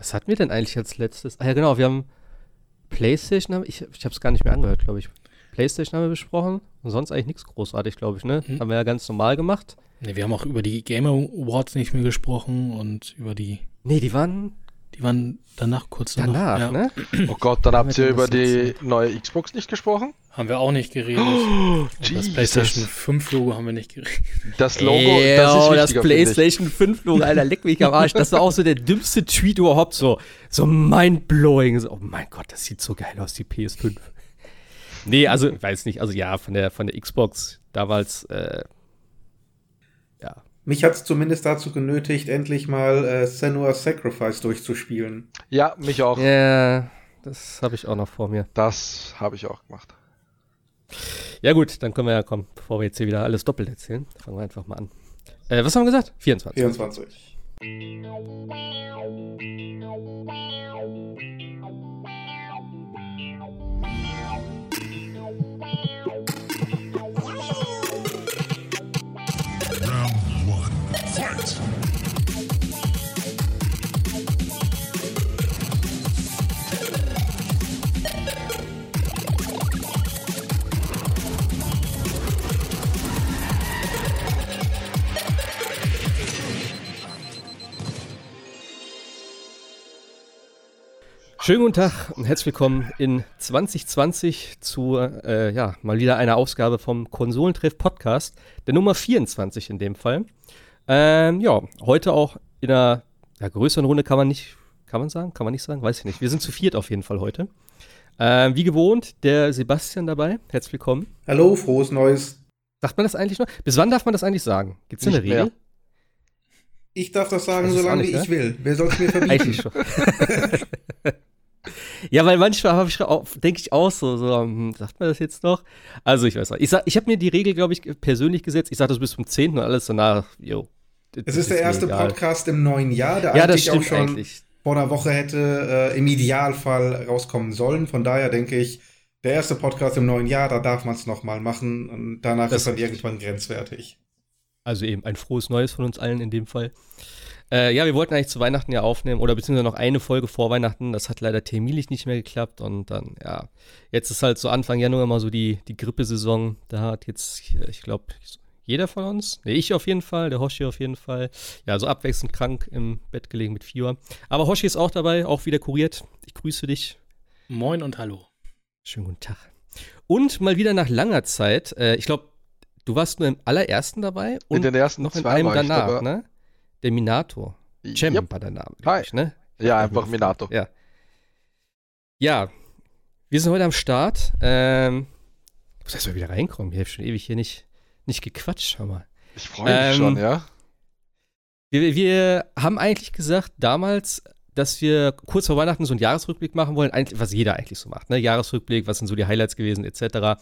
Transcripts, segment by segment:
Was hatten wir denn eigentlich als letztes? Ah ja, genau, wir haben PlayStation, ich, ich habe es gar nicht mehr angehört, glaube ich. PlayStation haben wir besprochen und sonst eigentlich nichts großartig, glaube ich, ne? Hm. Haben wir ja ganz normal gemacht. Ne, wir haben auch über die Game Awards nicht mehr gesprochen und über die. Nee, die waren. Die waren danach kurz danach. Danach, ja. ne? Oh Gott, dann habt ihr über die neue Xbox nicht gesprochen? Haben wir auch nicht geredet. Oh, das PlayStation 5 Logo haben wir nicht geredet. Das Logo, Ey, das ist das PlayStation 5 Logo, Alter, leck mich am Arsch. Das war auch so der dümmste Tweet überhaupt, so, so mindblowing. So, oh mein Gott, das sieht so geil aus, die PS5. Nee, also, ich weiß nicht, also ja, von der, von der Xbox damals, äh. Mich hat es zumindest dazu genötigt, endlich mal äh, Senua's Sacrifice durchzuspielen. Ja, mich auch. Ja, das habe ich auch noch vor mir. Das habe ich auch gemacht. Ja gut, dann können wir ja kommen, bevor wir jetzt hier wieder alles doppelt erzählen. Fangen wir einfach mal an. Äh, was haben wir gesagt? 24. 24. Schönen guten Tag und herzlich willkommen in 2020 zu äh, ja, mal wieder einer Ausgabe vom Konsolentreff Podcast, der Nummer 24 in dem Fall. Ähm, ja, heute auch in einer ja, größeren Runde kann man nicht, kann man sagen, kann man nicht sagen, weiß ich nicht. Wir sind zu viert auf jeden Fall heute. Ähm, wie gewohnt, der Sebastian dabei. Herzlich willkommen. Hallo, frohes Neues. Sagt man das eigentlich noch? Bis wann darf man das eigentlich sagen? Gibt es eine Regel? Mehr. Ich darf das sagen, solange nicht, ich ne? will. Wer soll es mir verbieten? Eigentlich schon. Ja, weil manchmal ich, denke ich auch so, so hm, sagt man das jetzt noch? Also ich weiß nicht. Ich, ich habe mir die Regel, glaube ich, persönlich gesetzt. Ich sage das bis zum 10. und alles danach, jo. Es ist der erste egal. Podcast im neuen Jahr, der ja, eigentlich auch schon eigentlich. vor einer Woche hätte äh, im Idealfall rauskommen sollen. Von daher denke ich, der erste Podcast im neuen Jahr, da darf man es nochmal machen und danach das ist dann irgendwann grenzwertig. Also eben ein frohes Neues von uns allen in dem Fall. Äh, ja, wir wollten eigentlich zu Weihnachten ja aufnehmen oder beziehungsweise noch eine Folge vor Weihnachten. Das hat leider terminlich nicht mehr geklappt und dann, ja, jetzt ist halt so Anfang Januar mal so die, die Grippesaison. Da hat jetzt, ich glaube, jeder von uns, nee, ich auf jeden Fall, der Hoshi auf jeden Fall, ja, so abwechselnd krank im Bett gelegen mit Fieber. Aber Hoshi ist auch dabei, auch wieder kuriert. Ich grüße dich. Moin und hallo. Schönen guten Tag. Und mal wieder nach langer Zeit, äh, ich glaube, du warst nur im allerersten dabei und in den ersten noch in einem danach, ne? Der Minato. Cem yep. war der Name. Hi. Ich, ne? Ja, einfach Minato. Ja. Ja, wir sind heute am Start. Ähm, ich muss erstmal wieder reinkommen. Ich habe schon ewig hier nicht, nicht gequatscht. Schau mal. Ich freue mich ähm, schon, ja. Wir, wir haben eigentlich gesagt, damals, dass wir kurz vor Weihnachten so einen Jahresrückblick machen wollen, was jeder eigentlich so macht, ne? Jahresrückblick, was sind so die Highlights gewesen, etc.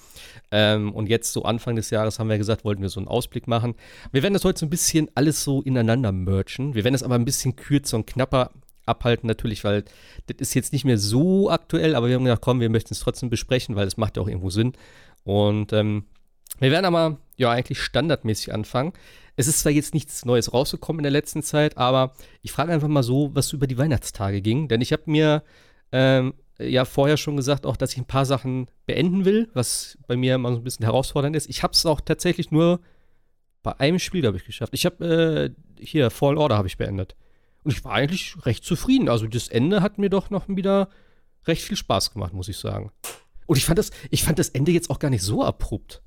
Ähm, und jetzt so Anfang des Jahres haben wir gesagt, wollten wir so einen Ausblick machen. Wir werden das heute so ein bisschen alles so ineinander merchen. Wir werden es aber ein bisschen kürzer und knapper abhalten, natürlich, weil das ist jetzt nicht mehr so aktuell, aber wir haben gedacht, komm, wir möchten es trotzdem besprechen, weil es macht ja auch irgendwo Sinn. Und ähm, wir werden aber ja eigentlich standardmäßig anfangen. Es ist zwar jetzt nichts Neues rausgekommen in der letzten Zeit, aber ich frage einfach mal so, was über die Weihnachtstage ging. Denn ich habe mir ähm, ja vorher schon gesagt, auch, dass ich ein paar Sachen beenden will, was bei mir immer so ein bisschen herausfordernd ist. Ich habe es auch tatsächlich nur bei einem Spiel, glaube ich, geschafft. Ich habe äh, hier Fall Order habe ich beendet. Und ich war eigentlich recht zufrieden. Also das Ende hat mir doch noch wieder recht viel Spaß gemacht, muss ich sagen. Und ich fand das, ich fand das Ende jetzt auch gar nicht so abrupt.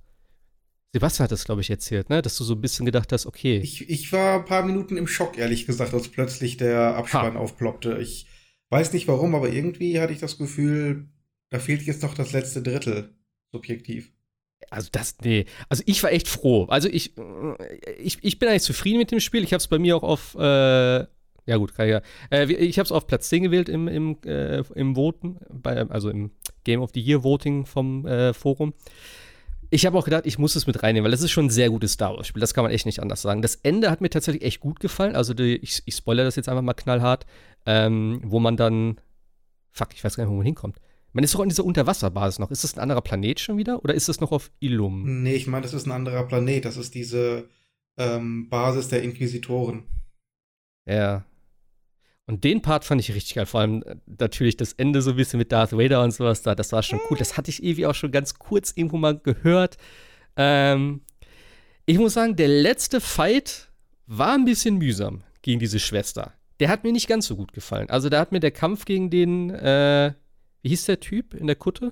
Sebastian hat das, glaube ich, erzählt, ne? Dass du so ein bisschen gedacht hast, okay. Ich, ich war ein paar Minuten im Schock, ehrlich gesagt, als plötzlich der Abspann ha. aufploppte. Ich weiß nicht warum, aber irgendwie hatte ich das Gefühl, da fehlt jetzt noch das letzte Drittel, subjektiv. Also das, nee. Also ich war echt froh. Also ich, ich, ich bin eigentlich zufrieden mit dem Spiel. Ich habe es bei mir auch auf, äh, ja gut, kann ich ja. Äh, ich habe es auf Platz 10 gewählt im, im, äh, im Voten, bei, also im Game of the Year Voting vom äh, Forum ich habe auch gedacht, ich muss es mit reinnehmen, weil das ist schon ein sehr gutes Star Wars-Spiel. Das kann man echt nicht anders sagen. Das Ende hat mir tatsächlich echt gut gefallen. Also, die, ich, ich spoilere das jetzt einfach mal knallhart, ähm, wo man dann. Fuck, ich weiß gar nicht, wo man hinkommt. Man ist doch in dieser Unterwasserbasis noch. Ist das ein anderer Planet schon wieder? Oder ist das noch auf Illum? Nee, ich meine, das ist ein anderer Planet. Das ist diese ähm, Basis der Inquisitoren. Ja. Und den Part fand ich richtig geil. Vor allem äh, natürlich das Ende so ein bisschen mit Darth Vader und sowas da. Das war schon cool. Das hatte ich irgendwie auch schon ganz kurz irgendwo mal gehört. Ähm, ich muss sagen, der letzte Fight war ein bisschen mühsam gegen diese Schwester. Der hat mir nicht ganz so gut gefallen. Also da hat mir der Kampf gegen den, äh, wie hieß der Typ in der Kutte?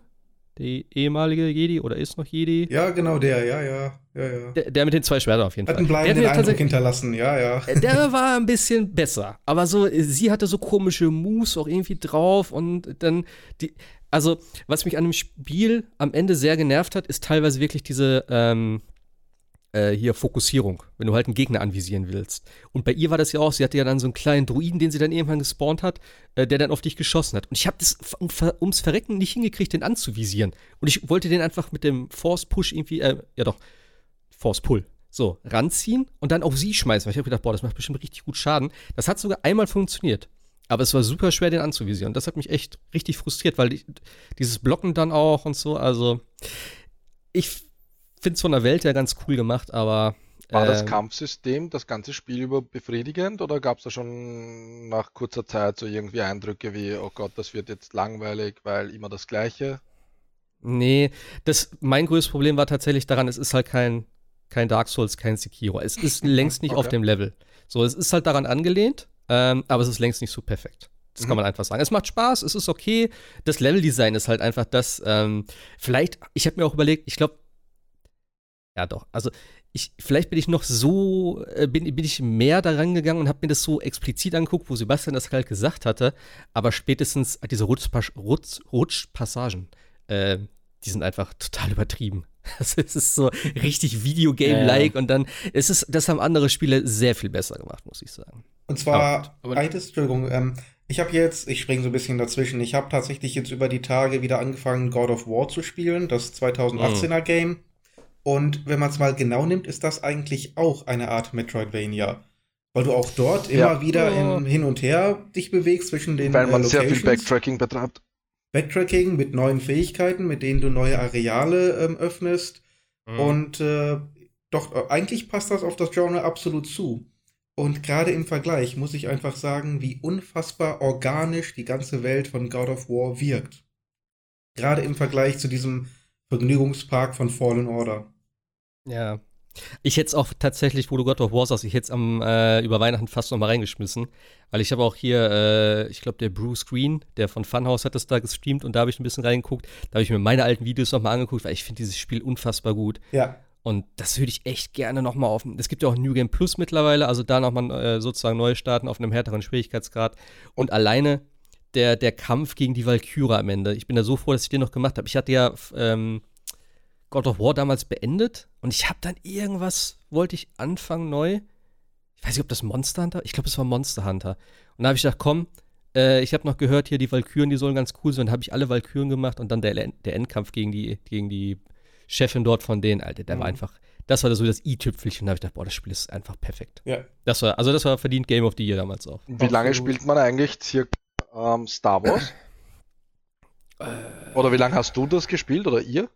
Der ehemalige Jedi oder ist noch Jedi? Ja, genau der, ja, ja, ja, ja. Der, der mit den zwei Schwertern auf jeden hat Fall. Hat einen bleibenden Eindruck hinterlassen, ja, ja. Äh, der war ein bisschen besser. Aber so, sie hatte so komische Moves auch irgendwie drauf und dann die, also, was mich an dem Spiel am Ende sehr genervt hat, ist teilweise wirklich diese, ähm, äh, hier Fokussierung, wenn du halt einen Gegner anvisieren willst. Und bei ihr war das ja auch, sie hatte ja dann so einen kleinen Druiden, den sie dann irgendwann gespawnt hat, äh, der dann auf dich geschossen hat. Und ich habe das um, ums Verrecken nicht hingekriegt, den anzuvisieren. Und ich wollte den einfach mit dem Force Push irgendwie, äh, ja doch, Force Pull, so, ranziehen und dann auf sie schmeißen. Weil ich habe gedacht, boah, das macht bestimmt richtig gut Schaden. Das hat sogar einmal funktioniert. Aber es war super schwer, den anzuvisieren. Das hat mich echt richtig frustriert, weil ich, dieses Blocken dann auch und so, also ich finde es von der Welt her ganz cool gemacht, aber. War das ähm, Kampfsystem das ganze Spiel über befriedigend oder gab es da schon nach kurzer Zeit so irgendwie Eindrücke wie, oh Gott, das wird jetzt langweilig, weil immer das Gleiche? Nee, das, mein größtes Problem war tatsächlich daran, es ist halt kein, kein Dark Souls, kein Sekiro. Es ist längst nicht okay. auf dem Level. So, es ist halt daran angelehnt, ähm, aber es ist längst nicht so perfekt. Das mhm. kann man einfach sagen. Es macht Spaß, es ist okay. Das Leveldesign ist halt einfach das. Ähm, vielleicht, ich habe mir auch überlegt, ich glaube, ja, doch. Also, ich, vielleicht bin ich noch so, äh, bin, bin ich mehr daran gegangen und habe mir das so explizit angeguckt, wo Sebastian das halt gesagt hatte. Aber spätestens diese Rutschpas Rutsch, Rutschpassagen, äh, die sind einfach total übertrieben. Also es ist so richtig Videogame-like ja. und dann es ist das haben andere Spiele sehr viel besser gemacht, muss ich sagen. Und zwar, aber, aber Entschuldigung, ähm, ich habe jetzt, ich springe so ein bisschen dazwischen, ich habe tatsächlich jetzt über die Tage wieder angefangen, God of War zu spielen, das 2018er mhm. Game. Und wenn man es mal genau nimmt, ist das eigentlich auch eine Art Metroidvania. Weil du auch dort immer ja. wieder in, hin und her dich bewegst zwischen den Weil man äh, sehr viel Backtracking betreibt. Backtracking mit neuen Fähigkeiten, mit denen du neue Areale ähm, öffnest. Mhm. Und äh, doch, äh, eigentlich passt das auf das Genre absolut zu. Und gerade im Vergleich muss ich einfach sagen, wie unfassbar organisch die ganze Welt von God of War wirkt. Gerade im Vergleich zu diesem Vergnügungspark von Fallen Order. Ja. Ich hätte es auch tatsächlich, wo du God of War sagst, ich hätte es am äh, über Weihnachten fast noch mal reingeschmissen, weil ich habe auch hier, äh, ich glaube der Bruce Green, der von Funhouse hat das da gestreamt und da habe ich ein bisschen reingeguckt. Da habe ich mir meine alten Videos noch mal angeguckt, weil ich finde dieses Spiel unfassbar gut. Ja. Und das würde ich echt gerne noch mal auf. Es gibt ja auch New Game Plus mittlerweile, also da noch mal äh, sozusagen neu starten auf einem härteren Schwierigkeitsgrad. Und alleine der, der Kampf gegen die Valkyra am Ende. Ich bin da so froh, dass ich den noch gemacht habe. Ich hatte ja ähm, God of War damals beendet und ich habe dann irgendwas, wollte ich anfangen neu. Ich weiß nicht, ob das Monster Hunter, ich glaube, es war Monster Hunter. Und da habe ich gedacht, komm, äh, ich habe noch gehört, hier die Valkyren, die sollen ganz cool sein. Dann habe ich alle Valkyren gemacht und dann der, der Endkampf gegen die, gegen die Chefin dort von denen, Alter, der mhm. war einfach, das war so das i-Tüpfelchen. Da habe ich gedacht, boah, das Spiel ist einfach perfekt. Ja. Das war, also das war verdient Game of the Year damals auch. Wie lange spielt man eigentlich circa ähm, Star Wars? Oder wie lange hast du das gespielt oder ihr?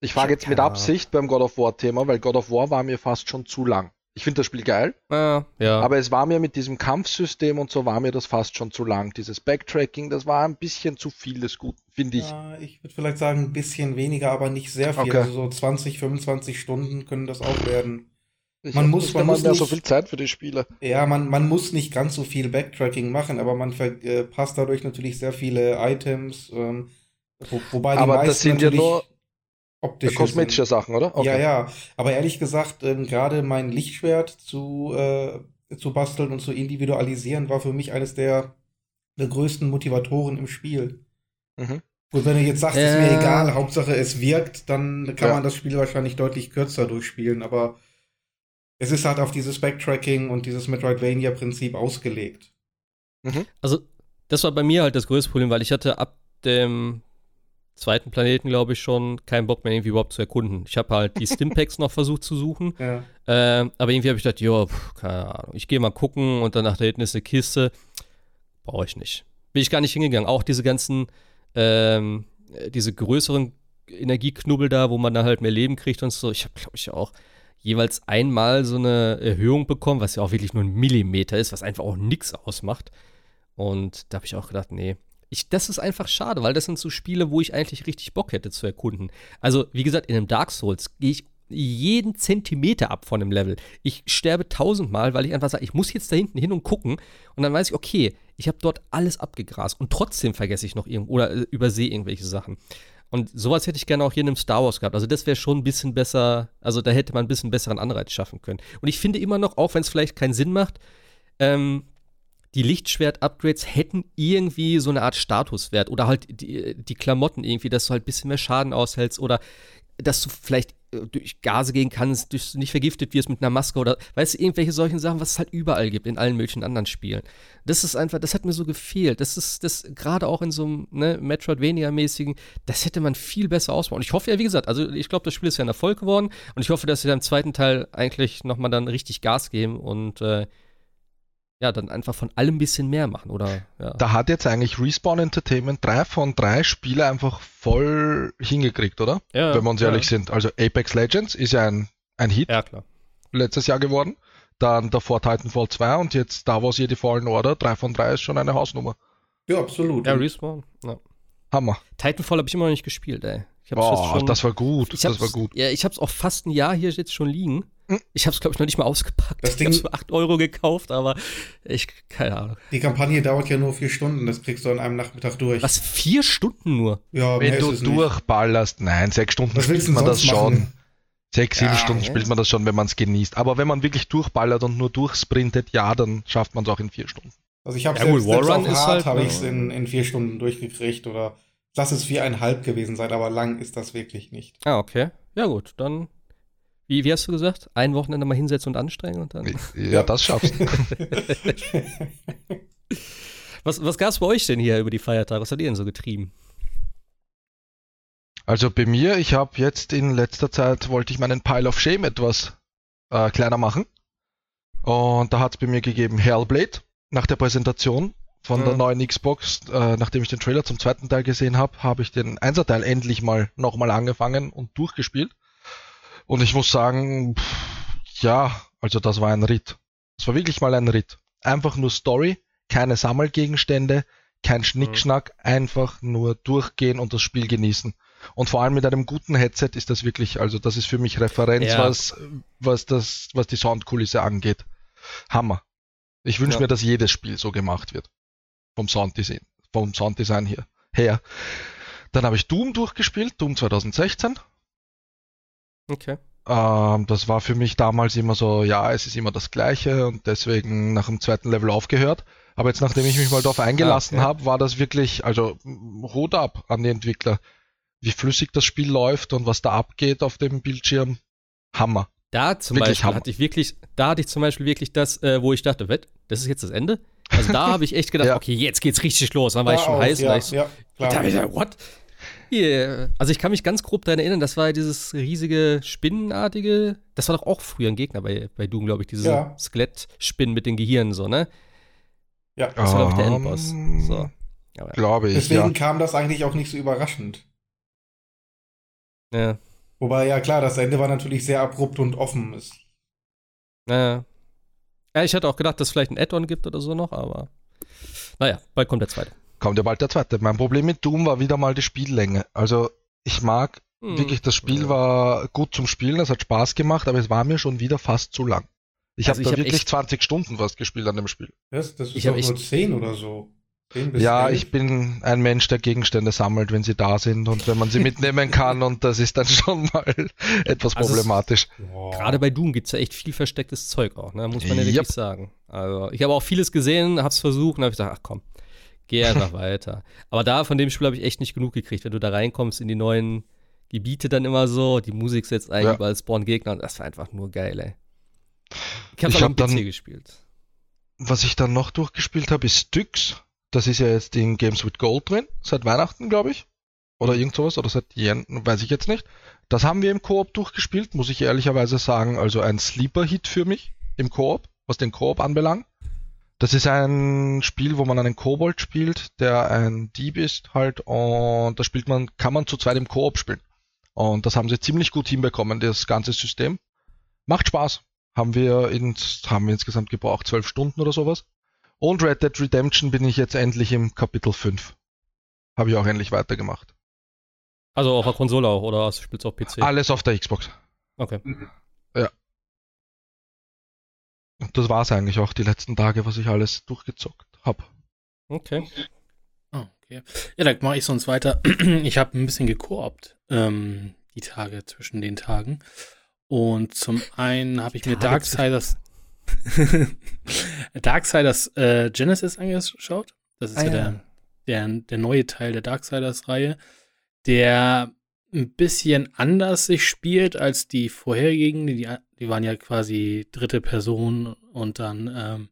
Ich frage jetzt mit Absicht beim God of War Thema, weil God of War war mir fast schon zu lang. Ich finde das Spiel geil, ja, ja. aber es war mir mit diesem Kampfsystem und so war mir das fast schon zu lang. Dieses Backtracking, das war ein bisschen zu viel des Guten, finde ich. Ja, ich würde vielleicht sagen, ein bisschen weniger, aber nicht sehr viel. Okay. Also so 20, 25 Stunden können das auch werden. Ich man muss, man muss nicht, so viel Zeit für die Spiele. Ja, man, man muss nicht ganz so viel Backtracking machen, aber man verpasst äh, dadurch natürlich sehr viele Items. Ähm, wo, wobei die aber das sind ja nur optische kosmetische sind. Sachen, oder? Okay. Ja, ja. Aber ehrlich gesagt, ähm, gerade mein Lichtschwert zu, äh, zu basteln und zu individualisieren war für mich eines der, der größten Motivatoren im Spiel. Mhm. Und wenn du jetzt sagst, äh, ist mir egal, Hauptsache es wirkt, dann kann ja. man das Spiel wahrscheinlich deutlich kürzer durchspielen, aber es ist halt auf dieses Backtracking und dieses Metroidvania-Prinzip ausgelegt. Mhm. Also, das war bei mir halt das größte Problem, weil ich hatte ab dem zweiten Planeten, glaube ich, schon keinen Bock mehr irgendwie überhaupt zu erkunden. Ich habe halt die Stimpacks noch versucht zu suchen. Ja. Äh, aber irgendwie habe ich gedacht, ja, keine Ahnung, ich gehe mal gucken und danach da hinten ist eine Kiste. Brauche ich nicht. Bin ich gar nicht hingegangen. Auch diese ganzen, ähm, diese größeren Energieknubbel da, wo man dann halt mehr Leben kriegt und so. Ich habe, glaube ich, auch jeweils einmal so eine Erhöhung bekommen, was ja auch wirklich nur ein Millimeter ist, was einfach auch nichts ausmacht. Und da habe ich auch gedacht, nee, ich, das ist einfach schade, weil das sind so Spiele, wo ich eigentlich richtig Bock hätte zu erkunden. Also, wie gesagt, in einem Dark Souls gehe ich jeden Zentimeter ab von dem Level. Ich sterbe tausendmal, weil ich einfach sage, ich muss jetzt da hinten hin und gucken. Und dann weiß ich, okay, ich habe dort alles abgegrast und trotzdem vergesse ich noch irgendwo oder äh, übersehe irgendwelche Sachen. Und sowas hätte ich gerne auch hier in einem Star Wars gehabt. Also das wäre schon ein bisschen besser, also da hätte man ein bisschen besseren Anreiz schaffen können. Und ich finde immer noch, auch wenn es vielleicht keinen Sinn macht, ähm, die Lichtschwert-Upgrades hätten irgendwie so eine Art Statuswert oder halt die, die Klamotten irgendwie, dass du halt ein bisschen mehr Schaden aushältst oder dass du vielleicht äh, durch Gase gehen kannst, dass du nicht vergiftet wirst mit einer Maske oder weißt du, irgendwelche solchen Sachen, was es halt überall gibt in allen möglichen anderen Spielen. Das ist einfach, das hat mir so gefehlt. Das ist das gerade auch in so einem ne, Metroidvania-mäßigen, das hätte man viel besser ausbauen. Und ich hoffe ja, wie gesagt, also ich glaube, das Spiel ist ja ein Erfolg geworden und ich hoffe, dass sie dann im zweiten Teil eigentlich nochmal dann richtig Gas geben und äh, ja, dann einfach von allem ein bisschen mehr machen, oder? Ja. Da hat jetzt eigentlich Respawn Entertainment drei von drei Spiele einfach voll hingekriegt, oder? Ja. Wenn wir uns ehrlich ja. sind. Also Apex Legends ist ja ein, ein Hit. Ja, klar. Letztes Jahr geworden. Dann davor Titanfall 2 und jetzt Star Wars Jedi Fallen Order. Drei von drei ist schon eine Hausnummer. Ja, absolut. Ja, Respawn. Ja. Hammer. Titanfall habe ich immer noch nicht gespielt, ey. Ich Boah, schon, das war gut. Das war gut. Ja, ich habe es auch fast ein Jahr hier jetzt schon liegen. Hm? Ich habe es, glaube ich, noch nicht mal ausgepackt. Das Ding, ich habe es für 8 Euro gekauft, aber ich, keine Ahnung. Die Kampagne dauert ja nur vier Stunden, das kriegst du an einem Nachmittag durch. Was, vier Stunden nur? Ja, Wenn du durchballerst, nein, sechs Stunden Was spielt man das schon. Machen? Sechs, sieben ja, Stunden spielt man das schon, wenn man es genießt. Aber wenn man wirklich durchballert und nur durchsprintet, ja, dann schafft man es auch in vier Stunden. Also ich habe ja, selbst, selbst auf Hard halt, habe ich es in, in vier Stunden durchgekriegt oder lass es viereinhalb gewesen sein, aber lang ist das wirklich nicht. Ah, okay. Ja gut, dann wie, wie hast du gesagt? Ein Wochenende mal hinsetzen und anstrengen und dann. Ja, das schaffst du. was was gab es bei euch denn hier über die Feiertage? Was habt ihr denn so getrieben? Also bei mir, ich habe jetzt in letzter Zeit, wollte ich meinen Pile of Shame etwas äh, kleiner machen. Und da hat es bei mir gegeben Hellblade nach der Präsentation von mhm. der neuen Xbox, äh, nachdem ich den Trailer zum zweiten Teil gesehen habe, habe ich den Einserteil endlich mal nochmal angefangen und durchgespielt. Und ich muss sagen, pff, ja, also das war ein Ritt. Das war wirklich mal ein Ritt. Einfach nur Story, keine Sammelgegenstände, kein Schnickschnack, mhm. einfach nur durchgehen und das Spiel genießen. Und vor allem mit einem guten Headset ist das wirklich, also das ist für mich Referenz, ja. was, was das, was die Soundkulisse angeht. Hammer. Ich wünsche ja. mir, dass jedes Spiel so gemacht wird. Vom Sounddesign, vom Sounddesign hier, her. Dann habe ich Doom durchgespielt, Doom 2016. Okay. Ähm, das war für mich damals immer so, ja, es ist immer das Gleiche und deswegen nach dem zweiten Level aufgehört. Aber jetzt, nachdem ich mich mal darauf eingelassen okay. habe, war das wirklich, also Hut ab an die Entwickler. Wie flüssig das Spiel läuft und was da abgeht auf dem Bildschirm. Hammer. Da zum wirklich Beispiel Hammer. hatte ich wirklich, da hatte ich zum Beispiel wirklich das, äh, wo ich dachte, wett, das ist jetzt das Ende? Also da habe ich echt gedacht, ja. okay, jetzt geht's richtig los. Dann war ja, ich schon auch, heiß. Ja, ich so, ja, klar. Da habe ich gedacht, what? Yeah. Also ich kann mich ganz grob daran erinnern, das war dieses riesige Spinnenartige, das war doch auch früher ein Gegner bei, bei Doom, glaube ich, diese ja. Skelettspinnen mit den Gehirnen so, ne? Ja. Das war, glaube ich, der Endboss. So. Glaube ich, Deswegen ja. kam das eigentlich auch nicht so überraschend. Ja. Wobei, ja klar, das Ende war natürlich sehr abrupt und offen. Ist. Ja. Ja. Ich hatte auch gedacht, dass es vielleicht ein Add-on gibt oder so noch, aber naja, bald kommt der zweite kommt ja bald der zweite. Mein Problem mit Doom war wieder mal die Spiellänge. Also ich mag hm. wirklich, das Spiel war gut zum Spielen, es hat Spaß gemacht, aber es war mir schon wieder fast zu lang. Ich also habe da hab wirklich 20 Stunden fast gespielt an dem Spiel. Das, das ist ich doch nur 10 oder so. Ja, 11. ich bin ein Mensch, der Gegenstände sammelt, wenn sie da sind und wenn man sie mitnehmen kann und das ist dann schon mal etwas also problematisch. Es, Gerade bei Doom gibt es ja echt viel verstecktes Zeug auch, ne? muss man ja wirklich sagen. Also ich habe auch vieles gesehen, habe es versucht und habe gesagt, ach komm, Geh einfach weiter. Aber da, von dem Spiel habe ich echt nicht genug gekriegt. Wenn du da reinkommst in die neuen Gebiete dann immer so, die Musik setzt ein, ja. überall spawnen Gegner und das war einfach nur geil, ey. Ich habe hab dann PC gespielt. Was ich dann noch durchgespielt habe, ist Styx. Das ist ja jetzt in Games with Gold drin, seit Weihnachten, glaube ich. Oder irgend sowas, oder seit Jan, weiß ich jetzt nicht. Das haben wir im Koop durchgespielt, muss ich ehrlicherweise sagen. Also ein Sleeper-Hit für mich im Koop, was den Koop anbelangt. Das ist ein Spiel, wo man einen Kobold spielt, der ein Dieb ist halt und da spielt man, kann man zu zweit im Koop spielen. Und das haben sie ziemlich gut hinbekommen, das ganze System. Macht Spaß. Haben wir, ins, haben wir insgesamt gebraucht, zwölf Stunden oder sowas. Und Red Dead Redemption bin ich jetzt endlich im Kapitel 5. Habe ich auch endlich weitergemacht. Also auf der Konsole auch, oder spielst du auf PC? Alles auf der Xbox. Okay. Ja. Und das war es eigentlich auch die letzten Tage, was ich alles durchgezockt habe. Okay. Oh, okay. Ja, da mache ich sonst weiter. Ich habe ein bisschen gekoopt, ähm, die Tage zwischen den Tagen. Und zum einen habe ich mir Darksiders Darksiders äh, Genesis angeschaut. Das ist ah, ja, Der, der, der neue Teil der Darksiders-Reihe, der ein bisschen anders sich spielt als die vorherigen. Die, die waren ja quasi dritte Person und dann ähm,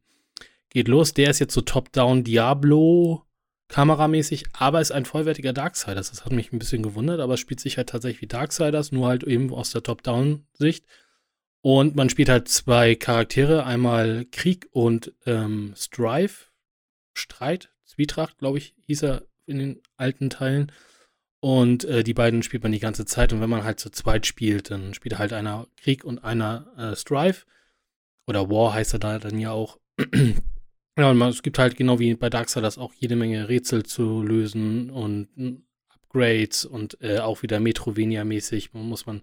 geht los. Der ist jetzt so Top-Down Diablo kameramäßig, aber ist ein vollwertiger Darksiders. Das hat mich ein bisschen gewundert, aber spielt sich halt tatsächlich wie Darksiders, nur halt eben aus der Top-Down-Sicht. Und man spielt halt zwei Charaktere, einmal Krieg und ähm, Strife, Streit, Zwietracht, glaube ich, hieß er in den alten Teilen. Und äh, die beiden spielt man die ganze Zeit. Und wenn man halt zu zweit spielt, dann spielt halt einer Krieg und einer äh, Strife. Oder War heißt er da dann ja auch. ja, und man, es gibt halt genau wie bei Darksiders auch jede Menge Rätsel zu lösen und hm, Upgrades und äh, auch wieder Metrovenia-mäßig muss man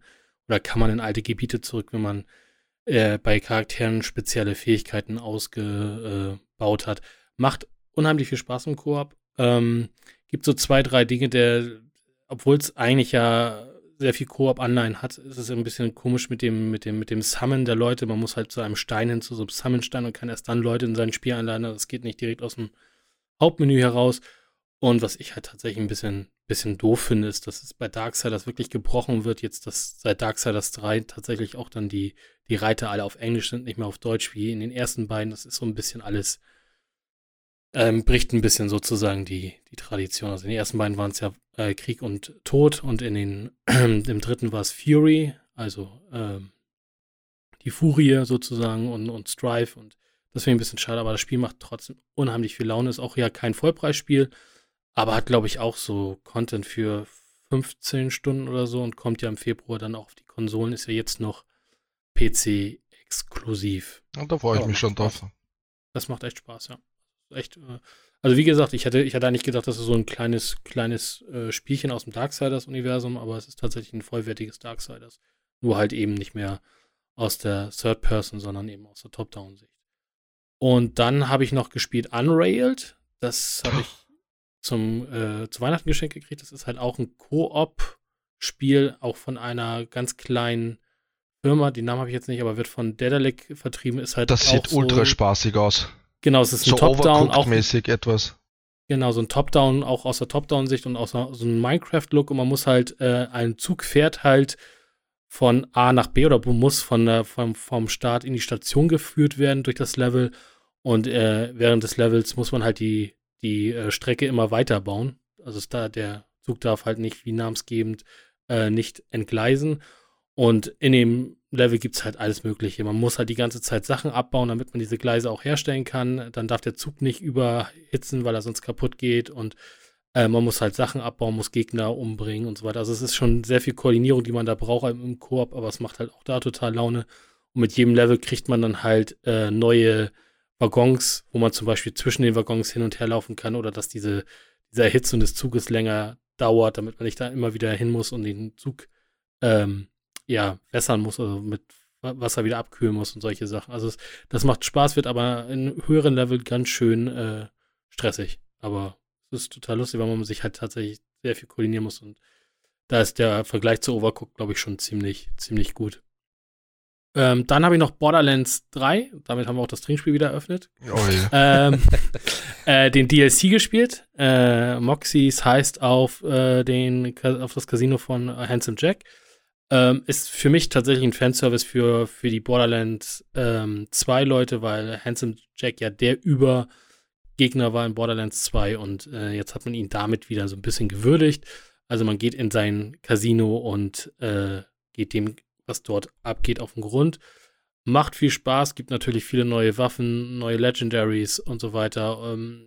oder kann man in alte Gebiete zurück, wenn man äh, bei Charakteren spezielle Fähigkeiten ausgebaut hat. Macht unheimlich viel Spaß im Koop. Ähm, gibt so zwei, drei Dinge, der, obwohl es eigentlich ja sehr viel Koop-Anleihen hat, ist es ein bisschen komisch mit dem, mit dem, mit dem Summon der Leute. Man muss halt zu einem Stein hin, zu so einem Summon-Stein und kann erst dann Leute in sein Spiel einladen. Das geht nicht direkt aus dem Hauptmenü heraus. Und was ich halt tatsächlich ein bisschen, bisschen doof finde, ist, dass es bei Darksiders wirklich gebrochen wird, jetzt, dass seit Darksiders 3 tatsächlich auch dann die, die Reiter alle auf Englisch sind, nicht mehr auf Deutsch wie in den ersten beiden. Das ist so ein bisschen alles, ähm, bricht ein bisschen sozusagen die, die Tradition. Also in den ersten beiden waren es ja äh, Krieg und Tod und in den, im dritten war es Fury, also ähm, die Furie sozusagen und, und Strife und ich ein bisschen schade, aber das Spiel macht trotzdem unheimlich viel Laune. Ist auch ja kein Vollpreisspiel, aber hat, glaube ich, auch so Content für 15 Stunden oder so und kommt ja im Februar dann auch auf die Konsolen. Ist ja jetzt noch PC exklusiv. Und da freue ich mich schon drauf. Das macht echt Spaß, ja. Echt, äh, also wie gesagt, ich hätte, ich hatte eigentlich gedacht, das ist so ein kleines, kleines äh, Spielchen aus dem Darksiders-Universum, aber es ist tatsächlich ein vollwertiges Darksiders. Nur halt eben nicht mehr aus der Third Person, sondern eben aus der Top-Down-Sicht. Und dann habe ich noch gespielt Unrailed. Das habe ich zum, äh, zu Weihnachten geschenkt gekriegt. Das ist halt auch ein Koop-Spiel, auch von einer ganz kleinen Firma. Den Namen habe ich jetzt nicht, aber wird von Dedalic vertrieben. Ist halt das sieht so, ultra spaßig aus. Genau, es ist ein so Top-Down. auch mäßig etwas. Genau, so ein Top-Down, auch aus der Top-Down-Sicht und aus so einem Minecraft-Look. Und man muss halt, äh, ein Zug fährt halt von A nach B oder muss von der, vom, vom Start in die Station geführt werden durch das Level. Und äh, während des Levels muss man halt die die äh, Strecke immer weiter bauen. Also da, der Zug darf halt nicht, wie namensgebend, äh, nicht entgleisen. Und in dem Level gibt es halt alles Mögliche. Man muss halt die ganze Zeit Sachen abbauen, damit man diese Gleise auch herstellen kann. Dann darf der Zug nicht überhitzen, weil er sonst kaputt geht. Und äh, man muss halt Sachen abbauen, muss Gegner umbringen und so weiter. Also es ist schon sehr viel Koordinierung, die man da braucht im Koop, aber es macht halt auch da total Laune. Und mit jedem Level kriegt man dann halt äh, neue Waggons, wo man zum Beispiel zwischen den Waggons hin und her laufen kann oder dass diese, diese Erhitzung des Zuges länger dauert, damit man nicht da immer wieder hin muss und den Zug ähm, ja, wässern muss, also mit Wasser wieder abkühlen muss und solche Sachen. Also es, das macht Spaß, wird aber in höheren Level ganz schön äh, stressig. Aber es ist total lustig, weil man sich halt tatsächlich sehr viel koordinieren muss und da ist der Vergleich zu Overcooked, glaube ich, schon ziemlich, ziemlich gut. Ähm, dann habe ich noch Borderlands 3, damit haben wir auch das Trinkspiel wieder eröffnet. Oh ja. ähm, äh, den DLC gespielt. Äh, Moxies heißt auf, äh, den, auf das Casino von Handsome Jack. Ähm, ist für mich tatsächlich ein Fanservice für, für die Borderlands ähm, 2 Leute, weil Handsome Jack ja der Übergegner war in Borderlands 2 und äh, jetzt hat man ihn damit wieder so ein bisschen gewürdigt. Also man geht in sein Casino und äh, geht dem was dort abgeht, auf den Grund. Macht viel Spaß, gibt natürlich viele neue Waffen, neue Legendaries und so weiter. Ähm,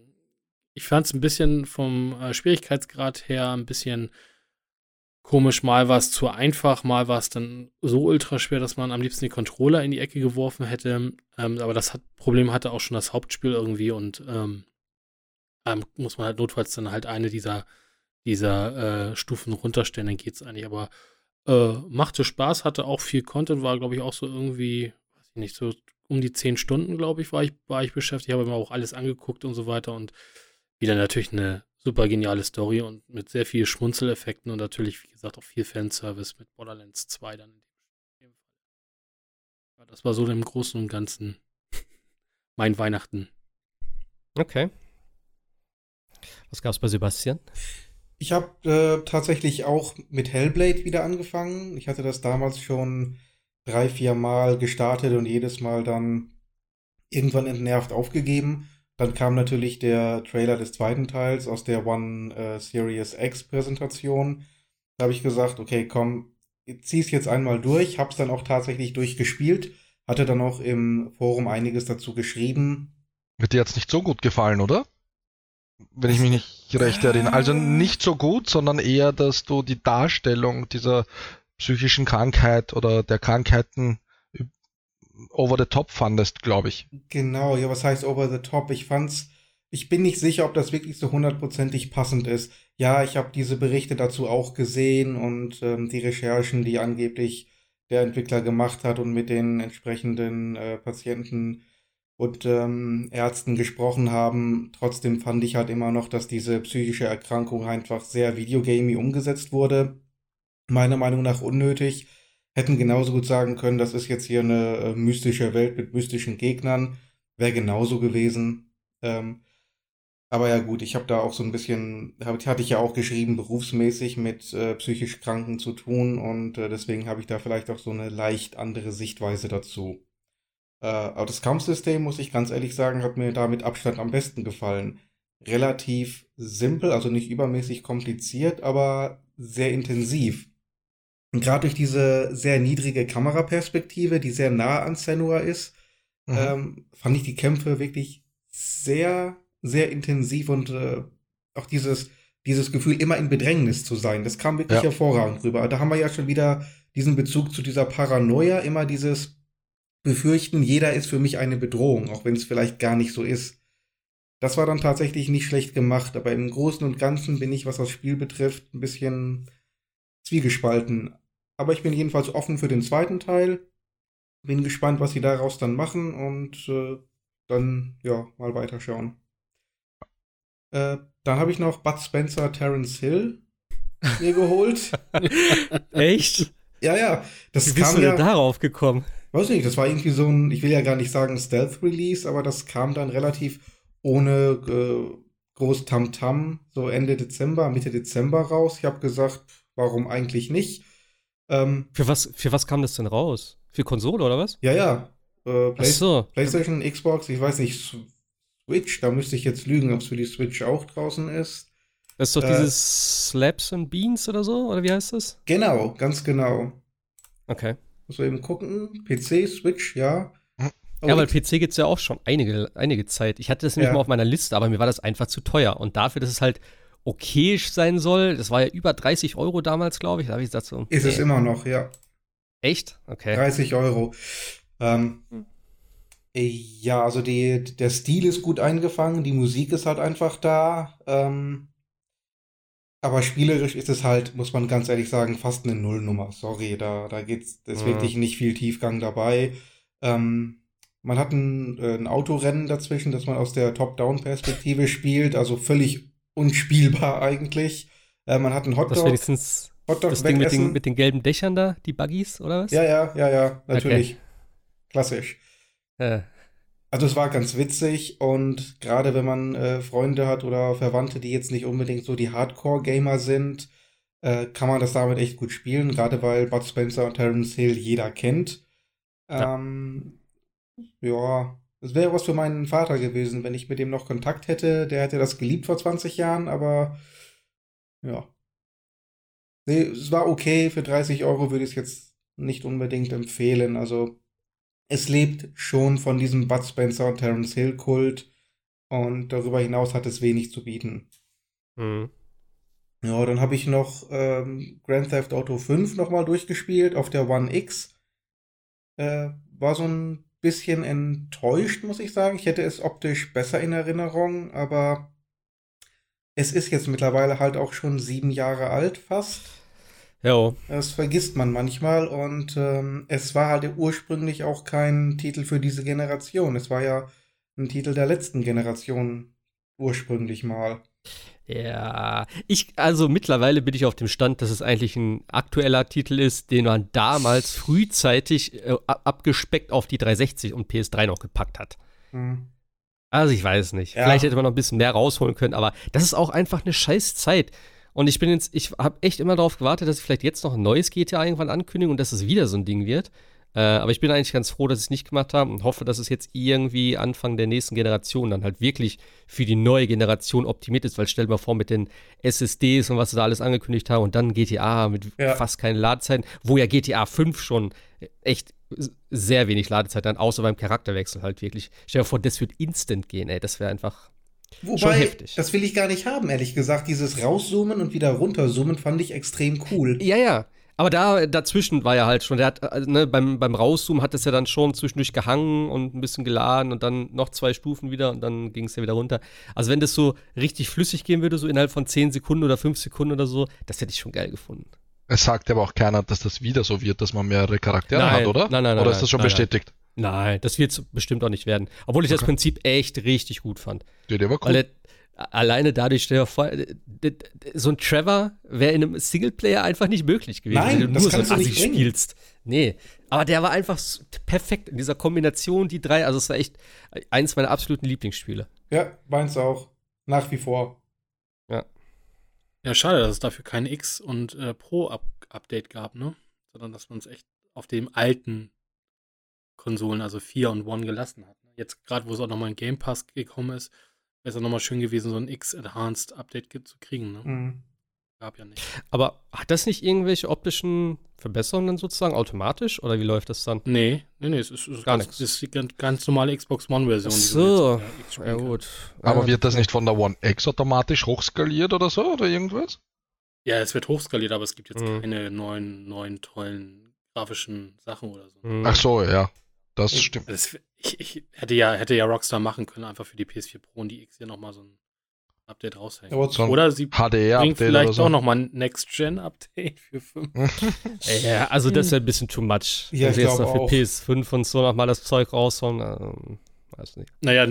ich fand es ein bisschen vom äh, Schwierigkeitsgrad her ein bisschen komisch, mal war es zu einfach, mal war es dann so ultra schwer, dass man am liebsten die Controller in die Ecke geworfen hätte. Ähm, aber das hat, Problem hatte auch schon das Hauptspiel irgendwie und ähm, ähm, muss man halt notfalls dann halt eine dieser, dieser äh, Stufen runterstellen, dann geht es eigentlich. Aber äh, machte Spaß, hatte auch viel Content, war glaube ich auch so irgendwie, weiß ich nicht, so um die zehn Stunden, glaube ich, war ich, war ich beschäftigt, habe mir auch alles angeguckt und so weiter und wieder natürlich eine super geniale Story und mit sehr viel Schmunzeleffekten und natürlich, wie gesagt, auch viel Fanservice mit Borderlands 2 dann in dem Fall. Das war so im Großen und Ganzen mein Weihnachten. Okay. Was gab es bei Sebastian? Ich habe äh, tatsächlich auch mit Hellblade wieder angefangen. Ich hatte das damals schon drei, vier Mal gestartet und jedes Mal dann irgendwann entnervt aufgegeben. Dann kam natürlich der Trailer des zweiten Teils aus der One äh, Series X Präsentation. Da habe ich gesagt, okay, komm, zieh's jetzt einmal durch. Hab's dann auch tatsächlich durchgespielt. Hatte dann auch im Forum einiges dazu geschrieben. Wird dir jetzt nicht so gut gefallen, oder? Wenn ich mich nicht recht erinnere. Also nicht so gut, sondern eher, dass du die Darstellung dieser psychischen Krankheit oder der Krankheiten over the top fandest, glaube ich. Genau, ja, was heißt over the top? Ich fand's, ich bin nicht sicher, ob das wirklich so hundertprozentig passend ist. Ja, ich habe diese Berichte dazu auch gesehen und ähm, die Recherchen, die angeblich der Entwickler gemacht hat und mit den entsprechenden äh, Patienten und ähm, Ärzten gesprochen haben. Trotzdem fand ich halt immer noch, dass diese psychische Erkrankung einfach sehr videogamey umgesetzt wurde. Meiner Meinung nach unnötig hätten genauso gut sagen können, das ist jetzt hier eine äh, mystische Welt mit mystischen Gegnern. Wäre genauso gewesen. Ähm, aber ja gut, ich habe da auch so ein bisschen, hab, hatte ich ja auch geschrieben, berufsmäßig mit äh, psychisch Kranken zu tun und äh, deswegen habe ich da vielleicht auch so eine leicht andere Sichtweise dazu. Äh, aber das Kampfsystem, muss ich ganz ehrlich sagen, hat mir da mit Abstand am besten gefallen. Relativ simpel, also nicht übermäßig kompliziert, aber sehr intensiv. Und gerade durch diese sehr niedrige Kameraperspektive, die sehr nah an Senua ist, mhm. ähm, fand ich die Kämpfe wirklich sehr, sehr intensiv und äh, auch dieses, dieses Gefühl, immer in Bedrängnis zu sein, das kam wirklich ja. hervorragend rüber. Da haben wir ja schon wieder diesen Bezug zu dieser Paranoia, immer dieses Befürchten, jeder ist für mich eine Bedrohung, auch wenn es vielleicht gar nicht so ist. Das war dann tatsächlich nicht schlecht gemacht, aber im Großen und Ganzen bin ich, was das Spiel betrifft, ein bisschen zwiegespalten. Aber ich bin jedenfalls offen für den zweiten Teil. Bin gespannt, was sie daraus dann machen und äh, dann, ja, mal weiterschauen. Äh, dann habe ich noch Bud Spencer, Terence Hill mir geholt. Echt? Ja, ja. Das Wie bist kam du denn ja, darauf gekommen? Weiß nicht, das war irgendwie so ein, ich will ja gar nicht sagen Stealth-Release, aber das kam dann relativ ohne äh, groß Tamtam, -Tam, so Ende Dezember, Mitte Dezember raus. Ich habe gesagt, warum eigentlich nicht? Ähm, für, was, für was kam das denn raus? Für Konsole oder was? Ja, ja. Äh, Play so. PlayStation, Xbox, ich weiß nicht, Switch, da müsste ich jetzt lügen, ob es für die Switch auch draußen ist. Das ist doch äh, dieses Slaps and Beans oder so, oder wie heißt das? Genau, ganz genau. Okay. Muss man eben gucken. PC, Switch, ja. Ja, weil PC gibt es ja auch schon einige, einige Zeit. Ich hatte das nämlich ja. mal auf meiner Liste, aber mir war das einfach zu teuer. Und dafür, dass es halt okayisch sein soll. Das war ja über 30 Euro damals, glaube ich. Da habe ich gesagt so. Ist nee. es immer noch, ja. Echt? Okay. 30 Euro. Ähm, hm. Ja, also die, der Stil ist gut eingefangen, die Musik ist halt einfach da. Ähm, aber spielerisch ist es halt, muss man ganz ehrlich sagen, fast eine Nullnummer. Sorry, da, da geht's, ist mhm. wirklich nicht viel Tiefgang dabei. Ähm, man hat ein, äh, ein Autorennen dazwischen, das man aus der Top-Down-Perspektive spielt, also völlig unspielbar eigentlich. Äh, man hat einen Hotdog. Das wenigstens Hotdog das Ding mit den, mit den, gelben Dächern da, die Buggies, oder was? Ja, ja, ja, ja, natürlich. Okay. Klassisch. Ja. Also es war ganz witzig und gerade wenn man äh, Freunde hat oder Verwandte, die jetzt nicht unbedingt so die Hardcore-Gamer sind, äh, kann man das damit echt gut spielen, gerade weil Bud Spencer und Terence Hill jeder kennt. Ähm, ja. ja, das wäre was für meinen Vater gewesen, wenn ich mit ihm noch Kontakt hätte. Der hätte das geliebt vor 20 Jahren, aber ja. Nee, es war okay. Für 30 Euro würde ich es jetzt nicht unbedingt empfehlen. Also, es lebt schon von diesem Bud Spencer und Terence Hill Kult. Und darüber hinaus hat es wenig zu bieten. Mhm. Ja, dann habe ich noch ähm, Grand Theft Auto 5 nochmal durchgespielt auf der One X. Äh, war so ein bisschen enttäuscht, muss ich sagen. Ich hätte es optisch besser in Erinnerung, aber es ist jetzt mittlerweile halt auch schon sieben Jahre alt, fast. Ja. Das vergisst man manchmal und ähm, es war halt ursprünglich auch kein Titel für diese Generation. Es war ja ein Titel der letzten Generation ursprünglich mal. Ja, ich, also mittlerweile bin ich auf dem Stand, dass es eigentlich ein aktueller Titel ist, den man damals frühzeitig äh, abgespeckt auf die 360 und PS3 noch gepackt hat. Mhm. Also ich weiß nicht. Ja. Vielleicht hätte man noch ein bisschen mehr rausholen können, aber das ist auch einfach eine scheiß Zeit. Und ich bin jetzt, ich habe echt immer darauf gewartet, dass sie vielleicht jetzt noch ein neues GTA irgendwann ankündigen und dass es wieder so ein Ding wird. Äh, aber ich bin eigentlich ganz froh, dass sie es nicht gemacht haben und hoffe, dass es jetzt irgendwie Anfang der nächsten Generation dann halt wirklich für die neue Generation optimiert ist, weil stell dir mal vor, mit den SSDs und was sie da alles angekündigt haben und dann GTA mit ja. fast keinen Ladezeiten, wo ja GTA 5 schon echt sehr wenig Ladezeit dann, außer beim Charakterwechsel halt wirklich. Stell dir vor, das wird instant gehen, ey, das wäre einfach Wobei, schon heftig. Das will ich gar nicht haben, ehrlich gesagt. Dieses Rauszoomen und wieder runterzoomen fand ich extrem cool. Ja, ja. Aber da dazwischen war ja halt schon, der hat, äh, ne, beim, beim Rauszoomen hat es ja dann schon zwischendurch gehangen und ein bisschen geladen und dann noch zwei Stufen wieder und dann ging es ja wieder runter. Also wenn das so richtig flüssig gehen würde, so innerhalb von 10 Sekunden oder 5 Sekunden oder so, das hätte ich schon geil gefunden. Es sagt aber auch keiner, dass das wieder so wird, dass man mehrere Charaktere nein, hat, oder? Nein, nein, nein. Oder ist das schon nein, bestätigt? Nein, das wird bestimmt auch nicht werden. Obwohl ich okay. das Prinzip echt richtig gut fand. Ja, der war cool. Weil der, alleine dadurch, dir vor, so ein Trevor wäre in einem Singleplayer einfach nicht möglich gewesen, Nein, wenn du nur so ein Assi spielst. Nee, aber der war einfach perfekt in dieser Kombination, die drei, also es war echt eins meiner absoluten Lieblingsspiele. Ja, meins auch. Nach wie vor. Ja. Ja, schade, dass es dafür kein X und äh, Pro-Update gab, ne? Sondern dass man es echt auf dem alten Konsolen, also 4 und One gelassen hat. Jetzt gerade, wo es auch nochmal in Game Pass gekommen ist, wäre es ja nochmal schön gewesen, so ein X-Enhanced Update zu kriegen. Ne? Mhm. Gab ja nicht. Aber hat das nicht irgendwelche optischen Verbesserungen sozusagen automatisch oder wie läuft das dann? Nee, nee, nee, es ist, es Gar ganz, nichts. Das ist die ganz, ganz normale Xbox One-Version. So, ja gut. Aber wird das nicht von der One X automatisch hochskaliert oder so oder irgendwas? Ja, es wird hochskaliert, aber es gibt jetzt mhm. keine neuen, neuen tollen grafischen Sachen oder so. Mhm. Ach so, ja. Das ich, stimmt. Das, ich, ich, hätte, ja, hätte ja Rockstar machen können, einfach für die PS4 Pro und die X hier nochmal so ein Update raushängen. oder sie HDR bringt vielleicht so. auch nochmal ein Next-Gen-Update für 5. ja, also das wäre ein bisschen too much. Ja, Wenn sie jetzt noch für PS5 und so nochmal das Zeug raushauen, ähm, weiß nicht. Naja,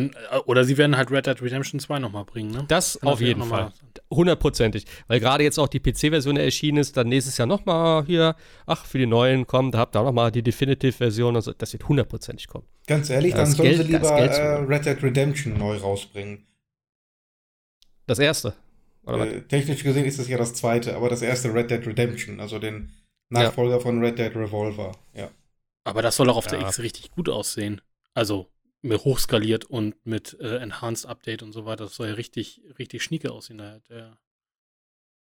oder sie werden halt Red Dead Redemption 2 nochmal bringen, ne? Das Kann auf jeden Fall. Hundertprozentig. Weil gerade jetzt auch die PC-Version erschienen ist, dann nächstes Jahr nochmal hier, ach, für die neuen kommen, da habt ihr auch nochmal die Definitive-Version und so. Das wird hundertprozentig kommen. Ganz ehrlich, dann sollen Geld, sie lieber äh, Red Dead Redemption neu rausbringen. Das erste? Äh, technisch gesehen ist es ja das zweite, aber das erste Red Dead Redemption, also den Nachfolger ja. von Red Dead Revolver, ja. Aber das soll auch auf ja. der X richtig gut aussehen. Also hochskaliert und mit äh, Enhanced Update und so weiter. Das soll ja richtig, richtig schnieke aussehen, der, der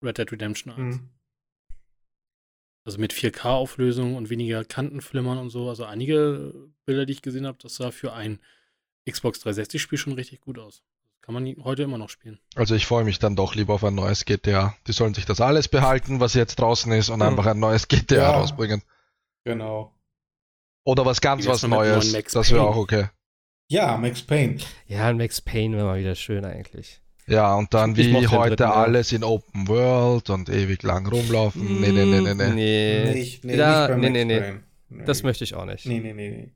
Red Dead Redemption 1. Mhm. Also mit 4K-Auflösung und weniger Kantenflimmern und so. Also einige Bilder, die ich gesehen habe, das sah für ein Xbox 360-Spiel schon richtig gut aus. Kann man heute immer noch spielen. Also ich freue mich dann doch lieber auf ein neues GTA. Die sollen sich das alles behalten, was jetzt draußen ist, und mhm. einfach ein neues GTA ja, rausbringen. Genau. Oder was ganz was Neues. Das wäre auch okay. Ja, Max Payne. Ja, Max Payne wäre mal wieder schön eigentlich. Ja, und dann wie heute dritten, alles in Open World und ewig lang rumlaufen. Nee, nee, nee, nee, nee. Nee, nicht, nee, da, nicht nee, nee, nee. nee. Das möchte ich auch nicht. Nee, nee, nee, nee.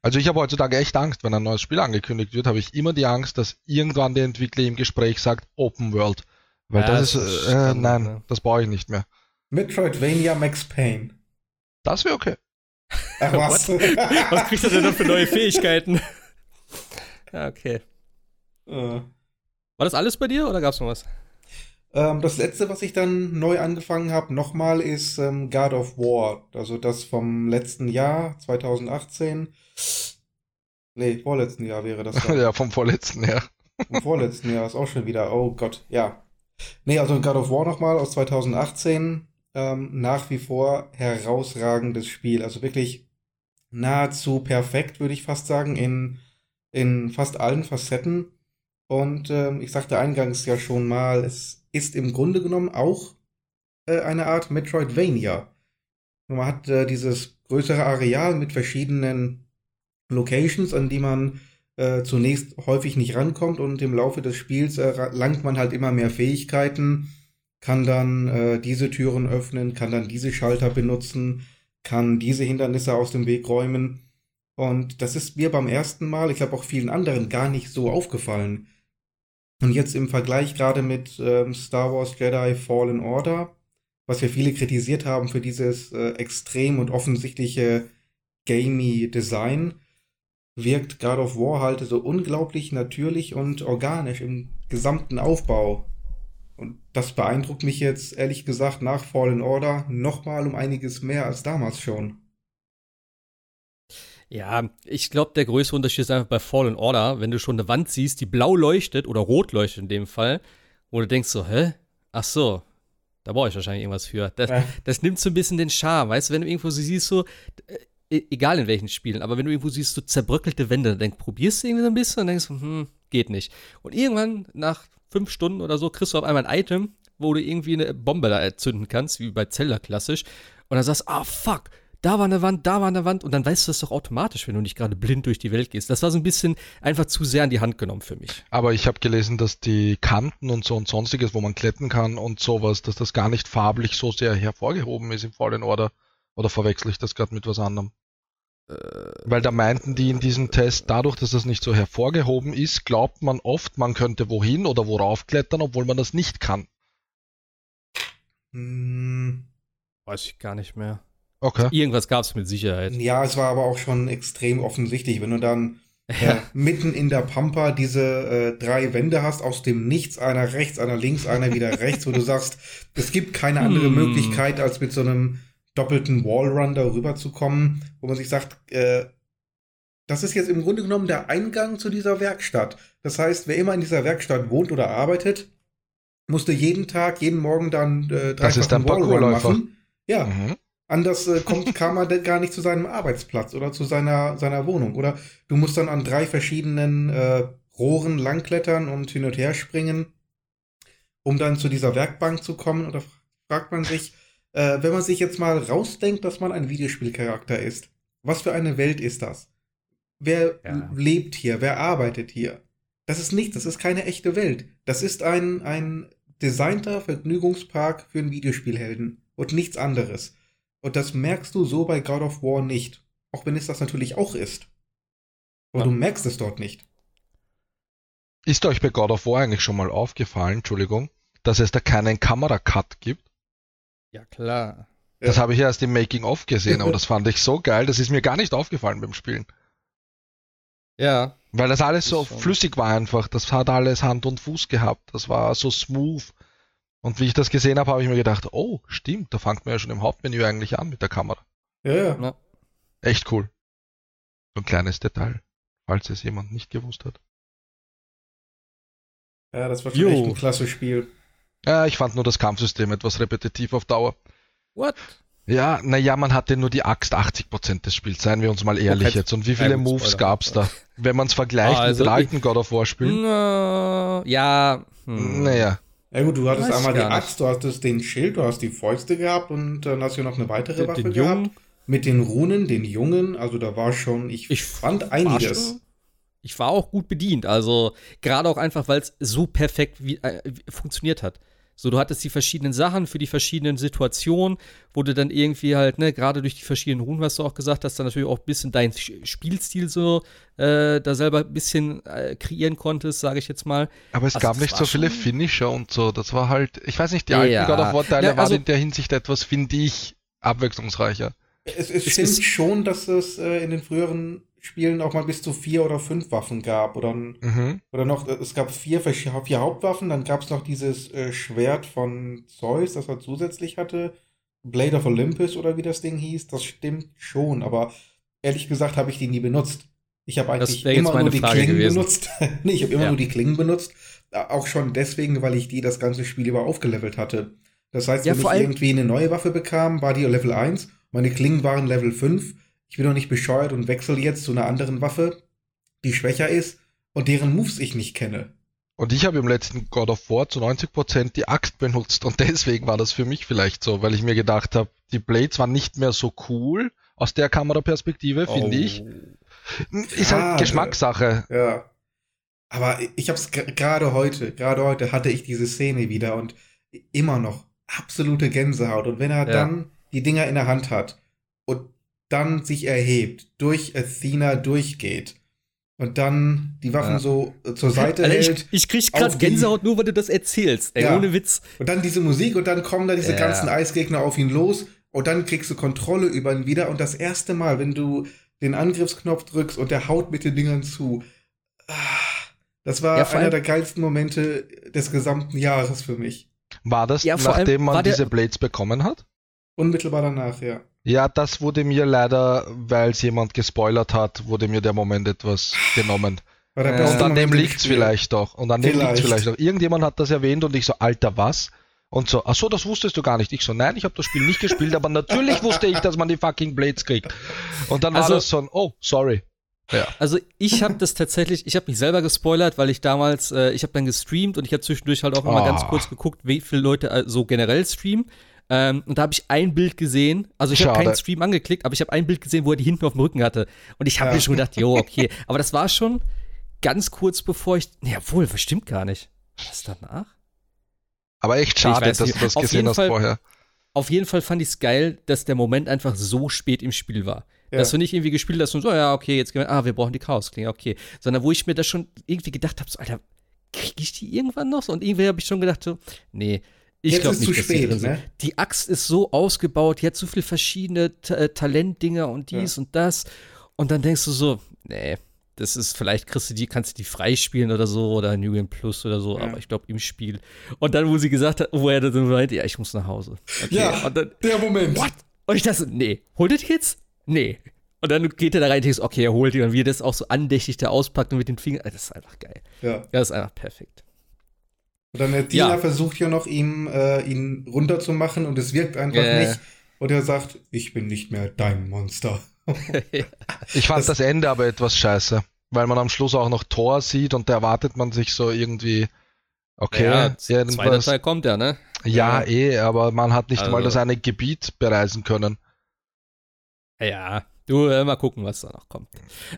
Also ich habe heutzutage echt Angst, wenn ein neues Spiel angekündigt wird, habe ich immer die Angst, dass irgendwann der Entwickler im Gespräch sagt Open World. Weil ja, das, das, ist, äh, nein, ne? das brauche ich nicht mehr. Metroidvania Max Payne. Das wäre okay. Ach, was? was kriegt er denn noch für neue Fähigkeiten? ja, okay. Uh. War das alles bei dir oder gab es noch was? Ähm, das letzte, was ich dann neu angefangen habe, nochmal ist ähm, God of War. Also das vom letzten Jahr, 2018. Nee, vorletzten Jahr wäre das. Dann. ja, vom vorletzten Jahr. Vom vorletzten Jahr ist auch schon wieder. Oh Gott, ja. Nee, also God of War nochmal aus 2018 ähm, nach wie vor herausragendes Spiel. Also wirklich nahezu perfekt, würde ich fast sagen, in, in fast allen Facetten. Und ähm, ich sagte eingangs ja schon mal, es ist im Grunde genommen auch äh, eine Art Metroidvania. Man hat äh, dieses größere Areal mit verschiedenen Locations, an die man äh, zunächst häufig nicht rankommt und im Laufe des Spiels erlangt man halt immer mehr Fähigkeiten, kann dann äh, diese Türen öffnen, kann dann diese Schalter benutzen, kann diese Hindernisse aus dem Weg räumen. Und das ist mir beim ersten Mal, ich glaube auch vielen anderen, gar nicht so aufgefallen. Und jetzt im Vergleich gerade mit ähm, Star Wars Jedi Fallen Order, was ja viele kritisiert haben für dieses äh, extrem und offensichtliche gamey Design, wirkt God of War halt so unglaublich natürlich und organisch im gesamten Aufbau. Und das beeindruckt mich jetzt ehrlich gesagt nach Fallen Order nochmal um einiges mehr als damals schon. Ja, ich glaube, der größte Unterschied ist einfach bei Fallen Order, wenn du schon eine Wand siehst, die blau leuchtet oder rot leuchtet in dem Fall, wo du denkst so, hä? Ach so, da brauche ich wahrscheinlich irgendwas für. Das, ja. das nimmt so ein bisschen den Charme, weißt du, wenn du irgendwo siehst, so, äh, e, egal in welchen Spielen, aber wenn du irgendwo siehst, so zerbröckelte Wände, dann probierst du irgendwie so ein bisschen und denkst, hm, geht nicht. Und irgendwann nach fünf Stunden oder so kriegst du auf einmal ein Item, wo du irgendwie eine Bombe da erzünden kannst, wie bei Zelda klassisch. Und dann sagst du, ah, fuck, da war eine Wand, da war eine Wand. Und dann weißt du das doch automatisch, wenn du nicht gerade blind durch die Welt gehst. Das war so ein bisschen einfach zu sehr an die Hand genommen für mich. Aber ich habe gelesen, dass die Kanten und so und sonstiges, wo man kletten kann und sowas, dass das gar nicht farblich so sehr hervorgehoben ist im Fallen Order. Oder verwechsel ich das gerade mit was anderem? Weil da meinten die in diesem Test, dadurch, dass das nicht so hervorgehoben ist, glaubt man oft, man könnte wohin oder worauf klettern, obwohl man das nicht kann. Hm. Weiß ich gar nicht mehr. Okay. Irgendwas gab es mit Sicherheit. Ja, es war aber auch schon extrem offensichtlich, wenn du dann ja. äh, mitten in der Pampa diese äh, drei Wände hast, aus dem Nichts, einer rechts, einer links, einer wieder rechts, wo du sagst, es gibt keine andere hm. Möglichkeit, als mit so einem doppelten Wallrun darüber zu kommen, wo man sich sagt, äh, das ist jetzt im Grunde genommen der Eingang zu dieser Werkstatt. Das heißt, wer immer in dieser Werkstatt wohnt oder arbeitet, musste jeden Tag, jeden Morgen dann äh, das ist dann Wallrun machen. Ja. Mhm. Anders äh, kommt, kam er gar nicht zu seinem Arbeitsplatz oder zu seiner, seiner Wohnung. Oder du musst dann an drei verschiedenen äh, Rohren langklettern und hin und her springen, um dann zu dieser Werkbank zu kommen. Oder fragt man sich, äh, wenn man sich jetzt mal rausdenkt, dass man ein Videospielcharakter ist, was für eine Welt ist das? Wer ja. lebt hier? Wer arbeitet hier? Das ist nichts, das ist keine echte Welt. Das ist ein, ein designter Vergnügungspark für einen Videospielhelden und nichts anderes. Und das merkst du so bei God of War nicht. Auch wenn es das natürlich auch ist. Aber ja. du merkst es dort nicht. Ist euch bei God of War eigentlich schon mal aufgefallen, Entschuldigung, dass es da keinen Kameracut gibt? Ja, klar. Das ja. habe ich erst im Making-of gesehen, aber das fand ich so geil, das ist mir gar nicht aufgefallen beim Spielen. Ja. Weil das alles so schon. flüssig war einfach. Das hat alles Hand und Fuß gehabt. Das war so smooth. Und wie ich das gesehen habe, habe ich mir gedacht, oh, stimmt, da fängt man ja schon im Hauptmenü eigentlich an mit der Kamera. Ja, ja. ja. Echt cool. So ein kleines Detail, falls es jemand nicht gewusst hat. Ja, das war schon jo. echt ein klasse Spiel. Ja, ich fand nur das Kampfsystem etwas repetitiv auf Dauer. What? Ja, naja, man hatte nur die Axt 80% des Spiels, seien wir uns mal ehrlich okay. jetzt. Und wie viele Moves gab's da? Wenn man es vergleicht ah, also mit den alten God of War Spielen? Ja. Hm. Naja. Ja gut, du hattest Weiß einmal die Axt, du hattest den Schild, du hast die Fäuste gehabt und dann hast du noch eine weitere den, Waffe den gehabt. Jungen. Mit den Runen, den Jungen, also da war schon, ich, ich fand einiges. ich war auch gut bedient, also gerade auch einfach, weil es so perfekt wie, äh, funktioniert hat. So, du hattest die verschiedenen Sachen für die verschiedenen Situationen, wo du dann irgendwie halt, ne, gerade durch die verschiedenen Runen, was du auch gesagt hast, dann natürlich auch ein bisschen deinen Spielstil so äh, da selber ein bisschen äh, kreieren konntest, sage ich jetzt mal. Aber es also, gab nicht so viele Finisher und so. Das war halt, ich weiß nicht, die alten ja. God of War Teile ja, also, waren in der Hinsicht etwas, finde ich, abwechslungsreicher. Es, es stimmt schon, dass es äh, in den früheren Spielen auch mal bis zu vier oder fünf Waffen gab. Oder, mhm. oder noch, es gab vier, vier Hauptwaffen, dann gab es noch dieses äh, Schwert von Zeus, das er zusätzlich hatte. Blade of Olympus oder wie das Ding hieß, das stimmt schon, aber ehrlich gesagt habe ich die nie benutzt. Ich habe eigentlich immer nur die Frage Klingen gewesen. benutzt. nee, ich habe immer ja. nur die Klingen benutzt. Auch schon deswegen, weil ich die das ganze Spiel über aufgelevelt hatte. Das heißt, ja, wenn ich irgendwie eine neue Waffe bekam, war die Level 1, meine Klingen waren Level 5 ich bin doch nicht bescheuert und wechsle jetzt zu einer anderen Waffe, die schwächer ist und deren Moves ich nicht kenne. Und ich habe im letzten God of War zu 90% die Axt benutzt und deswegen war das für mich vielleicht so, weil ich mir gedacht habe, die Blades waren nicht mehr so cool aus der Kameraperspektive, finde oh. ich. Ist halt Geschmackssache. Ja. Aber ich habe es gerade heute, gerade heute hatte ich diese Szene wieder und immer noch absolute Gänsehaut. Und wenn er ja. dann die Dinger in der Hand hat dann sich erhebt, durch Athena durchgeht und dann die Waffen ja. so äh, zur Seite also hält. Ich, ich krieg gerade Gänsehaut nur, weil du das erzählst, ey, ja. ohne Witz. Und dann diese Musik und dann kommen da diese ja. ganzen Eisgegner auf ihn los und dann kriegst du Kontrolle über ihn wieder und das erste Mal, wenn du den Angriffsknopf drückst und der haut mit den Dingern zu. Ah, das war einer der geilsten Momente des gesamten Jahres für mich. War das, nachdem man diese Blades bekommen hat? Unmittelbar danach, ja. Ja, das wurde mir leider, weil es jemand gespoilert hat, wurde mir der Moment etwas genommen. Und an dem liegt's vielleicht doch. Und an dem liegt's vielleicht doch. Irgendjemand hat das erwähnt und ich so, Alter, was? Und so, ach so, das wusstest du gar nicht. Ich so, nein, ich habe das Spiel nicht gespielt, aber natürlich wusste ich, dass man die fucking Blades kriegt. Und dann also, war das so ein, oh, sorry. Ja. Also ich habe das tatsächlich, ich habe mich selber gespoilert, weil ich damals, äh, ich habe dann gestreamt und ich habe zwischendurch halt auch immer oh. ganz kurz geguckt, wie viele Leute äh, so generell streamen. Ähm, und da habe ich ein Bild gesehen, also ich habe keinen Stream angeklickt, aber ich habe ein Bild gesehen, wo er die hinten auf dem Rücken hatte. Und ich habe ja. mir schon gedacht, jo, okay. Aber das war schon ganz kurz bevor ich, ja wohl, das stimmt gar nicht. Was danach? Aber echt schade, dass du das gesehen hast Fall, vorher. Auf jeden Fall fand ich es geil, dass der Moment einfach so spät im Spiel war. Ja. Dass du nicht irgendwie gespielt hast und so, ja, okay, jetzt gehen wir, ah, wir brauchen die Chaosklinge, okay. Sondern wo ich mir das schon irgendwie gedacht habe, so, Alter, kriege ich die irgendwann noch? Und irgendwie habe ich schon gedacht, so, nee, ich glaube nicht, dass spät, die drin ne? Die Axt ist so ausgebaut, die hat so viele verschiedene Ta äh, Talentdinger und dies ja. und das. Und dann denkst du so, nee, das ist, vielleicht kriegst du die, kannst du die freispielen oder so oder New Game Plus oder so, ja. aber ich glaube im Spiel. Und dann, wo sie gesagt hat, wo er dann meinte, ja, ich muss nach Hause. Okay. Ja, dann, der Moment. What? Und ich dachte, nee, holt ihr die jetzt? Nee. Und dann geht er da rein und denkst, okay, er holt die und wie er das auch so andächtig da auspackt und mit den Fingern, das ist einfach geil. Ja. Das ist einfach perfekt. Und dann der Diener ja. versucht ja noch, ihm, äh, ihn runterzumachen und es wirkt einfach äh. nicht. Und er sagt, ich bin nicht mehr dein Monster. ich fand das, das, Ende aber etwas scheiße, weil man am Schluss auch noch Thor sieht und da erwartet man sich so irgendwie, okay, ja, zweiter Teil kommt ja, ne? Ja, ja, eh, aber man hat nicht also. mal das eine Gebiet bereisen können. Ja, Du, äh, mal gucken, was da noch kommt.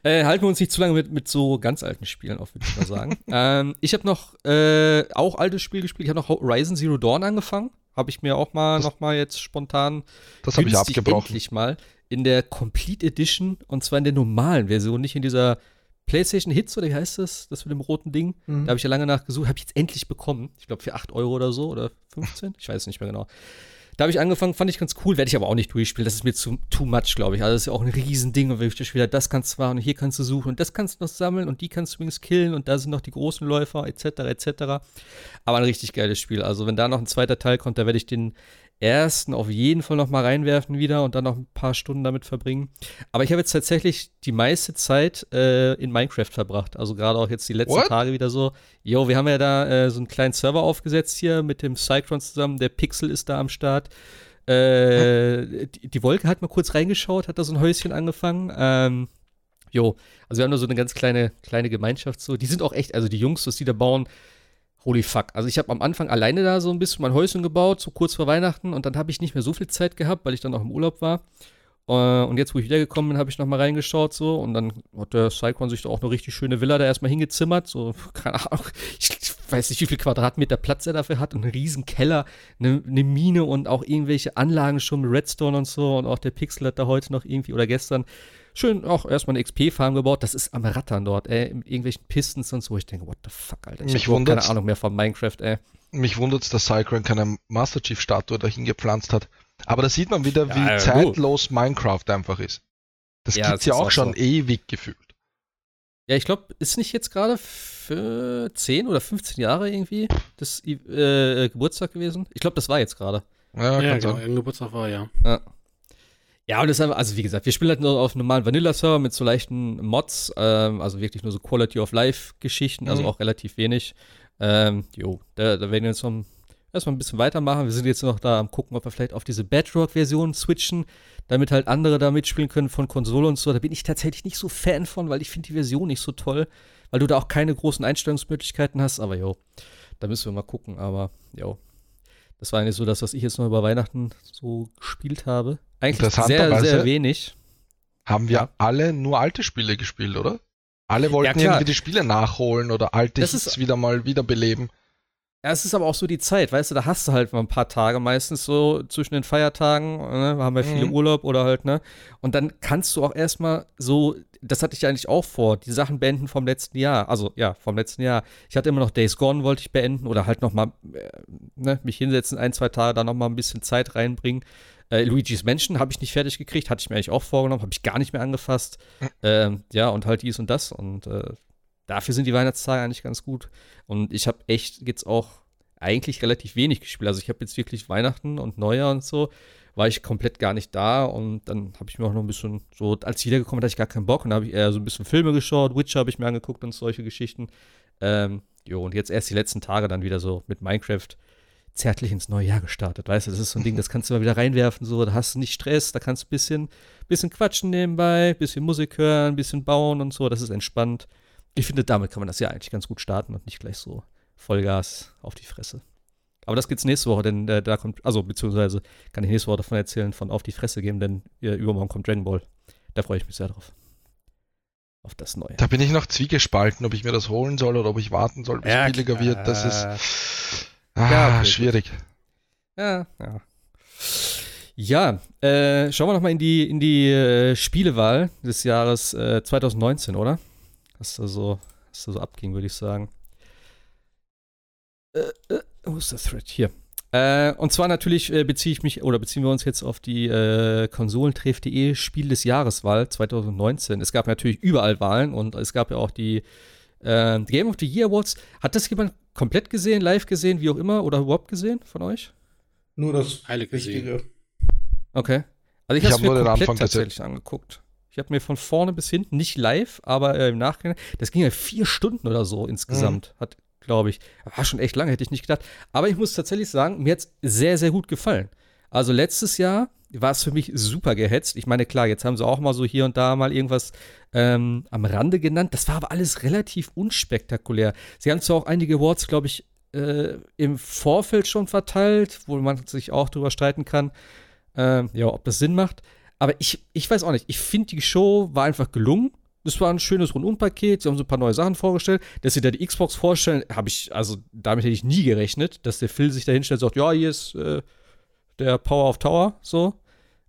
Äh, halten wir uns nicht zu lange mit, mit so ganz alten Spielen auf, würde ich mal sagen. ähm, ich habe noch äh, auch altes Spiel gespielt. Ich habe noch Horizon Zero Dawn angefangen. Habe ich mir auch mal das, noch mal jetzt spontan das habe ich abgebrochen. endlich mal in der Complete Edition und zwar in der normalen Version, nicht in dieser PlayStation Hits oder wie heißt das? Das mit dem roten Ding. Mhm. Da habe ich ja lange nachgesucht, habe ich jetzt endlich bekommen. Ich glaube für 8 Euro oder so oder 15. Ich weiß nicht mehr genau. Da habe ich angefangen, fand ich ganz cool, werde ich aber auch nicht durchspielen. Das ist mir zu too much, glaube ich. Also das ist ja auch ein Riesending und wenn ich wieder das kannst du machen und hier kannst du suchen und das kannst du noch sammeln und die kannst du übrigens killen und da sind noch die großen Läufer etc. etc. Aber ein richtig geiles Spiel. Also wenn da noch ein zweiter Teil kommt, da werde ich den ersten auf jeden Fall noch mal reinwerfen wieder und dann noch ein paar Stunden damit verbringen. Aber ich habe jetzt tatsächlich die meiste Zeit äh, in Minecraft verbracht. Also gerade auch jetzt die letzten What? Tage wieder so. Jo, wir haben ja da äh, so einen kleinen Server aufgesetzt hier mit dem Cycron zusammen. Der Pixel ist da am Start. Äh, die, die, Wolke hat mal kurz reingeschaut, hat da so ein Häuschen angefangen. Ähm, jo, also wir haben da so eine ganz kleine, kleine Gemeinschaft so. Die sind auch echt, also die Jungs, die da bauen, holy fuck. Also ich habe am Anfang alleine da so ein bisschen mein Häuschen gebaut, so kurz vor Weihnachten und dann habe ich nicht mehr so viel Zeit gehabt, weil ich dann auch im Urlaub war. Uh, und jetzt, wo ich wiedergekommen bin, habe ich nochmal reingeschaut so und dann hat der Cyclone sich da auch eine richtig schöne Villa da erstmal hingezimmert. So, keine Ahnung, ich, weiß nicht, wie viel Quadratmeter Platz er dafür hat einen riesen Keller, eine, eine Mine und auch irgendwelche Anlagen schon mit Redstone und so und auch der Pixel hat da heute noch irgendwie oder gestern schön auch erstmal eine XP-Farm gebaut. Das ist am Rattern dort, ey, mit irgendwelchen Pistons und so. Ich denke, what the fuck, Alter. Ich habe keine Ahnung mehr von Minecraft, ey. Mich wundert es, dass Cycron keine Master Chief-Statue dahin gepflanzt hat. Aber da sieht man wieder, wie ja, zeitlos. Minecraft einfach ist. Das ja, gibt's ja auch, auch schon so. ewig gefühlt. Ja, ich glaube, ist nicht jetzt gerade für 10 oder 15 Jahre irgendwie das äh, Geburtstag gewesen? Ich glaube, das war jetzt gerade. Ja, ja genau, Geburtstag war, ja. ja. Ja, und das ist einfach, also wie gesagt, wir spielen halt nur auf normalen Vanilla-Server mit so leichten Mods, ähm, also wirklich nur so Quality of Life-Geschichten, also mhm. auch relativ wenig. Ähm, jo, da, da werden jetzt noch erstmal ein bisschen weitermachen. Wir sind jetzt noch da am gucken, ob wir vielleicht auf diese Bedrock-Version switchen, damit halt andere da mitspielen können von Konsole und so. Da bin ich tatsächlich nicht so Fan von, weil ich finde die Version nicht so toll, weil du da auch keine großen Einstellungsmöglichkeiten hast. Aber jo, da müssen wir mal gucken. Aber jo, das war eigentlich so das, was ich jetzt noch über Weihnachten so gespielt habe. Eigentlich sehr, sehr wenig. Haben wir alle nur alte Spiele gespielt, oder? Alle wollten ja, irgendwie die Spiele nachholen oder alte das Hits wieder mal wiederbeleben. Ja, es ist aber auch so die Zeit, weißt du, da hast du halt mal ein paar Tage meistens so zwischen den Feiertagen, ne, haben wir viele mhm. Urlaub oder halt, ne? Und dann kannst du auch erstmal so, das hatte ich eigentlich auch vor, die Sachen beenden vom letzten Jahr. Also ja, vom letzten Jahr. Ich hatte immer noch Days Gone, wollte ich beenden oder halt nochmal, äh, ne, mich hinsetzen, ein, zwei Tage, da nochmal ein bisschen Zeit reinbringen. Äh, Luigi's Menschen habe ich nicht fertig gekriegt, hatte ich mir eigentlich auch vorgenommen, habe ich gar nicht mehr angefasst. Ähm, ja, und halt dies und das. Und äh, dafür sind die Weihnachtstage eigentlich ganz gut. Und ich habe echt jetzt auch eigentlich relativ wenig gespielt. Also ich habe jetzt wirklich Weihnachten und Neujahr und so, war ich komplett gar nicht da und dann habe ich mir auch noch ein bisschen so, als ich wiedergekommen bin, hatte ich gar keinen Bock und habe ich eher so ein bisschen Filme geschaut, Witcher habe ich mir angeguckt und solche Geschichten. Ähm, jo, und jetzt erst die letzten Tage dann wieder so mit Minecraft zärtlich ins neue Jahr gestartet. Weißt du, das ist so ein Ding, das kannst du mal wieder reinwerfen, so, da hast du nicht Stress, da kannst du ein bisschen, bisschen quatschen nebenbei, bisschen Musik hören, bisschen bauen und so, das ist entspannt ich finde, damit kann man das ja eigentlich ganz gut starten und nicht gleich so Vollgas auf die Fresse. Aber das gibt's nächste Woche, denn äh, da kommt, also beziehungsweise kann ich nächste Woche davon erzählen, von auf die Fresse geben, denn äh, übermorgen kommt Dragon Ball. Da freue ich mich sehr drauf. Auf das Neue. Da bin ich noch zwiegespalten, ob ich mir das holen soll oder ob ich warten soll, bis ja, es billiger wird. Das ist ah, ja, okay, schwierig. Ja, ja. Ja, äh, schauen wir nochmal in die, in die äh, Spielewahl des Jahres 2019, äh, oder? was da so, was da so abging, würde ich sagen. Äh, äh, wo ist der Thread? Hier. Äh, und zwar natürlich beziehe ich mich, oder beziehen wir uns jetzt auf die äh, Konsolentreff.de Spiel des Jahreswahl 2019. Es gab natürlich überall Wahlen und es gab ja auch die Game of the Year Awards. Hat das jemand komplett gesehen, live gesehen, wie auch immer, oder überhaupt gesehen von euch? Nur das Heilige Wichtige. Okay. Also ich, ich habe mir komplett tatsächlich angeguckt. Ich habe mir von vorne bis hinten, nicht live, aber äh, im Nachhinein, das ging ja vier Stunden oder so insgesamt. Mhm. Hat, glaube ich, war schon echt lange, hätte ich nicht gedacht. Aber ich muss tatsächlich sagen, mir hat es sehr, sehr gut gefallen. Also letztes Jahr war es für mich super gehetzt. Ich meine, klar, jetzt haben sie auch mal so hier und da mal irgendwas ähm, am Rande genannt. Das war aber alles relativ unspektakulär. Sie haben zwar auch einige Awards, glaube ich, äh, im Vorfeld schon verteilt, wo man sich auch drüber streiten kann, äh, ja, ob das Sinn macht. Aber ich, ich weiß auch nicht. Ich finde, die Show war einfach gelungen. Das war ein schönes Rundum-Paket. Sie haben so ein paar neue Sachen vorgestellt. Dass sie da die Xbox vorstellen, habe ich, also damit hätte ich nie gerechnet, dass der Phil sich da hinstellt und sagt, ja, hier ist äh, der Power of Tower, so.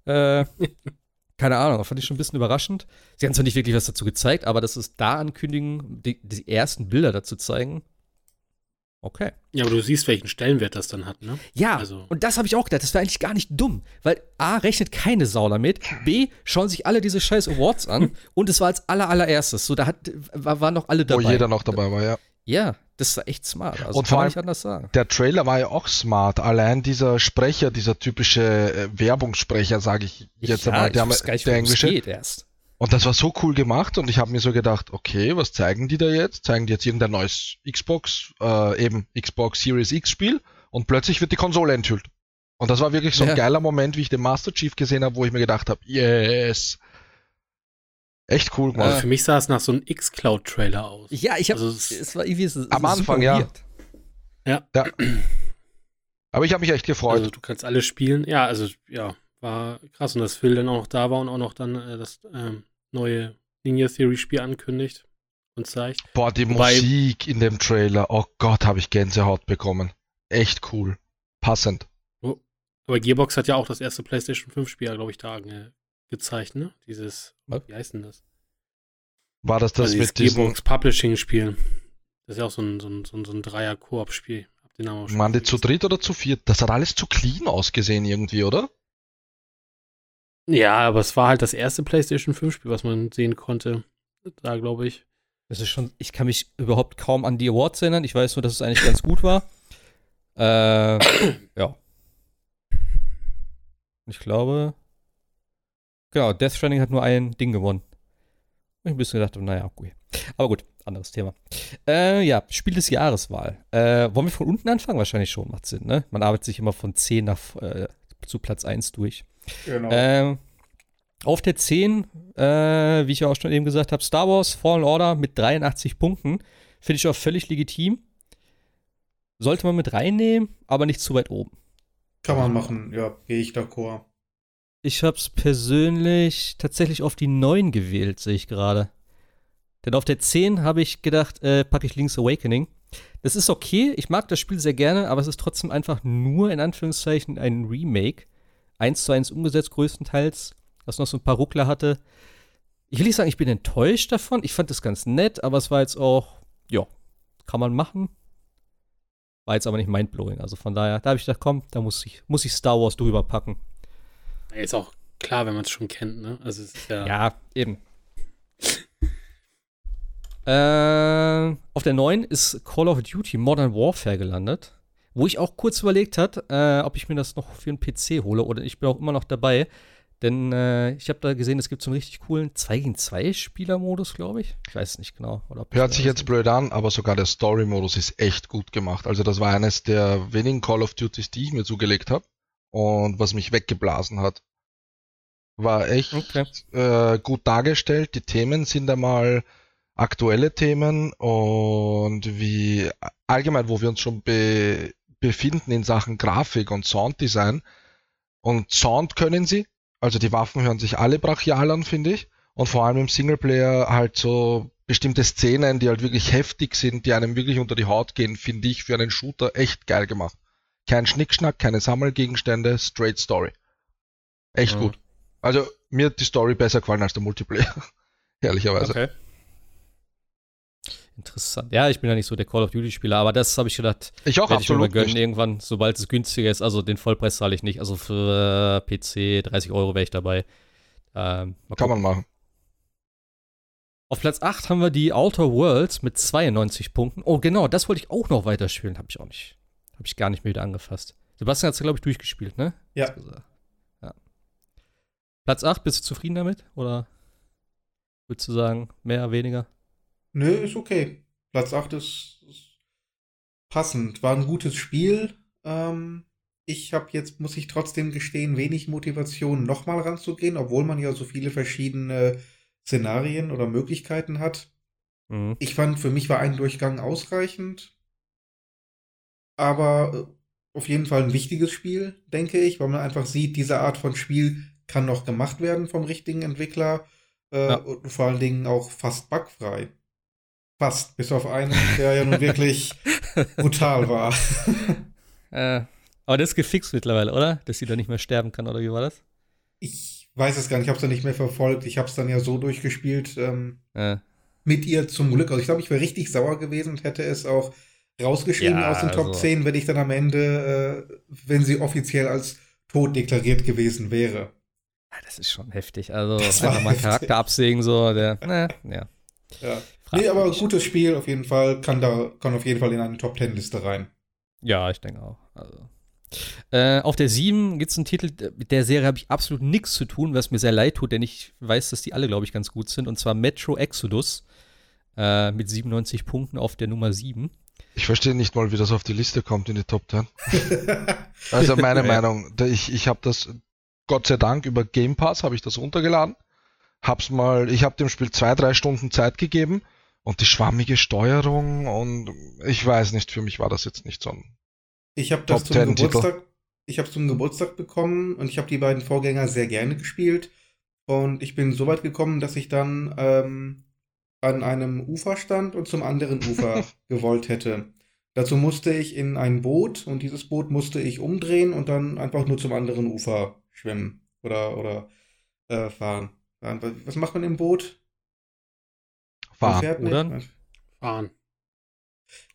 Äh, keine Ahnung, fand ich schon ein bisschen überraschend. Sie haben zwar nicht wirklich was dazu gezeigt, aber dass es da ankündigen, die, die ersten Bilder dazu zeigen, Okay. Ja, aber du siehst, welchen Stellenwert das dann hat, ne? Ja, also. und das habe ich auch gedacht. Das war eigentlich gar nicht dumm, weil A, rechnet keine Sau damit, B, schauen sich alle diese scheiß Awards an und es war als aller, allererstes. So, da hat, war, waren noch alle dabei. Wo jeder noch dabei war, ja. Ja, das war echt smart. Also und vor allem, anders sagen. Der Trailer war ja auch smart. Allein dieser Sprecher, dieser typische äh, Werbungssprecher, sage ich jetzt ja, einmal, der, ich der englische. Geht erst. Und das war so cool gemacht und ich habe mir so gedacht, okay, was zeigen die da jetzt? Zeigen die jetzt irgendein neues Xbox, äh, eben Xbox Series X Spiel und plötzlich wird die Konsole enthüllt. Und das war wirklich so ein ja. geiler Moment, wie ich den Master Chief gesehen habe, wo ich mir gedacht habe, yes. Echt cool gemacht. Also für mich sah es nach so einem X-Cloud-Trailer aus. Ja, ich habe also es war irgendwie es, es am Anfang, ja. ja. ja. Aber ich habe mich echt gefreut. Also du kannst alles spielen. Ja, also ja, war krass. Und dass Phil dann auch noch da war und auch noch dann äh, das ähm, neue Ninja Theory Spiel ankündigt und zeigt. Boah, die Wobei, Musik in dem Trailer, oh Gott, habe ich Gänsehaut bekommen. Echt cool. Passend. Oh, aber Gearbox hat ja auch das erste PlayStation 5 Spiel, glaube ich, da gezeigt, ne? Dieses, Was? wie heißt denn das? War das das also mit Gearbox Publishing Spiel? Das ist ja auch so ein, so ein, so ein, so ein Dreier-Koop-Spiel. Waren die zu dritt oder zu viert? Das hat alles zu clean ausgesehen irgendwie, oder? Ja, aber es war halt das erste PlayStation 5 Spiel, was man sehen konnte. Da glaube ich. Das ist schon, ich kann mich überhaupt kaum an die Awards erinnern. Ich weiß nur, dass es eigentlich ganz gut war. Äh, ja. Ich glaube, genau, Death Stranding hat nur ein Ding gewonnen. Ich ein bisschen gedacht, naja, okay. Aber gut, anderes Thema. Äh, ja, Spiel des Jahreswahl. Äh, wollen wir von unten anfangen? Wahrscheinlich schon, macht Sinn, ne? Man arbeitet sich immer von 10 nach, äh, zu Platz 1 durch. Genau. Äh, auf der 10, äh, wie ich auch schon eben gesagt habe, Star Wars Fallen Order mit 83 Punkten. Finde ich auch völlig legitim. Sollte man mit reinnehmen, aber nicht zu weit oben. Kann man machen, ja, gehe ich d'accord. Ich habe es persönlich tatsächlich auf die 9 gewählt, sehe ich gerade. Denn auf der 10 habe ich gedacht, äh, packe ich Link's Awakening. Das ist okay, ich mag das Spiel sehr gerne, aber es ist trotzdem einfach nur in Anführungszeichen ein Remake. Eins zu eins umgesetzt größtenteils, was noch so ein paar Ruckler hatte. Ich will nicht sagen, ich bin enttäuscht davon. Ich fand das ganz nett, aber es war jetzt auch, ja, kann man machen. War jetzt aber nicht mindblowing. Also von daher, da habe ich gedacht, komm, da muss ich, muss ich Star Wars drüber packen. Ist auch klar, wenn man es schon kennt, ne? Also es ist ja. Ja, eben. äh, auf der 9 ist Call of Duty Modern Warfare gelandet. Wo ich auch kurz überlegt hat, äh, ob ich mir das noch für einen PC hole oder ich bin auch immer noch dabei. Denn äh, ich habe da gesehen, es gibt so einen richtig coolen 2 gegen 2 Spieler-Modus, glaube ich. Ich weiß nicht genau. Hört sich jetzt blöd an, aber sogar der Story-Modus ist echt gut gemacht. Also das war eines der wenigen Call of Duties, die ich mir zugelegt habe und was mich weggeblasen hat. War echt okay. äh, gut dargestellt. Die Themen sind einmal aktuelle Themen und wie allgemein, wo wir uns schon be befinden in Sachen Grafik und Sounddesign. Und Sound können sie. Also die Waffen hören sich alle brachial an, finde ich. Und vor allem im Singleplayer halt so bestimmte Szenen, die halt wirklich heftig sind, die einem wirklich unter die Haut gehen, finde ich für einen Shooter echt geil gemacht. Kein Schnickschnack, keine Sammelgegenstände, straight Story. Echt mhm. gut. Also mir hat die Story besser gefallen als der Multiplayer. Ehrlicherweise. Okay. Interessant. Ja, ich bin ja nicht so der Call of Duty-Spieler, aber das habe ich gedacht, ich auch absolut ich mir gönnen irgendwann, sobald es günstiger ist. Also den Vollpreis zahle ich nicht. Also für äh, PC 30 Euro wäre ich dabei. Ähm, Kann man machen. Auf Platz 8 haben wir die Outer Worlds mit 92 Punkten. Oh, genau, das wollte ich auch noch weiterspielen. Habe ich auch nicht. Habe ich gar nicht mehr wieder angefasst. Sebastian hat es, glaube ich, durchgespielt, ne? Ja. ja. Platz 8, bist du zufrieden damit? Oder würdest du sagen, mehr, weniger? Nö, ist okay. Platz 8 ist, ist passend. War ein gutes Spiel. Ähm, ich habe jetzt, muss ich trotzdem gestehen, wenig Motivation, nochmal ranzugehen, obwohl man ja so viele verschiedene Szenarien oder Möglichkeiten hat. Mhm. Ich fand, für mich war ein Durchgang ausreichend aber äh, auf jeden Fall ein wichtiges Spiel, denke ich, weil man einfach sieht, diese Art von Spiel kann noch gemacht werden vom richtigen Entwickler äh, ja. und vor allen Dingen auch fast bugfrei. Fast, bis auf einen, der ja nun wirklich brutal war. äh, aber das ist gefixt mittlerweile, oder? Dass sie da nicht mehr sterben kann, oder wie war das? Ich weiß es gar nicht, ich habe es ja nicht mehr verfolgt. Ich habe es dann ja so durchgespielt ähm, äh. mit ihr zum Glück. Also ich glaube, ich wäre richtig sauer gewesen und hätte es auch rausgeschrieben ja, aus den Top also. 10, wenn ich dann am Ende, äh, wenn sie offiziell als tot deklariert gewesen wäre. Ja, das ist schon heftig. Also das einfach mal heftig. Charakter absägen, so, der, ne, ja. ja. Nee, aber gutes Spiel auf jeden Fall, kann da, kann auf jeden Fall in eine Top 10 Liste rein. Ja, ich denke auch. Also. Äh, auf der 7 gibt es einen Titel, mit der Serie habe ich absolut nichts zu tun, was mir sehr leid tut, denn ich weiß, dass die alle, glaube ich, ganz gut sind. Und zwar Metro Exodus äh, mit 97 Punkten auf der Nummer 7. Ich verstehe nicht mal, wie das auf die Liste kommt in die Top 10. also meine ja. Meinung, ich, ich habe das, Gott sei Dank, über Game Pass habe ich das runtergeladen. Hab's mal, ich habe dem Spiel zwei, drei Stunden Zeit gegeben und die schwammige Steuerung und ich weiß nicht, für mich war das jetzt nicht so ein Ich habe das zum Geburtstag, ich habe zum Geburtstag bekommen und ich habe die beiden Vorgänger sehr gerne gespielt und ich bin so weit gekommen, dass ich dann ähm, an einem Ufer stand und zum anderen Ufer gewollt hätte. Dazu musste ich in ein Boot und dieses Boot musste ich umdrehen und dann einfach nur zum anderen Ufer schwimmen oder, oder äh, fahren. Was macht man im Boot? Fahren. Oder? Fahren.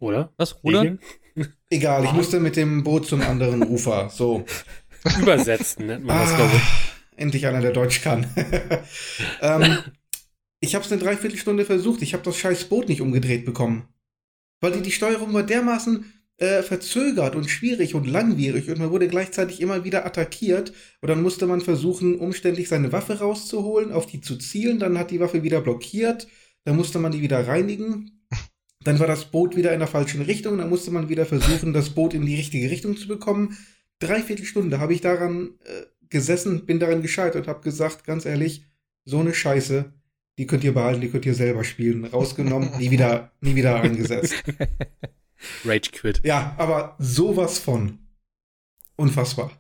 Oder? Was? Rudern? Egal, ich musste mit dem Boot zum anderen Ufer. So. Übersetzen nennt man das, ah, glaube ich. Endlich einer, der Deutsch kann. ähm, ich habe es eine Dreiviertelstunde versucht. Ich habe das scheiß Boot nicht umgedreht bekommen. Weil die, die Steuerung war dermaßen äh, verzögert und schwierig und langwierig und man wurde gleichzeitig immer wieder attackiert. Und dann musste man versuchen, umständlich seine Waffe rauszuholen, auf die zu zielen. Dann hat die Waffe wieder blockiert. dann musste man die wieder reinigen. Dann war das Boot wieder in der falschen Richtung, dann musste man wieder versuchen, das Boot in die richtige Richtung zu bekommen. Dreiviertel Stunde habe ich daran äh, gesessen, bin daran gescheitert und habe gesagt, ganz ehrlich, so eine Scheiße, die könnt ihr behalten, die könnt ihr selber spielen. Rausgenommen, nie wieder, nie wieder eingesetzt. Rage Quit. Ja, aber sowas von. Unfassbar.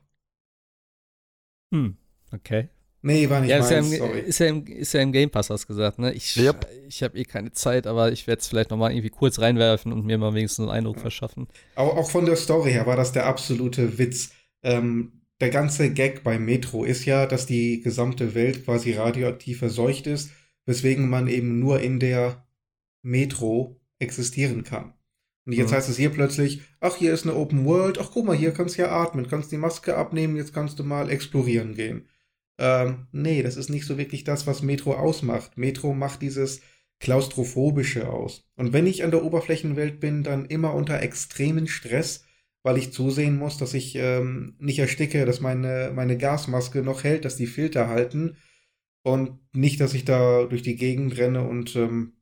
Hm, okay. Nee, war nicht ja, meins, ist, ja im, sorry. ist, ja im, ist ja im Game Pass, hast du gesagt, ne? Ich, Yep. ich habe eh keine Zeit, aber ich werde es vielleicht nochmal irgendwie kurz reinwerfen und mir mal wenigstens einen Eindruck verschaffen. Auch, auch von der Story her war das der absolute Witz. Ähm, der ganze Gag bei Metro ist ja, dass die gesamte Welt quasi radioaktiv verseucht ist, weswegen man eben nur in der Metro existieren kann. Und jetzt Mhm. heißt es hier plötzlich, ach, hier ist eine Open World, ach guck mal, hier kannst du ja atmen, kannst die Maske abnehmen, jetzt kannst du mal explorieren gehen. Ähm, nee, das ist nicht so wirklich das, was Metro ausmacht. Metro macht dieses Klaustrophobische aus. Und wenn ich an der Oberflächenwelt bin, dann immer unter extremen Stress, weil ich zusehen muss, dass ich ähm, nicht ersticke, dass meine, meine Gasmaske noch hält, dass die Filter halten und nicht, dass ich da durch die Gegend renne und ähm,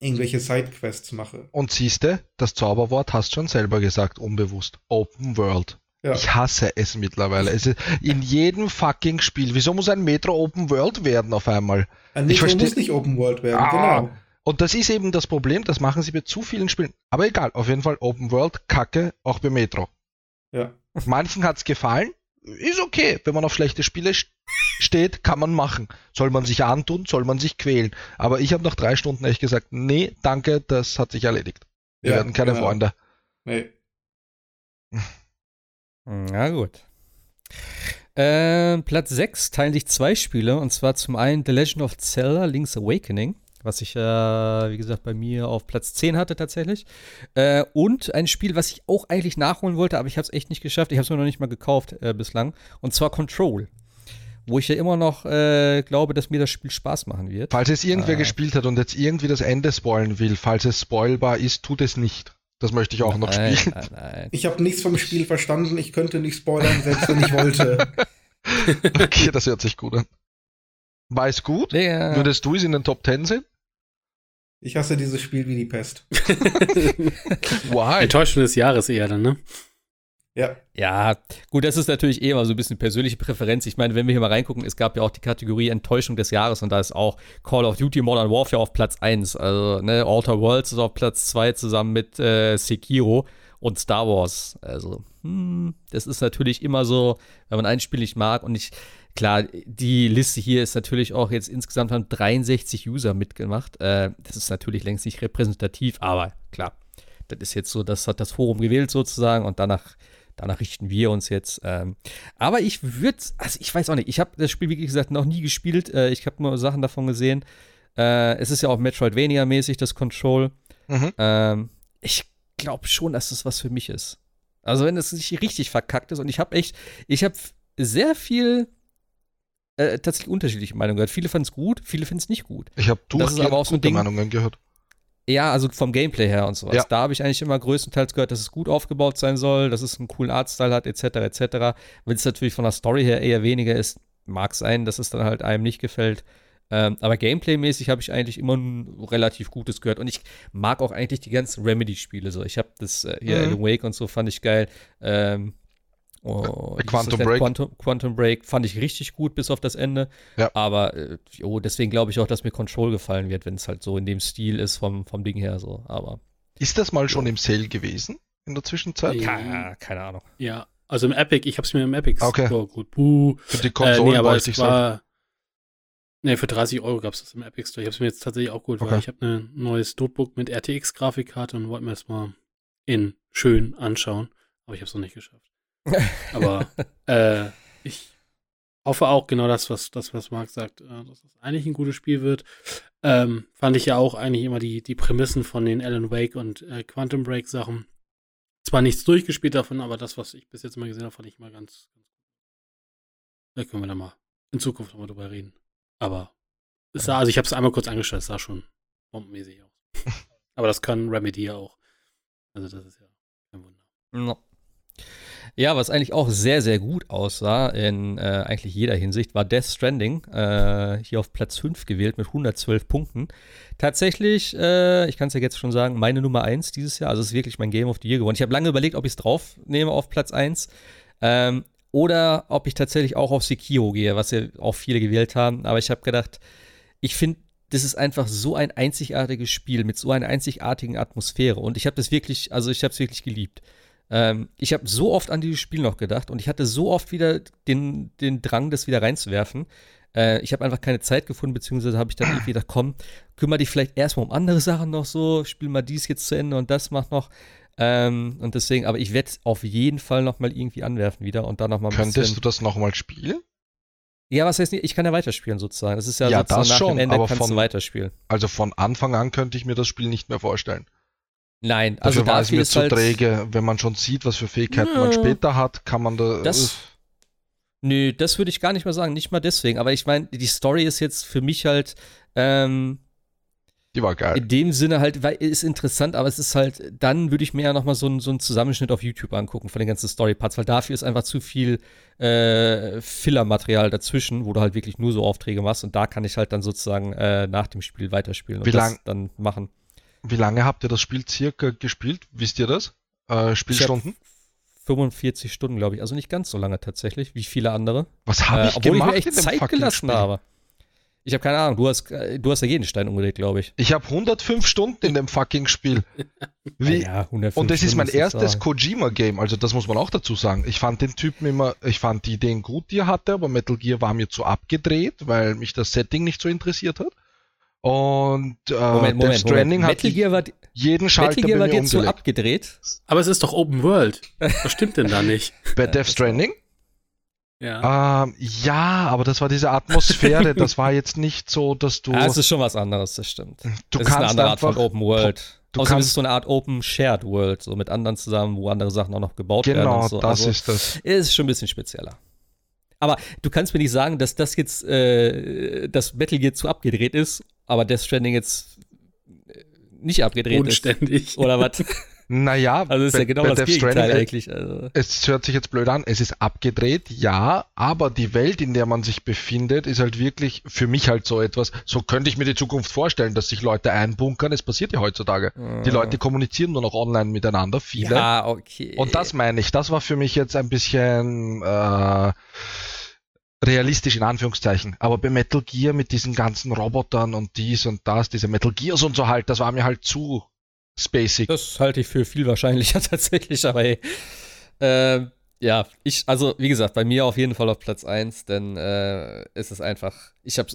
irgendwelche Sidequests mache. Und siehste, das Zauberwort hast schon selber gesagt, unbewusst. Open World. Ja. Ich hasse es mittlerweile. Es ist in jedem fucking Spiel. Wieso muss ein Metro Open World werden auf einmal? Ein ich Metro versteh- muss nicht Open World werden, Ah. genau. Und das ist eben das Problem, das machen sie bei zu vielen Spielen. Aber egal, auf jeden Fall Open World, Kacke, auch bei Metro. Ja. Manchen hat's gefallen, ist okay. Wenn man auf schlechte Spiele st- steht, kann man machen. Soll man sich antun, soll man sich quälen. Aber ich habe nach drei Stunden echt gesagt, nee, danke, das hat sich erledigt. Wir Ja, werden keine genau. Freunde. Nee. Na gut. Ähm, Platz 6 teilen sich zwei Spiele und zwar zum einen The Legend of Zelda Link's Awakening, was ich, äh, wie gesagt, bei mir auf Platz 10 hatte tatsächlich. Äh, und ein Spiel, was ich auch eigentlich nachholen wollte, aber ich habe es echt nicht geschafft. Ich habe es mir noch nicht mal gekauft äh, bislang. Und zwar Control. Wo ich ja immer noch äh, glaube, dass mir das Spiel Spaß machen wird. Falls es irgendwer Ah. gespielt hat und jetzt irgendwie das Ende spoilen will, falls es spoilbar ist, tut es nicht. Das möchte ich auch noch nein, spielen. nein, nein. Ich habe nichts vom Spiel verstanden, ich könnte nicht spoilern, selbst wenn ich wollte. Okay, das hört sich gut an. War es gut? Der, Würdest du es in den Top 10 sehen? Ich hasse dieses Spiel wie die Pest. Why? Enttäuschung des Jahres eher dann, ne? Ja. Ja, gut, das ist natürlich eh immer so ein bisschen persönliche Präferenz. Ich meine, wenn wir hier mal reingucken, es gab ja auch die Kategorie Enttäuschung des Jahres und da ist auch Call of Duty Modern Warfare auf Platz 1. Also, ne, Outer Worlds ist auf Platz 2 zusammen mit äh, Sekiro und Star Wars. Also, hm, das ist natürlich immer so, wenn man ein Spiel nicht mag und ich, klar, die Liste hier ist natürlich auch jetzt insgesamt haben 63 User mitgemacht. Äh, das ist natürlich längst nicht repräsentativ, aber klar, das ist jetzt so, das hat das Forum gewählt sozusagen und danach Danach richten wir uns jetzt. Ähm, aber ich würde, also ich weiß auch nicht, ich habe das Spiel, wie gesagt, noch nie gespielt. Äh, ich habe nur Sachen davon gesehen. Äh, es ist ja auch Metroidvania-mäßig, das Control. Mhm. Ähm, ich glaube schon, dass das was für mich ist. Also wenn es nicht richtig verkackt ist und ich habe echt, ich habe sehr viel äh, tatsächlich unterschiedliche Meinungen gehört. Viele fanden es gut, viele finden es nicht gut. Ich habe durchgehend aber auch so Ding- Meinungen gehört. Ja, also vom Gameplay her und sowas. Ja. Da habe ich eigentlich immer größtenteils gehört, dass es gut aufgebaut sein soll, dass es einen coolen Artstyle hat, etc., etc. Wenn es natürlich von der Story her eher weniger ist, mag sein, dass es dann halt einem nicht gefällt. Ähm, aber Gameplay-mäßig habe ich eigentlich immer ein relativ gutes gehört. Und ich mag auch eigentlich die ganzen Remedy-Spiele so. Ich habe das äh, hier Mhm. Alan Wake und so fand ich geil. Ähm, oh, hieß Quantum? Break. Quantum, Quantum Break fand ich richtig gut bis auf das Ende. Ja. Aber äh, jo, deswegen glaube ich auch, dass mir Control gefallen wird, wenn es halt so in dem Stil ist vom, vom Ding her so. Aber Ist das mal schon im Sale gewesen in der Zwischenzeit? Ja. keine, Ahnung. Ja, also im Epic, ich hab's mir im Epic Okay. Store gut. Buh. Für die Äh, Konsolen nee, aber wollte es ich sagen. war. Nee, für 30 Euro gab's das im Epic Store. Ich hab's mir jetzt tatsächlich auch geholt, Okay. weil ich habe ein neues Notebook mit RTX-Grafikkarte und wollte mir das mal in schön anschauen. Aber ich hab's noch nicht geschafft. Aber äh, ich hoffe auch genau das, was das, was Marc sagt, äh, dass es eigentlich ein gutes Spiel wird. Ähm, fand ich ja auch eigentlich immer die, die Prämissen von den Alan Wake und äh, Quantum Break Sachen. Zwar nichts durchgespielt davon, aber das, was ich bis jetzt mal gesehen habe, fand ich mal ganz, ganz gut. Da können wir dann mal in Zukunft nochmal drüber reden. Aber es sah, also ich habe es einmal kurz angeschaut, es sah schon bombenmäßig aus. aber das kann Remedy ja auch. Also das ist ja kein Wunder. No. Ja, was eigentlich auch sehr, sehr gut aussah in äh, eigentlich jeder Hinsicht, war Death Stranding. Äh, hier auf Platz 5 gewählt mit 112 Punkten. Tatsächlich, äh, ich kann es ja jetzt schon sagen, meine Nummer 1 dieses Jahr. Also es ist wirklich mein Game of the Year geworden. Ich habe lange überlegt, ob ich es drauf nehme auf Platz 1. Ähm, oder ob ich tatsächlich auch auf Sekiro gehe, was ja auch viele gewählt haben. Aber ich habe gedacht, ich finde, das ist einfach so ein einzigartiges Spiel mit so einer einzigartigen Atmosphäre. Und ich habe das wirklich, also ich habe es wirklich geliebt. Ähm, ich habe so oft an dieses Spiel noch gedacht und ich hatte so oft wieder den, den Drang, das wieder reinzuwerfen. Äh, ich habe einfach keine Zeit gefunden, beziehungsweise habe ich dann irgendwie gedacht, komm, kümmere dich vielleicht erstmal um andere Sachen noch so, spiel mal dies jetzt zu Ende und das mach noch. Ähm, und deswegen, aber ich werde auf jeden Fall nochmal irgendwie anwerfen wieder und dann nochmal ein Könntest du das nochmal spielen? Ja, was heißt nicht, ich kann ja weiterspielen sozusagen. Das ist ja, ja sozusagen das nach schon, dem Ende kannst von, du weiterspielen. Also von Anfang an könnte ich mir das Spiel nicht mehr vorstellen. Nein, also dafür war es mir zu halt träge. Wenn man schon sieht, was für Fähigkeiten ja, man später hat, kann man da. Das, nö, das würde ich gar nicht mal sagen. Nicht mal deswegen. Aber ich meine, die Story ist jetzt für mich halt. Ähm, die war geil. In dem Sinne halt, weil ist interessant, aber es ist halt, dann würde ich mir ja nochmal so, so einen Zusammenschnitt auf YouTube angucken von den ganzen Story-Parts, weil dafür ist einfach zu viel äh, Filler-Material dazwischen, wo du halt wirklich nur so Aufträge machst und da kann ich halt dann sozusagen äh, nach dem Spiel weiterspielen und Wie lang, das dann machen. Wie lange habt ihr das Spiel circa gespielt? Wisst ihr das? Äh, Spielstunden? 45 Stunden, glaube ich. Also nicht ganz so lange tatsächlich, wie viele andere. Was habe ich äh, obwohl gemacht? Ich mir echt Zeit gelassen Spiel? habe. Ich habe keine Ahnung, du hast, äh, du hast ja jeden Stein umgedreht, glaube ich. Ich habe 105 Stunden in dem fucking Spiel. Wie? Ja, und das ist mein erstes Kojima-Game, also das muss man auch dazu sagen. Ich fand den Typen immer, ich fand die Ideen gut, die er hatte, aber Metal Gear war mir zu abgedreht, weil mich das Setting nicht so interessiert hat. Und äh, Moment, Moment, Death Stranding Moment. hat Gear war, jeden Schalter Metal Gear war dir zu abgedreht. Aber es ist doch Open World. Was stimmt denn da nicht? Bei Death Stranding? Ja. Ähm, ja, aber das war diese Atmosphäre, das war jetzt nicht so, dass du. Ja, es ist schon was anderes, das stimmt. Du das kannst ist eine andere einfach, Art von Open World. Du Außerdem kannst, ist es so eine Art Open Shared World, so mit anderen zusammen, wo andere Sachen auch noch gebaut genau, werden. Genau, so. das also, ist das. Ist schon ein bisschen spezieller. Aber du kannst mir nicht sagen, dass das jetzt, äh, das Metal Gear zu abgedreht ist, aber Death Stranding jetzt äh, nicht abgedreht Unständig. ist. Oder was? Naja, also ist ja genau das Gegenteil Stranding, eigentlich. Also. Es hört sich jetzt blöd an, es ist abgedreht, ja, aber die Welt, in der man sich befindet, ist halt wirklich für mich halt so etwas, so könnte ich mir die Zukunft vorstellen, dass sich Leute einbunkern, es passiert ja heutzutage. Mhm. Die Leute kommunizieren nur noch online miteinander, viele. Ja, okay. Und das meine ich, das war für mich jetzt ein bisschen äh, realistisch in Anführungszeichen. Aber bei Metal Gear mit diesen ganzen Robotern und dies und das, diese Metal Gears und so halt, das war mir halt zu spacig. Das halte ich für viel wahrscheinlicher tatsächlich, aber hey. Äh, ja, ich, also wie gesagt, bei mir auf jeden Fall auf Platz 1, denn äh, es ist einfach, ich habe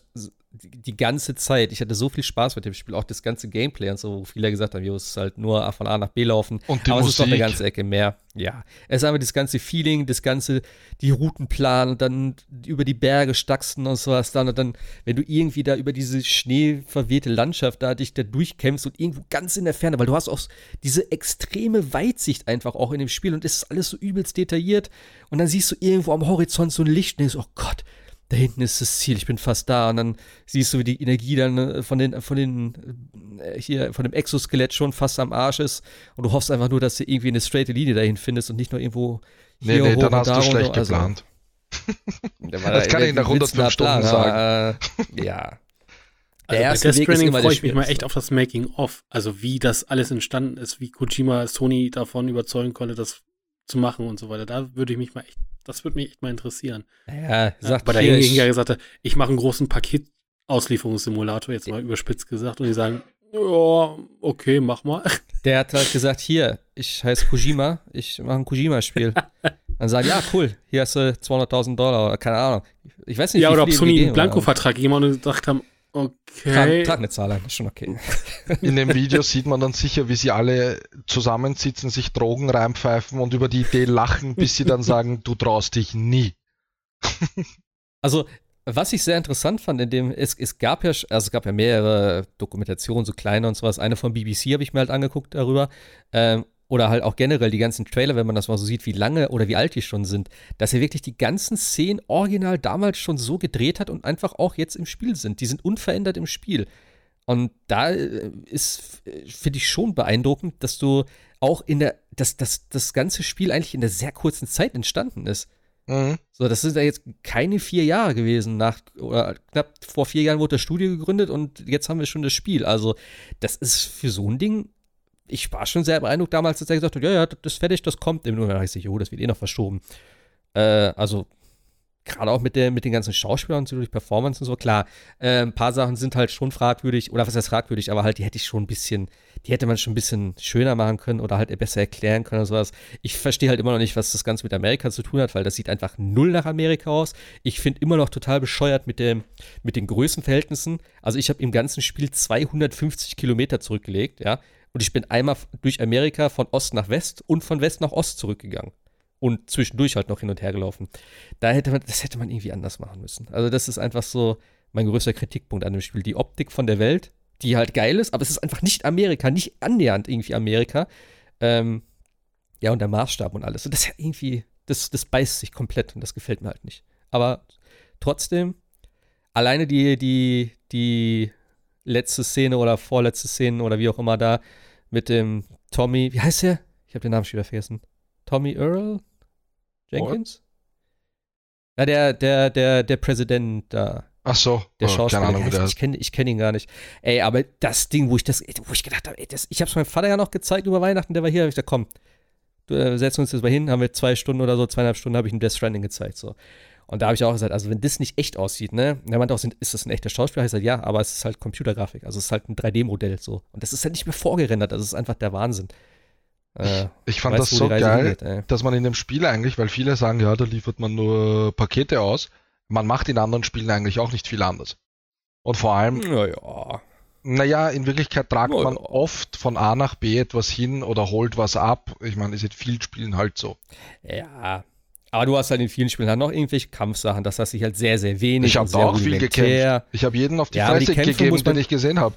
die ganze Zeit, ich hatte so viel Spaß mit dem Spiel, auch das ganze Gameplay und so, wo viele gesagt haben, jo, es ist halt nur von A nach B laufen. Und die aber Musik. es ist doch eine ganze Ecke mehr. Ja. Es ist einfach das ganze Feeling, das ganze, die Routenplan, dann über die Berge stachsen und sowas dann und dann, wenn du irgendwie da über diese schneeverwehte Landschaft da dich da durchkämpfst und irgendwo ganz in der Ferne, weil du hast auch diese extreme Weitsicht einfach auch in dem Spiel und es ist alles so übelst detailliert und dann siehst du irgendwo am Horizont so ein Licht und denkst, oh Gott, da hinten ist das Ziel, ich bin fast da. Und dann siehst du, wie die Energie dann äh, von den, von den, äh, hier, von dem Exoskelett schon fast am Arsch ist. Und du hoffst einfach nur, dass du irgendwie eine straighte Linie dahin findest und nicht nur irgendwo hier Nee, nee, dann hast du schlecht also, geplant. das kann ich nach 105 Stunden sagen. Äh, ja. Der also erste bei Death Stranding freue ich mich mal echt auf das Making-of. Also wie das alles entstanden ist, wie Kojima Sony davon überzeugen konnte, das zu machen und so weiter. Da würde ich mich mal echt das würde mich echt mal interessieren. Ja, sagt ja, Weil derjenige ja gesagt hat, ich mache einen großen Paketauslieferungssimulator, jetzt mal überspitzt gesagt, und die sagen, ja, okay, mach mal. Der hat halt gesagt, hier, ich heiße Kojima, ich mache ein Kojima-Spiel. Dann sagen, ja, cool, hier hast du 200.000 Dollar oder keine Ahnung. Ich weiß nicht, Ja, oder ob Sony einen Blanko-Vertrag und gesagt haben, Okay. Trag, eine Zahl ein, ist schon okay. In dem Video sieht man dann sicher, wie sie alle zusammensitzen, sich Drogen reinpfeifen und über die Idee lachen, bis sie dann sagen, du traust dich nie. Also, was ich sehr interessant fand, in dem, es, es gab ja, also es gab ja mehrere Dokumentationen, so kleine und sowas. Eine von BBC habe ich mir halt angeguckt darüber. Ähm, oder halt auch generell die ganzen Trailer, wenn man das mal so sieht, wie lange oder wie alt die schon sind, dass er wirklich die ganzen Szenen original damals schon so gedreht hat und einfach auch jetzt im Spiel sind. Die sind unverändert im Spiel. Und da äh, ist, finde ich schon beeindruckend, dass du auch in der, dass, dass das ganze Spiel eigentlich in der sehr kurzen Zeit entstanden ist. Mhm. So, das sind ja jetzt keine vier Jahre gewesen. Nach, oder knapp vor vier Jahren wurde das Studio gegründet und jetzt haben wir schon das Spiel. Also, das ist für so ein Ding, ich war schon sehr beeindruckt damals, dass er gesagt hat, ja, ja, das ist fertig, das kommt. Im Nur weiß ich, oh, das wird eh noch verschoben. Äh, also, gerade auch mit, der, mit den ganzen Schauspielern und so durch Performance und so, klar, äh, ein paar Sachen sind halt schon fragwürdig, oder was heißt fragwürdig, aber halt, die hätte ich schon ein bisschen, die hätte man schon ein bisschen schöner machen können oder halt besser erklären können oder sowas. Ich verstehe halt immer noch nicht, was das Ganze mit Amerika zu tun hat, weil das sieht einfach null nach Amerika aus. Ich finde immer noch total bescheuert mit, dem, mit den Größenverhältnissen. Also ich habe im ganzen Spiel 250 Kilometer zurückgelegt, ja, und ich bin einmal durch Amerika von Ost nach West und von West nach Ost zurückgegangen und zwischendurch halt noch hin und her gelaufen. Da hätte man, das hätte man irgendwie anders machen müssen. Also, das ist einfach so mein größter Kritikpunkt an dem Spiel. Die Optik von der Welt, die halt geil ist, aber es ist einfach nicht Amerika, nicht annähernd irgendwie Amerika. Ähm, ja, und der Maßstab und alles. Und das irgendwie, das, das beißt sich komplett und das gefällt mir halt nicht. Aber trotzdem, alleine die, die, die letzte Szene oder vorletzte Szene oder wie auch immer da mit dem Tommy, wie heißt der? Ich habe den Namen schon wieder vergessen. Tommy Earl Jenkins? Na, der, der, der, der Präsident da. Ach so, der oh, Schauspieler. Ahnung, heißt, ich kenne ich kenn ihn gar nicht. Ey, aber das Ding, wo ich das, wo ich gedacht habe, ey, das, ich habe es meinem Vater ja noch gezeigt über Weihnachten, der war hier, hab ich gesagt, komm, du äh, setzt uns jetzt mal hin, haben wir zwei Stunden oder so, zweieinhalb Stunden, habe ich ihm Death Stranding gezeigt, so. Und da habe ich auch gesagt, also wenn das nicht echt aussieht, ne, der meinte auch, ist das ein echter Schauspieler? Ich gesagt, ja, aber es ist halt Computergrafik, also es ist halt ein 3D-Modell, so. Und das ist halt nicht mehr vorgerendert, das ist einfach der Wahnsinn. Äh, ich fand das so geil, geht, dass man in dem Spiel eigentlich, weil viele sagen, ja, da liefert man nur Pakete aus, man macht in anderen Spielen eigentlich auch nicht viel anders. Und vor allem, naja, naja in Wirklichkeit tragt naja. man oft von A nach B etwas hin oder holt was ab. Ich meine, ist in vielen Spielen halt so. Ja, aber du hast halt in vielen Spielen halt noch irgendwelche Kampfsachen, das hast sich halt sehr, sehr wenig. Ich habe da auch viel gekämpft. Ich habe jeden auf die ja, Fresse die gegeben, den ich gesehen habe.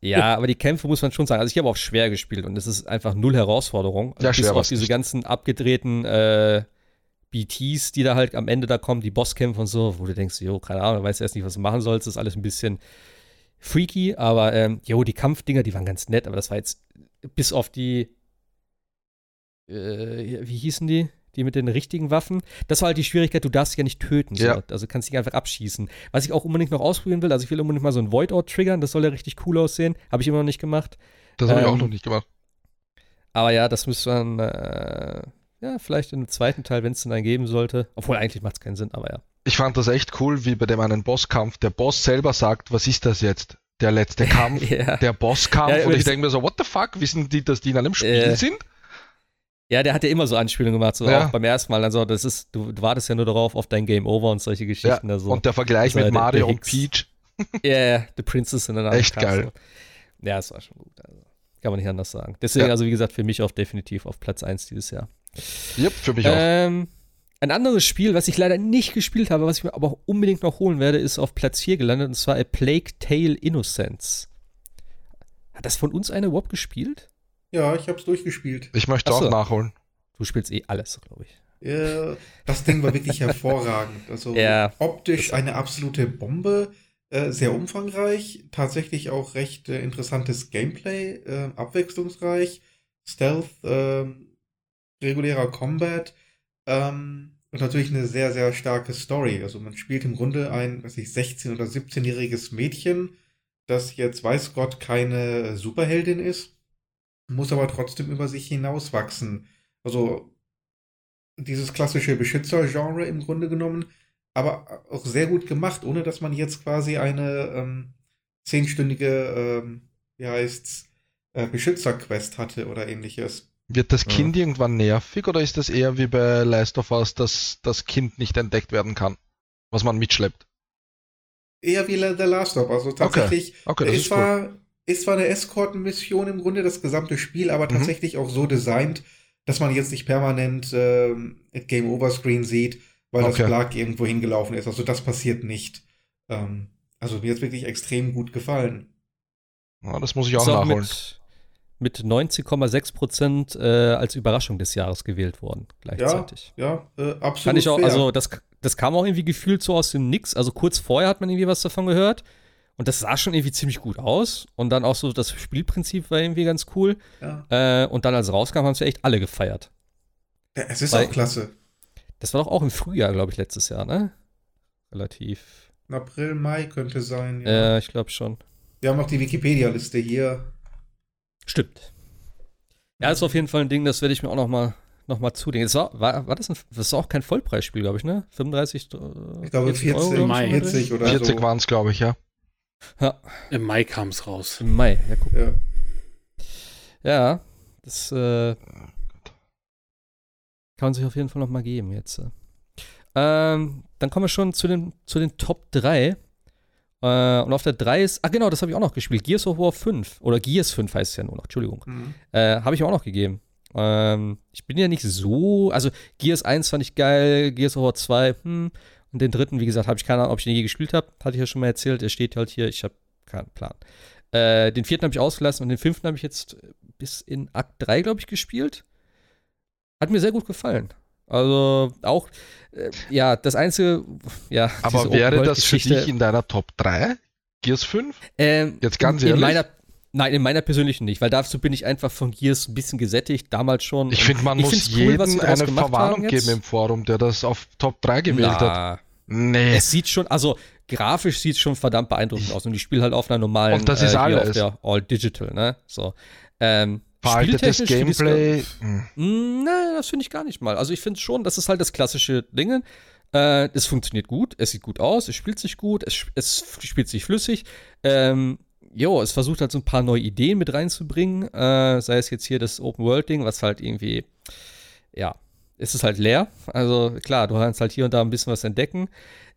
Ja, aber die Kämpfe muss man schon sagen. Also ich habe auch schwer gespielt und es ist einfach null Herausforderung. Ja, schwer Bis auf diese ganzen abgedrehten äh, BTs, die da halt am Ende da kommen, die Bosskämpfe und so, wo du denkst, jo, keine Ahnung, weißt erst nicht, was du machen sollst. Das ist alles ein bisschen freaky, aber ähm, jo, die Kampfdinger, die waren ganz nett, aber das war jetzt bis auf die äh, wie hießen die? Die mit den richtigen Waffen. Das war halt die Schwierigkeit, du darfst sie ja nicht töten. So. Ja. Also kannst dich einfach abschießen. Was ich auch unbedingt noch ausprobieren will, also ich will unbedingt mal so ein Void-Out triggern, das soll ja richtig cool aussehen. Habe ich immer noch nicht gemacht. Das habe ähm, ich auch ähm, noch nicht gemacht. Aber ja, das müsste man, äh, ja, vielleicht in einem zweiten Teil, wenn es denn einen geben sollte. Obwohl eigentlich macht es keinen Sinn, aber ja. Ich fand das echt cool, wie bei dem einen Bosskampf der Boss selber sagt, was ist das jetzt? Der letzte Kampf, ja. der Bosskampf. Ja, und ich denke mir so, what the fuck? Wissen die, dass die in einem Spiel äh, sind? Ja, der hat ja immer so Anspielungen gemacht, so ja. auch beim ersten Mal. Also, das ist, du, du wartest ja nur darauf, auf dein Game Over und solche Geschichten. Ja, also, und der Vergleich mit Mario und Peach. Ja, yeah, The Princess in der Echt geil. Ja, es war schon gut. Also, kann man nicht anders sagen. Deswegen, ja. also wie gesagt, für mich auch definitiv auf Platz 1 dieses Jahr. Yep, für mich ähm, auch. Ein anderes Spiel, was ich leider nicht gespielt habe, was ich mir aber unbedingt noch holen werde, ist auf Platz 4 gelandet, und zwar A Plague Tale Innocence. Hat das von uns eine überhaupt gespielt? Ja, ich hab's durchgespielt. Ich möchte Achso. auch nachholen. Du spielst eh alles, glaube ich. Ja, das Ding war wirklich hervorragend. Also ja, optisch eine absolute Bombe, äh, sehr umfangreich, tatsächlich auch recht äh, interessantes Gameplay, äh, abwechslungsreich, Stealth, ähm, regulärer Combat ähm, und natürlich eine sehr, sehr starke Story. Also man spielt im Grunde ein, weiß ich, 16- oder 17-jähriges Mädchen, das jetzt weiß Gott keine Superheldin ist, muss aber trotzdem über sich hinauswachsen. Also dieses klassische Beschützer-Genre im Grunde genommen, aber auch sehr gut gemacht, ohne dass man jetzt quasi eine ähm, zehnstündige, ähm, wie heißt's, äh, Beschützer-Quest hatte oder ähnliches. Wird das Kind ja. irgendwann nervig oder ist das eher wie bei Last of Us, dass das Kind nicht entdeckt werden kann, was man mitschleppt? Eher wie The Last of Us. Also tatsächlich, okay. Okay, ist, zwar, cool. Ist zwar eine Escort-Mission im Grunde, das gesamte Spiel, aber mhm. tatsächlich auch so designt, dass man jetzt nicht permanent äh, Game Over Screen sieht, weil okay. das Plug irgendwo hingelaufen ist. Also das passiert nicht. Ähm, also mir hat wirklich extrem gut gefallen. Ja, das muss ich auch nachholen. Mit, mit 90,6 Prozent äh, als Überraschung des Jahres gewählt worden, gleichzeitig. Ja, ja äh, absolut. Kann ich auch, fair. also das, das kam auch irgendwie gefühlt so aus dem Nix. Also kurz vorher hat man irgendwie was davon gehört. Und das sah schon irgendwie ziemlich gut aus. Und dann auch so das Spielprinzip war irgendwie ganz cool. Ja. Äh, und dann, als rauskam, haben sie echt alle gefeiert. Ja, es ist Weil, auch klasse. Das war doch auch im Frühjahr, glaube ich, letztes Jahr, ne? Relativ. April, Mai könnte sein. Ja, äh, ich glaube schon. Wir haben auch die Wikipedia-Liste hier. Stimmt. Ja, ist auf jeden Fall ein Ding, das werde ich mir auch noch mal, noch mal. Das war, war, war das, ein, das war auch kein Vollpreisspiel, glaube ich, ne? 35 äh, Ich glaube 40, Euro, Mai. 40 oder 40 so. waren es, glaube ich, ja. Ja. Im Mai kam es raus. Im Mai, ja, guck. Ja, ja das äh, kann man sich auf jeden Fall noch mal geben jetzt. Äh. Ähm, dann kommen wir schon zu den, zu den Top 3. Äh, und auf der 3 ist, ah genau, das habe ich auch noch gespielt. Gears of War 5. Oder Gears 5 heißt es ja nur noch, Entschuldigung. Mhm. Äh, habe ich auch noch gegeben. Ähm, ich bin ja nicht so, also Gears 1 fand ich geil, Gears of War 2, hm. Und den dritten, wie gesagt, habe ich keine Ahnung, ob ich den je gespielt habe. Hatte ich ja schon mal erzählt. Er steht halt hier, ich habe keinen Plan. Äh, den vierten habe ich ausgelassen und den fünften habe ich jetzt bis in Akt 3, glaube ich, gespielt. Hat mir sehr gut gefallen. Also auch, äh, ja, das Einzige, ja. Aber wäre das für dich in deiner Top 3? Gears 5? Ähm, Jetzt ganz ehrlich. In meiner, nein, in meiner persönlichen nicht, weil dazu bin ich einfach von Gears ein bisschen gesättigt, damals schon. Ich finde, man ich muss jedem cool, eine Verwarnung geben im Forum, der das auf Top 3 gewählt Na, hat. Nee. Es sieht schon, also grafisch sieht es schon verdammt beeindruckend aus und ich spiele halt auf einer normalen, und das ist äh, alles. All Digital, ne? So. Ähm, Veraltetes Gameplay. Hm. Nein, das finde ich gar nicht mal. Also ich finde schon, das ist halt das klassische Ding. Äh, es funktioniert gut, es sieht gut aus, es spielt sich gut, es, es spielt sich flüssig. Ähm, jo, es versucht halt so ein paar neue Ideen mit reinzubringen. Äh, sei es jetzt hier das Open-World-Ding, was halt irgendwie, ja, es ist halt leer. Also klar, du kannst halt hier und da ein bisschen was entdecken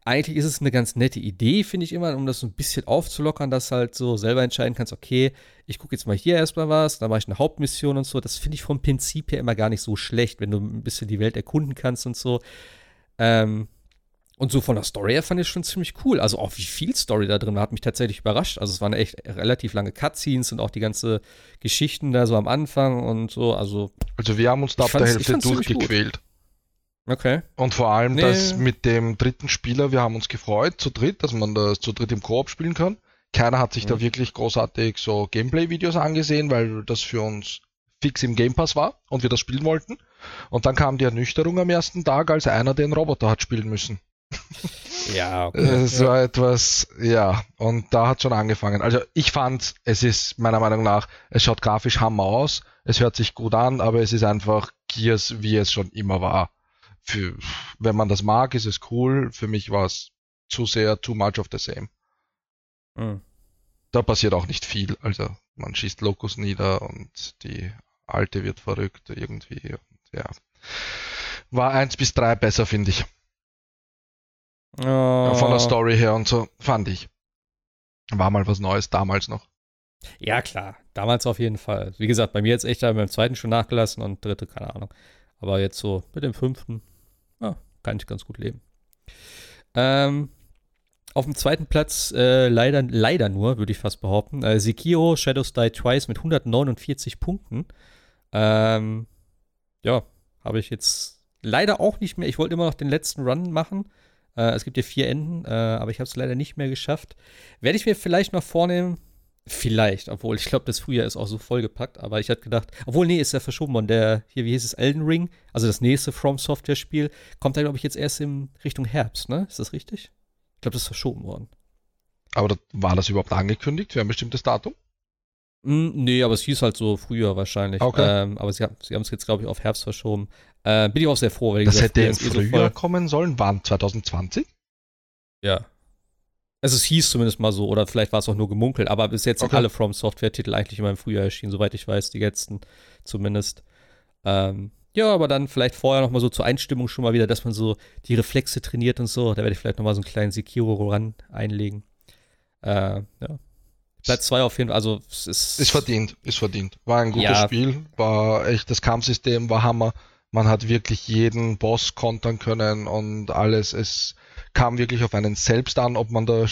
eigentlich ist es eine ganz nette Idee, finde ich immer, um das so ein bisschen aufzulockern, dass halt so selber entscheiden kannst, okay, ich gucke jetzt mal hier erstmal was, dann mache ich eine Hauptmission und so. Das finde ich vom Prinzip her immer gar nicht so schlecht, wenn du ein bisschen die Welt erkunden kannst und so. Ähm, und so von der Story her fand ich schon ziemlich cool. Also auch wie viel Story da drin war, hat mich tatsächlich überrascht. Also es waren echt relativ lange Cutscenes und auch die ganze Geschichten da so am Anfang und so. Also, also wir haben uns da ab der Hälfte durchgequält. Okay. Und vor allem nee. das mit dem dritten Spieler, wir haben uns gefreut, zu dritt, dass man das zu dritt im Koop spielen kann. Keiner hat sich mhm. da wirklich großartig so Gameplay-Videos angesehen, weil das für uns fix im Game Pass war und wir das spielen wollten. Und dann kam die Ernüchterung am ersten Tag, als einer den Roboter hat spielen müssen. Ja, okay. Es war etwas, ja, und da hat schon angefangen. Also ich fand, es ist meiner Meinung nach, es schaut grafisch hammer aus, es hört sich gut an, aber es ist einfach Gears, wie es schon immer war für, wenn man das mag, ist es cool. Für mich war es zu sehr too much of the same. Mhm. Da passiert auch nicht viel. Also man schießt Locus nieder und die alte wird verrückt irgendwie. Und, ja. War eins bis drei besser, finde ich. Oh. Von der Story her und so, fand ich. War mal was Neues damals noch. Ja, klar. Damals auf jeden Fall. Wie gesagt, bei mir jetzt echt beim zweiten schon nachgelassen und dritte, keine Ahnung. Aber jetzt so mit dem fünften, ja, kann ich ganz gut leben. Ähm, auf dem zweiten Platz äh, leider, leider nur, würde ich fast behaupten, äh, Sekiro Shadows Die Twice mit 149 Punkten. Ähm, ja, habe ich jetzt leider auch nicht mehr. Ich wollte immer noch den letzten Run machen. Äh, es gibt ja vier Enden, äh, aber ich habe es leider nicht mehr geschafft. Werde ich mir vielleicht noch vornehmen, Vielleicht, obwohl ich glaube, das Frühjahr ist auch so vollgepackt, aber ich hatte gedacht, obwohl, nee, ist ja verschoben worden. Der, hier, wie hieß es, Elden Ring, also das nächste From Software Spiel, kommt da, glaube ich, jetzt erst in Richtung Herbst, ne? Ist das richtig? Ich glaube, das ist verschoben worden. Aber war das überhaupt angekündigt für ein bestimmtes Datum? Mm, nee, aber es hieß halt so früher wahrscheinlich. Okay. Ähm, aber sie, sie haben es jetzt, glaube ich, auf Herbst verschoben. Äh, bin ich auch sehr froh, weil das gesagt, hätte im Frühjahr so kommen sollen, waren 2020? Ja, also es hieß zumindest mal so, oder vielleicht war es auch nur gemunkelt, aber bis jetzt okay. sind alle From Software-Titel eigentlich immer im Frühjahr erschienen, soweit ich weiß, die letzten zumindest. Ähm, ja, aber dann vielleicht vorher noch mal so zur Einstimmung schon mal wieder, dass man so die Reflexe trainiert und so. Da werde ich vielleicht noch mal so einen kleinen Sekiro-Run einlegen. Äh, ja. Platz 2 auf jeden Fall, also es ist. Ist verdient, ist verdient. War ein gutes ja. Spiel, war echt, das Kampfsystem war Hammer. Man hat wirklich jeden Boss kontern können und alles. Es kam wirklich auf einen selbst an, ob man da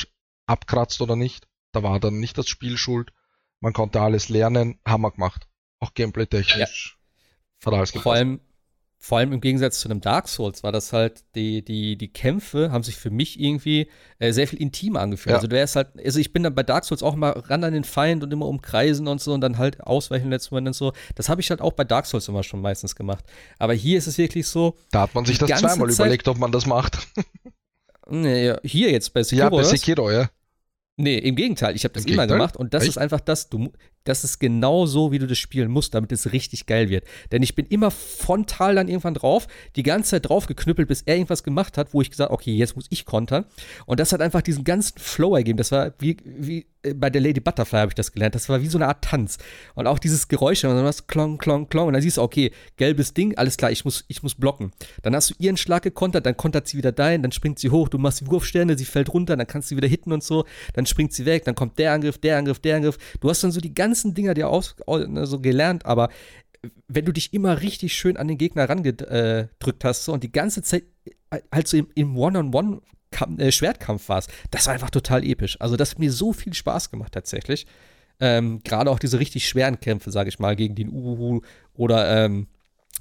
abkratzt oder nicht. Da war dann nicht das Spiel schuld. Man konnte alles lernen, Hammer gemacht. Auch gameplay-technisch. Ja. Vor allem, vor allem im Gegensatz zu einem Dark Souls war das halt, die, die, die Kämpfe haben sich für mich irgendwie äh, sehr viel intimer angefühlt. Ja. Also du wärst halt, also ich bin dann bei Dark Souls auch mal ran an den Feind und immer umkreisen und so und dann halt ausweichen letzten Moment und so. Das habe ich halt auch bei Dark Souls immer schon meistens gemacht. Aber hier ist es wirklich so. Da hat man sich das zweimal Zeit, überlegt, ob man das macht. nee, hier jetzt bei Sekiro. Ja, bei Sekiro, ja. Nee, im Gegenteil. Ich habe das Im immer Gegenteil? gemacht und das Echt? ist einfach das, du, das ist genau so, wie du das spielen musst, damit es richtig geil wird. Denn ich bin immer frontal dann irgendwann drauf, die ganze Zeit drauf geknüppelt, bis er irgendwas gemacht hat, wo ich gesagt okay, jetzt muss ich kontern. Und das hat einfach diesen ganzen Flow ergeben. Das war wie, wie äh, bei der Lady Butterfly habe ich das gelernt. Das war wie so eine Art Tanz. Und auch dieses Geräusch, und dann du klong, klong, klong. Und dann siehst du, okay, gelbes Ding, alles klar, ich muss, ich muss blocken. Dann hast du ihren Schlag gekontert, dann kontert sie wieder dein, dann springt sie hoch, du machst die Wurfsterne, sie fällt runter, dann kannst du wieder hitten und so. Dann springt sie weg, dann kommt der Angriff, der Angriff, der Angriff. Du hast dann so die ganzen Dinger dir aus, ne, so gelernt, aber wenn du dich immer richtig schön an den Gegner rangedrückt hast so, und die ganze Zeit äh, halt so im, im One-on-One äh, Schwertkampf warst, das war einfach total episch. Also das hat mir so viel Spaß gemacht tatsächlich. Ähm, Gerade auch diese richtig schweren Kämpfe, sage ich mal, gegen den Uhu oder ähm,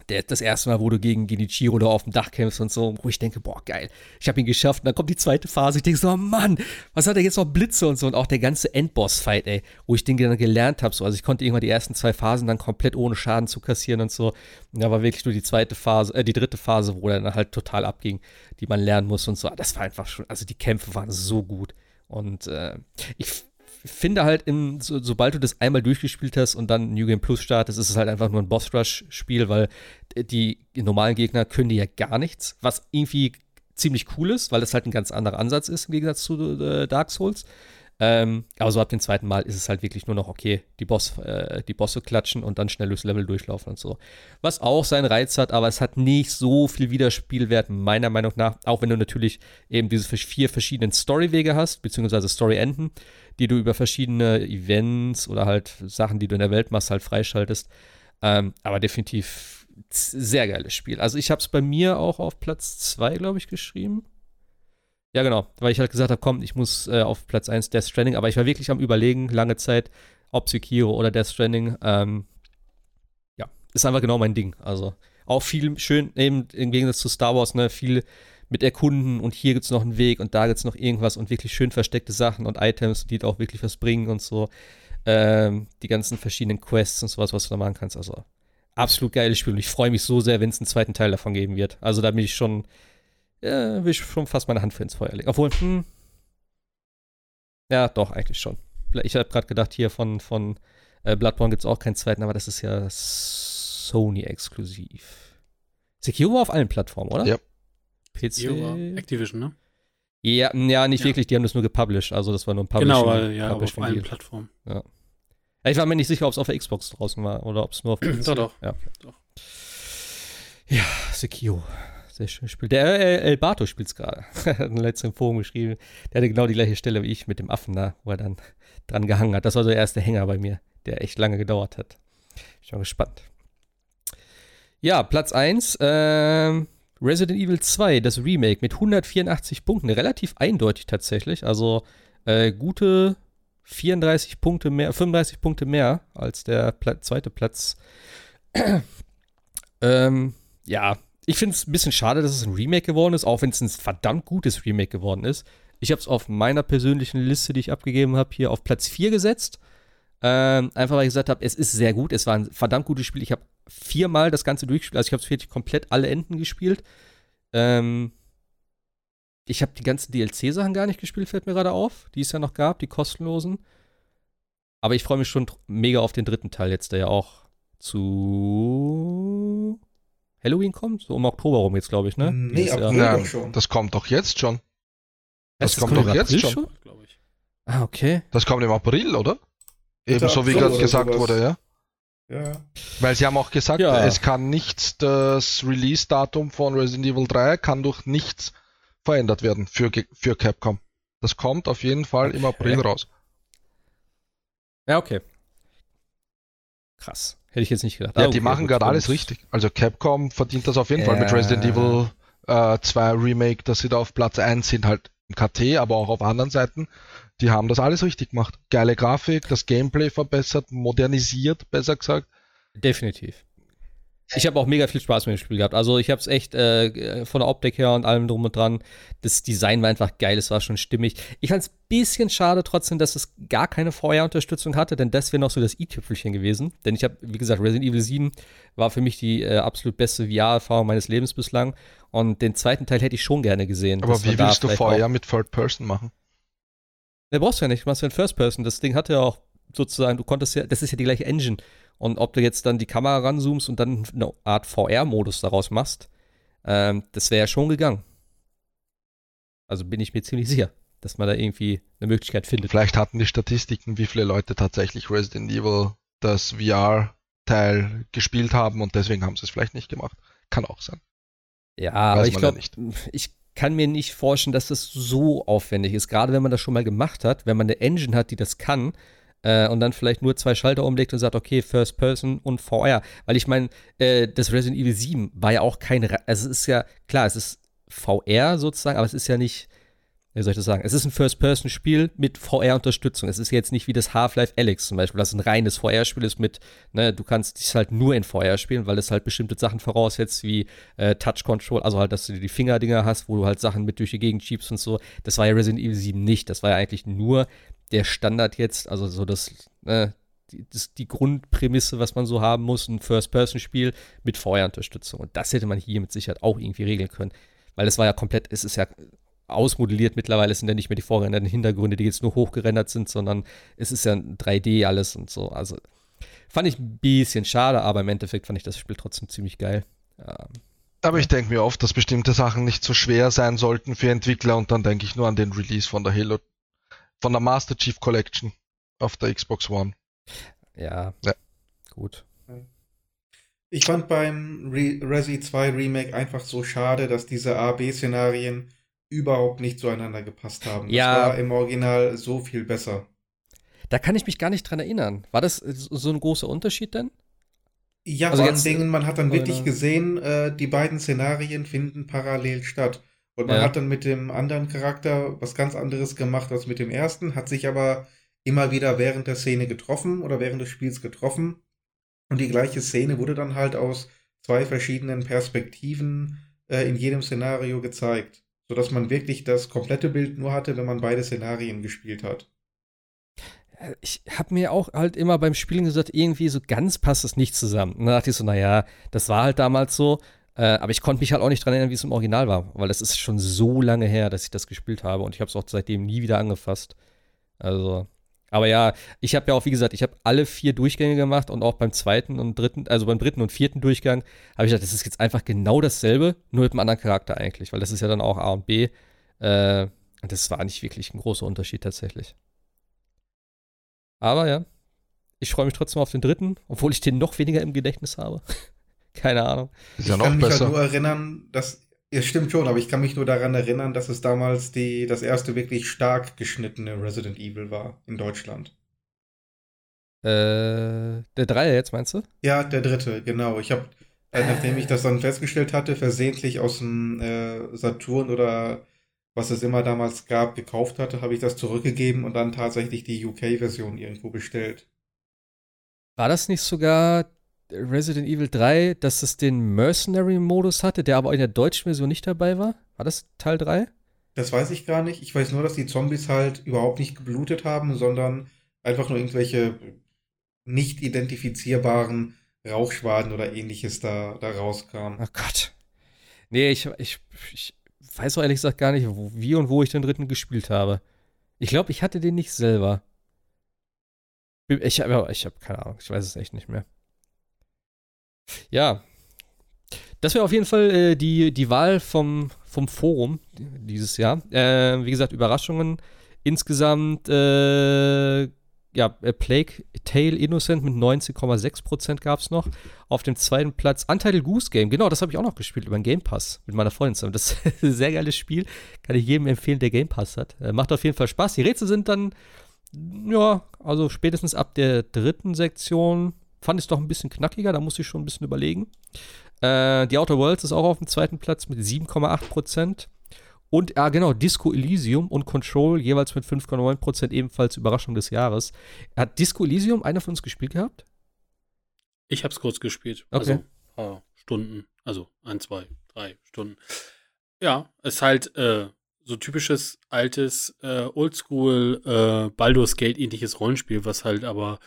der, das erste Mal, wo du gegen Genichiro da auf dem Dach kämpfst und so, wo ich denke, boah, geil, ich habe ihn geschafft. Und dann kommt die zweite Phase, ich denke so, oh Mann, was hat er jetzt noch Blitze und so. Und auch der ganze Endboss-Fight, ey, wo ich den dann gelernt habe. So. Also ich konnte irgendwann die ersten zwei Phasen dann komplett ohne Schaden zu kassieren und so. Und da war wirklich nur die zweite Phase, äh, die dritte Phase, wo er dann halt total abging, die man lernen muss und so. Das war einfach schon, also die Kämpfe waren so gut. Und äh, ich finde halt, in, so, sobald du das einmal durchgespielt hast und dann New Game Plus startest, ist es halt einfach nur ein Boss-Rush-Spiel, weil die, die normalen Gegner können dir ja gar nichts, was irgendwie ziemlich cool ist, weil das halt ein ganz anderer Ansatz ist im Gegensatz zu äh, Dark Souls. Ähm, aber so ab dem zweiten Mal ist es halt wirklich nur noch okay, die, Boss, äh, die Bosse klatschen und dann schnell durchs Level durchlaufen und so. Was auch seinen Reiz hat, aber es hat nicht so viel Wiederspielwert, meiner Meinung nach. Auch wenn du natürlich eben diese vier verschiedenen Storywege hast, beziehungsweise Story-Enden, die du über verschiedene Events oder halt Sachen, die du in der Welt machst, halt freischaltest. Ähm, aber definitiv sehr geiles Spiel. Also ich habe es bei mir auch auf Platz 2, glaube ich, geschrieben. Ja, genau, weil ich halt gesagt habe, komm, ich muss äh, auf Platz 1 Death Stranding, aber ich war wirklich am überlegen, lange Zeit, ob Sekiro oder Death Stranding. Ähm, ja, ist einfach genau mein Ding. Also auch viel schön, eben im Gegensatz zu Star Wars, ne, viel mit erkunden und hier gibt es noch einen Weg und da gibt es noch irgendwas und wirklich schön versteckte Sachen und Items, die auch wirklich was bringen und so. Ähm, die ganzen verschiedenen Quests und sowas, was du da machen kannst. Also absolut geiles Spiel und ich freue mich so sehr, wenn es einen zweiten Teil davon geben wird. Also da bin ich schon ja, will ich schon fast meine Hand für ins Feuer legen. Obwohl, hm. Ja, doch, eigentlich schon. Ich habe gerade gedacht, hier von, von äh, Bloodborne gibt es auch keinen zweiten, aber das ist ja Sony-exklusiv. Sekiro war auf allen Plattformen, oder? Ja. PC. Activision, ne? Ja, ja nicht ja. wirklich, die haben das nur gepublished, also das war nur ein Publishing. Genau, weil, ja, auf allen Plattformen. Ja. Ich war mir nicht sicher, ob es auf der Xbox draußen war oder ob es nur auf PC Doch, doch. Ja. doch. Ja, Sekiro. Sehr schön gespielt. Der El, El Bato spielt es gerade. Hat einen letzten Forum geschrieben. Der hatte genau die gleiche Stelle wie ich mit dem Affen da, wo er dann dran gehangen hat. Das war so der erste Hänger bei mir, der echt lange gedauert hat. Ich bin gespannt. Ja, Platz 1. Ähm, Resident Evil 2, das Remake mit 184 Punkten. Relativ eindeutig tatsächlich. Also äh, gute 34 Punkte mehr, 35 Punkte mehr als der Pla zweite Platz. ähm, ja, ich finde es ein bisschen schade, dass es ein Remake geworden ist, auch wenn es ein verdammt gutes Remake geworden ist. Ich habe es auf meiner persönlichen Liste, die ich abgegeben habe, hier auf Platz 4 gesetzt. Ähm, einfach weil ich gesagt habe, es ist sehr gut. Es war ein verdammt gutes Spiel. Ich habe viermal das Ganze durchgespielt. Also ich habe wirklich komplett alle Enden gespielt. Ähm, ich habe die ganzen DLC-Sachen gar nicht gespielt, fällt mir gerade auf, die es ja noch gab, die kostenlosen. Aber ich freue mich schon mega auf den dritten Teil jetzt, der ja auch zu Halloween kommt? So um Oktober rum jetzt, glaube ich, ne? Nee, April ja, schon. Das kommt doch jetzt schon. Das, das kommt, kommt doch jetzt schon. schon? Ich. Ah, okay. Das kommt im April, oder? Ebenso wie gerade gesagt sowas. wurde, ja. Ja. Weil sie haben auch gesagt, ja. es kann nichts, das Release-Datum von Resident Evil 3 kann durch nichts verändert werden für, für Capcom. Das kommt auf jeden Fall okay. im April raus. Ja, okay. Krass. Hätte ich jetzt nicht gedacht. Ja, ah, okay, die machen gerade alles richtig. Also Capcom verdient das auf jeden ja. Fall mit Resident Evil äh, 2 Remake, dass sie da auf Platz 1 sind, halt im KT, aber auch auf anderen Seiten. Die haben das alles richtig gemacht. Geile Grafik, das Gameplay verbessert, modernisiert, besser gesagt. Definitiv. Ich habe auch mega viel Spaß mit dem Spiel gehabt. Also ich habe es echt äh, von der Optik her und allem drum und dran. Das Design war einfach geil, es war schon stimmig. Ich fand es ein bisschen schade trotzdem, dass es gar keine VR-Unterstützung hatte, denn das wäre noch so das i-Tüpfelchen gewesen. Denn ich habe, wie gesagt, Resident Evil 7 war für mich die äh, absolut beste VR-Erfahrung meines Lebens bislang. Und den zweiten Teil hätte ich schon gerne gesehen. Aber wie willst du VR mit Third Person machen? Ne, brauchst du ja nicht. Du machst ja in First Person. Das Ding hatte ja auch sozusagen, du konntest ja, das ist ja die gleiche Engine. Und ob du jetzt dann die Kamera ranzoomst und dann eine Art VR-Modus daraus machst, ähm, das wäre ja schon gegangen. Also bin ich mir ziemlich sicher, dass man da irgendwie eine Möglichkeit findet. Vielleicht hatten die Statistiken, wie viele Leute tatsächlich Resident Evil das VR-Teil gespielt haben und deswegen haben sie es vielleicht nicht gemacht. Kann auch sein. Ja, Weiß aber ich glaube, ich kann mir nicht vorstellen, dass das so aufwendig ist. Gerade wenn man das schon mal gemacht hat, wenn man eine Engine hat, die das kann, äh, und dann vielleicht nur zwei Schalter umlegt und sagt, okay, First Person und VR. Weil ich meine, äh, das Resident Evil 7 war ja auch kein, also es ist ja, klar, es ist VR sozusagen, aber es ist ja nicht, wie soll ich das sagen? Es ist ein First-Person-Spiel mit VR-Unterstützung. Es ist jetzt nicht wie das Half-Life Alex zum Beispiel, das ein reines VR-Spiel ist mit, ne, du kannst es halt nur in VR spielen, weil es halt bestimmte Sachen voraussetzt, wie äh, Touch-Control, also halt, dass du die Fingerdinger hast, wo du halt Sachen mit durch die Gegend schiebst und so. Das war ja Resident Evil 7 nicht. Das war ja eigentlich nur der Standard jetzt, also so das, ne, das, die Grundprämisse, was man so haben muss, ein First-Person-Spiel mit VR-Unterstützung. Und das hätte man hier mit Sicherheit auch irgendwie regeln können. Weil es war ja komplett, es ist ja ausmodelliert mittlerweile, sind ja nicht mehr die vorgerenderten Hintergründe, die jetzt nur hochgerendert sind, sondern es ist ja 3D alles und so. Also fand ich ein bisschen schade, aber im Endeffekt fand ich das Spiel trotzdem ziemlich geil. Ähm, aber ich denke mir oft, dass bestimmte Sachen nicht so schwer sein sollten für Entwickler und dann denke ich nur an den Release von der Halo, von der Master Chief Collection auf der Xbox One. Ja, ja. gut. Ich fand beim Re Resi 2 Remake einfach so schade, dass diese A-B-Szenarien überhaupt nicht zueinander gepasst haben. Ja. Das war im Original so viel besser. Da kann ich mich gar nicht dran erinnern. War das so ein großer Unterschied denn? Ja, also vor allen Dingen, man hat dann wirklich gesehen, äh, die beiden Szenarien finden parallel statt. Und man ja. hat dann mit dem anderen Charakter was ganz anderes gemacht als mit dem ersten, hat sich aber immer wieder während der Szene getroffen oder während des Spiels getroffen. Und die gleiche Szene wurde dann halt aus zwei verschiedenen Perspektiven äh, in jedem Szenario gezeigt sodass man wirklich das komplette Bild nur hatte, wenn man beide Szenarien gespielt hat. Ich habe mir auch halt immer beim Spielen gesagt, irgendwie so ganz passt es nicht zusammen. Und dann dachte ich so, naja, das war halt damals so, äh, aber ich konnte mich halt auch nicht dran erinnern, wie es im Original war, weil das ist schon so lange her, dass ich das gespielt habe und ich habe es auch seitdem nie wieder angefasst. Also, aber ja, ich habe ja auch, wie gesagt, ich habe alle vier Durchgänge gemacht und auch beim zweiten und dritten, also beim dritten und vierten Durchgang, habe ich gedacht, das ist jetzt einfach genau dasselbe, nur mit einem anderen Charakter eigentlich, weil das ist ja dann auch A und B. Äh, und das war nicht wirklich ein großer Unterschied tatsächlich. Aber ja, ich freue mich trotzdem auf den dritten, obwohl ich den noch weniger im Gedächtnis habe. Keine Ahnung. Ist ja ich noch kann besser. mich halt nur erinnern, dass es stimmt schon, aber ich kann mich nur daran erinnern, dass es damals die, das erste wirklich stark geschnittene Resident Evil war in Deutschland. Äh, der Dreier jetzt, meinst du? Ja, der dritte, genau. Ich habe, äh, nachdem ich das dann festgestellt hatte, versehentlich aus dem äh, Saturn oder was es immer damals gab, gekauft hatte, habe ich das zurückgegeben und dann tatsächlich die UK-Version irgendwo bestellt. War das nicht sogar Resident Evil 3, dass es den Mercenary-Modus hatte, der aber in der deutschen Version nicht dabei war? War das Teil 3? Das weiß ich gar nicht. Ich weiß nur, dass die Zombies halt überhaupt nicht geblutet haben, sondern einfach nur irgendwelche nicht identifizierbaren Rauchschwaden oder ähnliches da, da rauskamen. Oh Gott. Nee, ich, ich, ich weiß auch ehrlich gesagt gar nicht, wo, wie und wo ich den dritten gespielt habe. Ich glaube, ich hatte den nicht selber. Ich habe ich hab keine Ahnung, ich weiß es echt nicht mehr. Ja. Das wäre auf jeden Fall äh, die, die Wahl vom, vom Forum dieses Jahr. Äh, wie gesagt, Überraschungen. Insgesamt, äh, ja, Plague Tale Innocent mit 19,6% gab es noch. Auf dem zweiten Platz Untitled Goose Game. Genau, das habe ich auch noch gespielt über den Game Pass mit meiner Freundin zusammen. Das ist ein sehr geiles Spiel. Kann ich jedem empfehlen, der Game Pass hat. Äh, macht auf jeden Fall Spaß. Die Rätsel sind dann, ja, also spätestens ab der dritten Sektion fand ich es doch ein bisschen knackiger, da muss ich schon ein bisschen überlegen. Äh, die Outer Worlds ist auch auf dem zweiten Platz mit 7,8%. Und, ja, genau, Disco Elysium und Control jeweils mit 5,9%, ebenfalls Überraschung des Jahres. Hat Disco Elysium einer von uns gespielt gehabt? Ich habe es kurz gespielt. Okay. Also paar Stunden. Also ein, zwei, drei Stunden. Ja, ist halt äh, so typisches altes äh, Oldschool äh, Baldur's Gate ähnliches Rollenspiel, was halt aber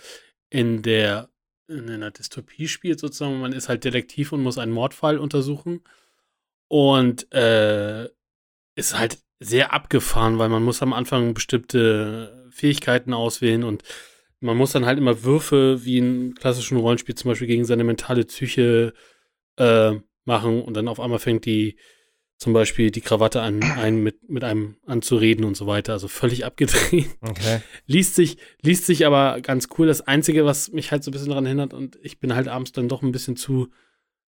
in der in einer Dystopie spielt sozusagen. Man ist halt Detektiv und muss einen Mordfall untersuchen und äh, ist halt sehr abgefahren, weil man muss am Anfang bestimmte Fähigkeiten auswählen und man muss dann halt immer Würfe wie in klassischen Rollenspiel zum Beispiel gegen seine mentale Psyche äh, machen und dann auf einmal fängt die zum Beispiel die Krawatte an, einen mit, mit einem anzureden und so weiter. Also völlig abgedreht. Okay. liest sich, liest sich aber ganz cool. Das Einzige, was mich halt so ein bisschen daran hindert, und ich bin halt abends dann doch ein bisschen zu,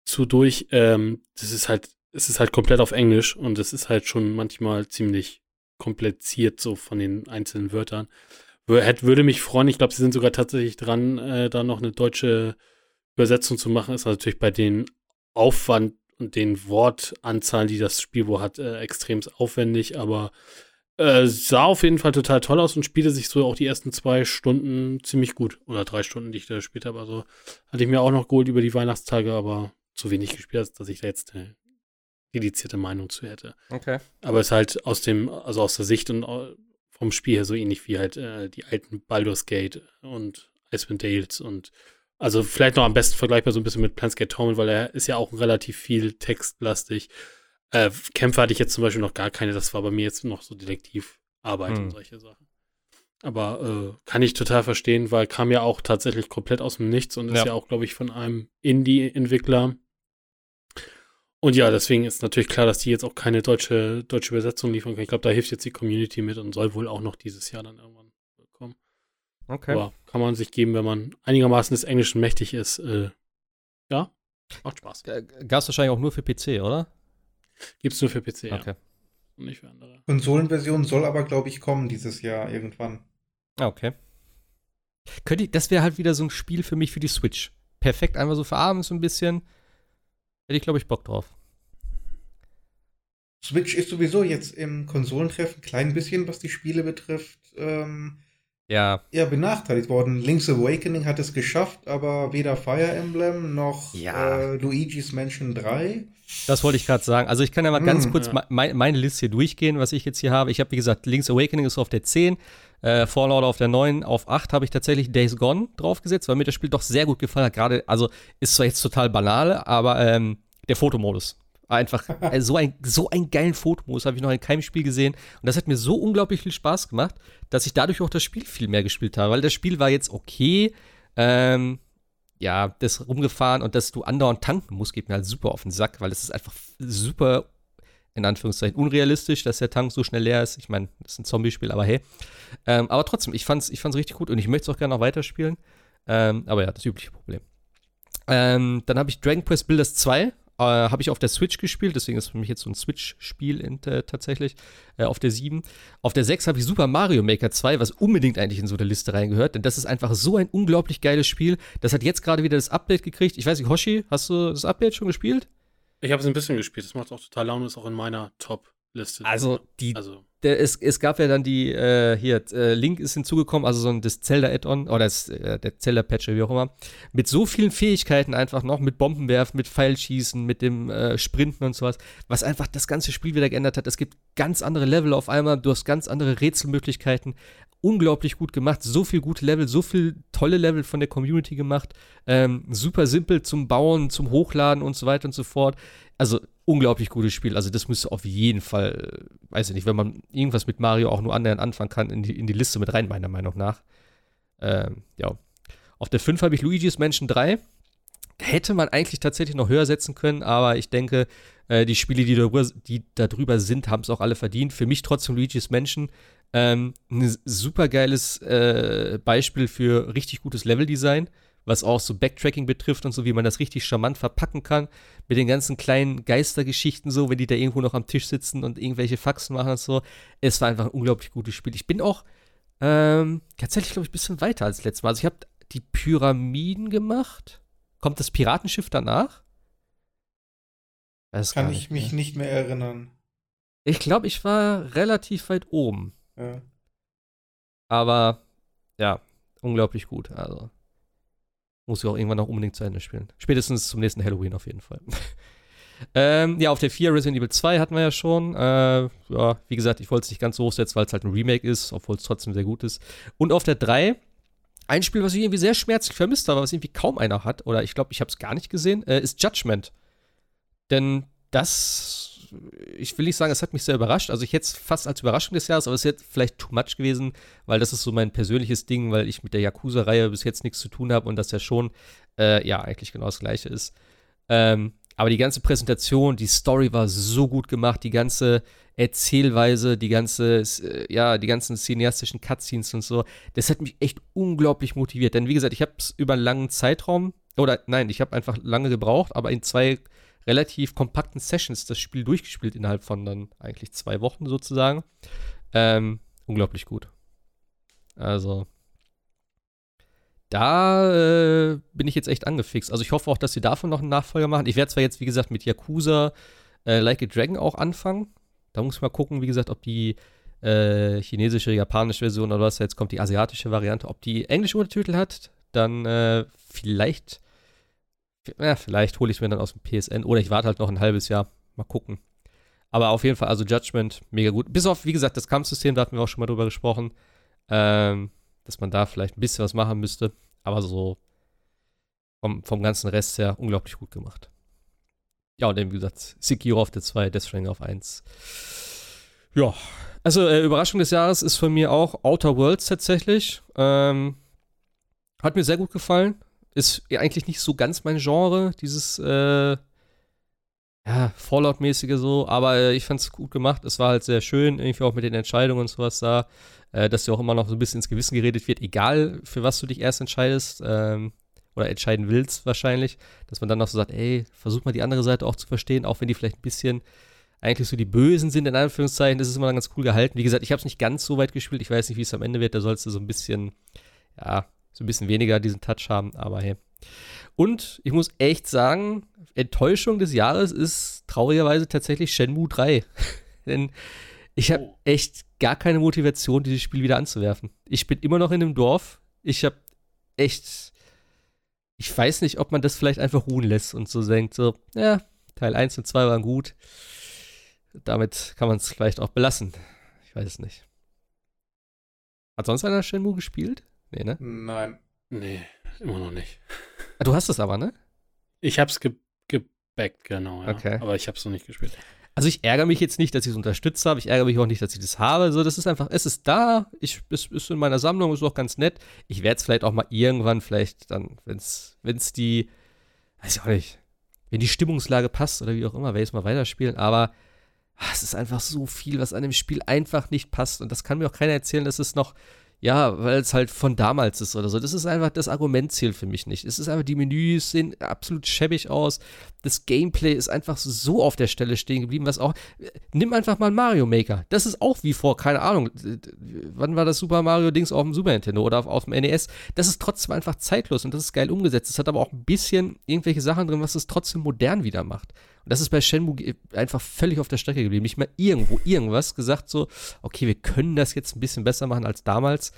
zu durch, ähm, das ist halt, es ist halt komplett auf Englisch und es ist halt schon manchmal ziemlich kompliziert so von den einzelnen Wörtern. würde mich freuen, ich glaube, sie sind sogar tatsächlich dran, äh, da noch eine deutsche Übersetzung zu machen. Ist natürlich bei den Aufwand den Wortanzahlen, die das Spiel wohl hat, äh, extrem aufwendig, aber äh, sah auf jeden Fall total toll aus und spielte sich so auch die ersten zwei Stunden ziemlich gut. Oder drei Stunden, die ich da gespielt habe. Also hatte ich mir auch noch geholt über die Weihnachtstage, aber zu wenig gespielt, dass ich da jetzt eine dedizierte Meinung zu hätte. Okay. Aber es ist halt aus dem, also aus der Sicht und äh, vom Spiel her so ähnlich wie halt äh, die alten Baldur's Gate und Icewind Dales und also vielleicht noch am besten vergleichbar so ein bisschen mit Planscape Torment, weil er ist ja auch relativ viel textlastig. Äh, Kämpfe hatte ich jetzt zum Beispiel noch gar keine, das war bei mir jetzt noch so Detektivarbeit hm. und solche Sachen. Aber äh, kann ich total verstehen, weil kam ja auch tatsächlich komplett aus dem Nichts und ist ja, ja auch, glaube ich, von einem Indie-Entwickler. Und ja, deswegen ist natürlich klar, dass die jetzt auch keine deutsche, deutsche Übersetzung liefern können. Ich glaube, da hilft jetzt die Community mit und soll wohl auch noch dieses Jahr dann irgendwann. Okay. Aber kann man sich geben, wenn man einigermaßen des Englischen mächtig ist. Äh, ja, macht Spaß. Gab es wahrscheinlich auch nur für PC, oder? Gibt es nur für PC, okay. ja. Und nicht für andere. Konsolenversion soll aber, glaube ich, kommen dieses Jahr irgendwann. Ah, okay. Könnte, das wäre halt wieder so ein Spiel für mich für die Switch. Perfekt, einfach so für abends so ein bisschen. Hätte ich, glaube ich, Bock drauf. Switch ist sowieso jetzt im Konsolentreffen ein klein bisschen, was die Spiele betrifft, ähm, ja. Ja, benachteiligt worden. Link's Awakening hat es geschafft, aber weder Fire Emblem noch ja. äh, Luigi's Mansion 3. Das wollte ich gerade sagen. Also ich kann ja mal ganz mm, kurz ja. me meine Liste hier durchgehen, was ich jetzt hier habe. Ich habe, wie gesagt, Link's Awakening ist auf der 10, äh, Fallout auf der 9, auf 8 habe ich tatsächlich Days Gone draufgesetzt, weil mir das Spiel doch sehr gut gefallen hat. Gerade, also ist zwar jetzt total banal, aber ähm, der Fotomodus Einfach äh, so, ein, so einen geilen Fotomodus habe ich noch in keinem Spiel gesehen. Und das hat mir so unglaublich viel Spaß gemacht, dass ich dadurch auch das Spiel viel mehr gespielt habe. Weil das Spiel war jetzt okay. Ähm, ja, das rumgefahren und dass du andauernd tanken musst, geht mir halt super auf den Sack, weil es ist einfach super, in Anführungszeichen, unrealistisch, dass der Tank so schnell leer ist. Ich meine, das ist ein Zombie-Spiel, aber hey. Ähm, aber trotzdem, ich fand's, ich fand's richtig gut und ich möchte es auch gerne noch weiterspielen. Ähm, aber ja, das übliche Problem. Ähm, dann habe ich Dragon Quest Builders 2 äh, habe ich auf der Switch gespielt, deswegen ist für mich jetzt so ein Switch-Spiel äh, tatsächlich. Äh, auf der 7. Auf der 6 habe ich Super Mario Maker 2, was unbedingt eigentlich in so eine Liste reingehört, denn das ist einfach so ein unglaublich geiles Spiel. Das hat jetzt gerade wieder das Update gekriegt. Ich weiß nicht, Hoshi, hast du das Update schon gespielt? Ich habe es ein bisschen gespielt. Das macht auch total Laune, ist auch in meiner Top-Liste. Also, die, also der, es, es gab ja dann die, äh, hier, äh, Link ist hinzugekommen, also so ein das Zelda-Add-on, oder das, äh, der Zelda-Patch, wie auch immer, mit so vielen Fähigkeiten einfach noch, mit Bombenwerfen, mit Pfeilschießen, mit dem äh, Sprinten und sowas, was einfach das ganze Spiel wieder geändert hat. Es gibt ganz andere Level auf einmal, du hast ganz andere Rätselmöglichkeiten, unglaublich gut gemacht, so viel gute Level, so viel tolle Level von der Community gemacht, ähm, super simpel zum Bauen, zum Hochladen und so weiter und so fort. Also unglaublich gutes Spiel. Also das müsste auf jeden Fall, weiß ich nicht, wenn man irgendwas mit Mario auch nur annähernd anfangen kann, in die, in die Liste mit rein, meiner Meinung nach. Ähm, ja. Auf der 5 habe ich Luigi's Mansion 3. Hätte man eigentlich tatsächlich noch höher setzen können, aber ich denke, äh, die Spiele, die darüber, die darüber sind, haben es auch alle verdient. Für mich trotzdem Luigi's Mansion ähm, ein super geiles äh, Beispiel für richtig gutes Leveldesign was auch so Backtracking betrifft und so, wie man das richtig charmant verpacken kann, mit den ganzen kleinen Geistergeschichten so, wenn die da irgendwo noch am Tisch sitzen und irgendwelche Faxen machen und so. Es war einfach ein unglaublich gutes Spiel. Ich bin auch ähm, tatsächlich, glaube ich, ein bisschen weiter als letztes Mal. Also ich habe die Pyramiden gemacht. Kommt das Piratenschiff danach? Das kann ich mich mehr. nicht mehr erinnern. Ich glaube, ich war relativ weit oben. Ja. Aber ja, unglaublich gut. Also Muss ich auch irgendwann noch unbedingt zu Ende spielen. Spätestens zum nächsten Halloween auf jeden Fall. ähm, ja, auf der 4 Resident Evil 2 hatten wir ja schon. Äh, ja, wie gesagt, ich wollte es nicht ganz so hochsetzen, weil es halt ein Remake ist, obwohl es trotzdem sehr gut ist. Und auf der 3 ein Spiel, was ich irgendwie sehr schmerzlich vermisst habe, was irgendwie kaum einer hat, oder ich glaube, ich habe es gar nicht gesehen, äh, ist Judgment. Denn das, ich will nicht sagen, es hat mich sehr überrascht. Also ich hätte es fast als Überraschung des Jahres, aber es ist jetzt vielleicht too much gewesen, weil das ist so mein persönliches Ding, weil ich mit der Yakuza-Reihe bis jetzt nichts zu tun habe und das ja schon, äh, ja, eigentlich genau das gleiche ist. Ähm, aber die ganze Präsentation, die Story war so gut gemacht, die ganze Erzählweise, die ganze, äh, ja, die ganzen cineastischen Cutscenes und so. Das hat mich echt unglaublich motiviert. Denn wie gesagt, ich habe es über einen langen Zeitraum, oder nein, ich habe einfach lange gebraucht, aber in zwei relativ kompakten Sessions das Spiel durchgespielt innerhalb von dann eigentlich zwei Wochen sozusagen. Ähm, unglaublich gut. Also, da äh, bin ich jetzt echt angefixt. Also ich hoffe auch, dass sie davon noch einen Nachfolger machen. Ich werde zwar jetzt, wie gesagt, mit Yakuza äh, Like a Dragon auch anfangen. Da muss ich mal gucken, wie gesagt, ob die äh, chinesische, japanische Version oder was, jetzt kommt die asiatische Variante, ob die englische Untertitel hat. Dann äh, vielleicht, ja, vielleicht hole ich mir dann aus dem PSN oder ich warte halt noch ein halbes Jahr. Mal gucken. Aber auf jeden Fall, also Judgment, mega gut. Bis auf, wie gesagt, das Kampfsystem, da hatten wir auch schon mal drüber gesprochen. Ähm, dass man da vielleicht ein bisschen was machen müsste. Aber so vom, vom ganzen Rest her unglaublich gut gemacht. Ja, und eben wie gesagt, Sekiro auf der 2, Death Stranding auf 1. Ja, also äh, Überraschung des Jahres ist von mir auch Outer Worlds tatsächlich. Ähm, hat mir sehr gut gefallen. Ist eigentlich nicht so ganz mein Genre, dieses äh, ja, Fallout-mäßige so, aber äh, ich fand es gut gemacht. Es war halt sehr schön, irgendwie auch mit den Entscheidungen und sowas da äh, dass dir auch immer noch so ein bisschen ins Gewissen geredet wird, egal für was du dich erst entscheidest ähm, oder entscheiden willst wahrscheinlich, dass man dann noch so sagt, ey, versuch mal die andere Seite auch zu verstehen, auch wenn die vielleicht ein bisschen eigentlich so die Bösen sind, in Anführungszeichen, das ist immer dann ganz cool gehalten. Wie gesagt, ich habe es nicht ganz so weit gespielt, ich weiß nicht, wie es am Ende wird, da sollst du so ein bisschen, ja, so ein bisschen weniger diesen Touch haben, aber hey. Und ich muss echt sagen, Enttäuschung des Jahres ist traurigerweise tatsächlich Shenmue 3. Denn ich habe oh. echt gar keine Motivation, dieses Spiel wieder anzuwerfen. Ich bin immer noch in dem Dorf. Ich habe echt. Ich weiß nicht, ob man das vielleicht einfach ruhen lässt und so denkt, so, ja, Teil 1 und 2 waren gut. Damit kann man es vielleicht auch belassen. Ich weiß es nicht. Hat sonst einer Shenmue gespielt? Nee, ne? Nein. Nee, immer noch nicht. Ah, du hast es aber, ne? Ich hab's ge gebackt, genau. Ja. Okay. Aber ich hab's noch nicht gespielt. Also ich ärgere mich jetzt nicht, dass ich es unterstützt habe. Ich ärgere mich auch nicht, dass ich das habe. So, das ist einfach, es ist da. Ich, es ist in meiner Sammlung, ist auch ganz nett. Ich werde es vielleicht auch mal irgendwann, vielleicht dann, wenn es die, weiß ich auch nicht, wenn die Stimmungslage passt oder wie auch immer, werde ich es mal weiterspielen. Aber ach, es ist einfach so viel, was an dem Spiel einfach nicht passt. Und das kann mir auch keiner erzählen, dass es noch ja, weil es halt von damals ist oder so. Das ist einfach das Argumentziel für mich nicht. Es ist einfach, die Menüs sehen absolut schäbig aus. Das Gameplay ist einfach so auf der Stelle stehen geblieben, was auch. Nimm einfach mal Mario Maker. Das ist auch wie vor, keine Ahnung. Wann war das Super Mario Dings auf dem Super Nintendo oder auf, auf dem NES? Das ist trotzdem einfach zeitlos und das ist geil umgesetzt. Es hat aber auch ein bisschen irgendwelche Sachen drin, was es trotzdem modern wieder macht. Und das ist bei Shenmue einfach völlig auf der Strecke geblieben. Nicht mal irgendwo irgendwas gesagt, so, okay, wir können das jetzt ein bisschen besser machen als damals.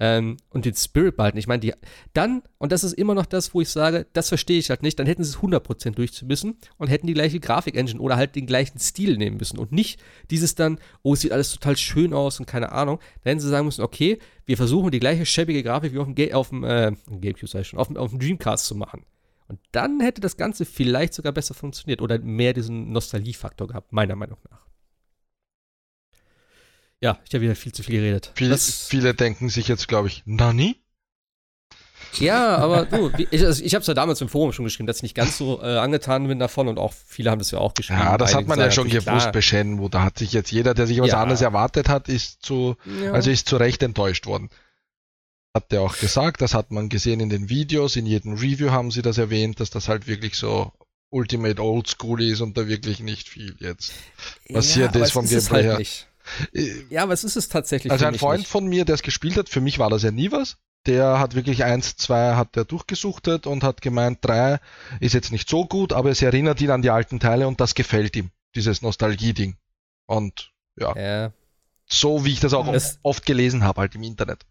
Ähm, und den Spirit behalten. Ich meine, die dann, und das ist immer noch das, wo ich sage, das verstehe ich halt nicht, dann hätten sie es 100% durchzumüssen und hätten die gleiche Grafik-Engine oder halt den gleichen Stil nehmen müssen und nicht dieses dann, oh, es sieht alles total schön aus und keine Ahnung. Dann hätten sie sagen müssen, okay, wir versuchen die gleiche schäbige Grafik wie auf dem, Ga auf dem äh, Gamecube, sag ich schon, auf dem, auf dem Dreamcast zu machen. Und dann hätte das Ganze vielleicht sogar besser funktioniert oder mehr diesen Nostalgiefaktor gehabt, meiner Meinung nach. Ja, ich habe wieder viel zu viel geredet. Viele, viele denken sich jetzt, glaube ich, Nani? Ja, aber du, ich, also ich habe es ja damals im Forum schon geschrieben, dass ich nicht ganz so äh, angetan bin davon und auch viele haben das ja auch geschrieben. Ja, das hat man ja schon gewusst bei Shenmue. Da hat sich jetzt jeder, der sich was ja. anderes erwartet hat, ist zu, ja. also ist zu Recht enttäuscht worden hat er auch gesagt, das hat man gesehen in den Videos, in jedem Review haben sie das erwähnt, dass das halt wirklich so Ultimate Old School ist und da wirklich nicht viel jetzt passiert ja, ist vom Gameplay halt her. Äh, ja, aber es ist es tatsächlich. Also ein Freund nicht. von mir, der es gespielt hat, für mich war das ja nie was. Der hat wirklich eins, zwei hat der durchgesuchtet und hat gemeint, drei ist jetzt nicht so gut, aber es erinnert ihn an die alten Teile und das gefällt ihm, dieses Nostalgie-Ding. Und ja. ja. So wie ich das auch das oft gelesen habe, halt im Internet.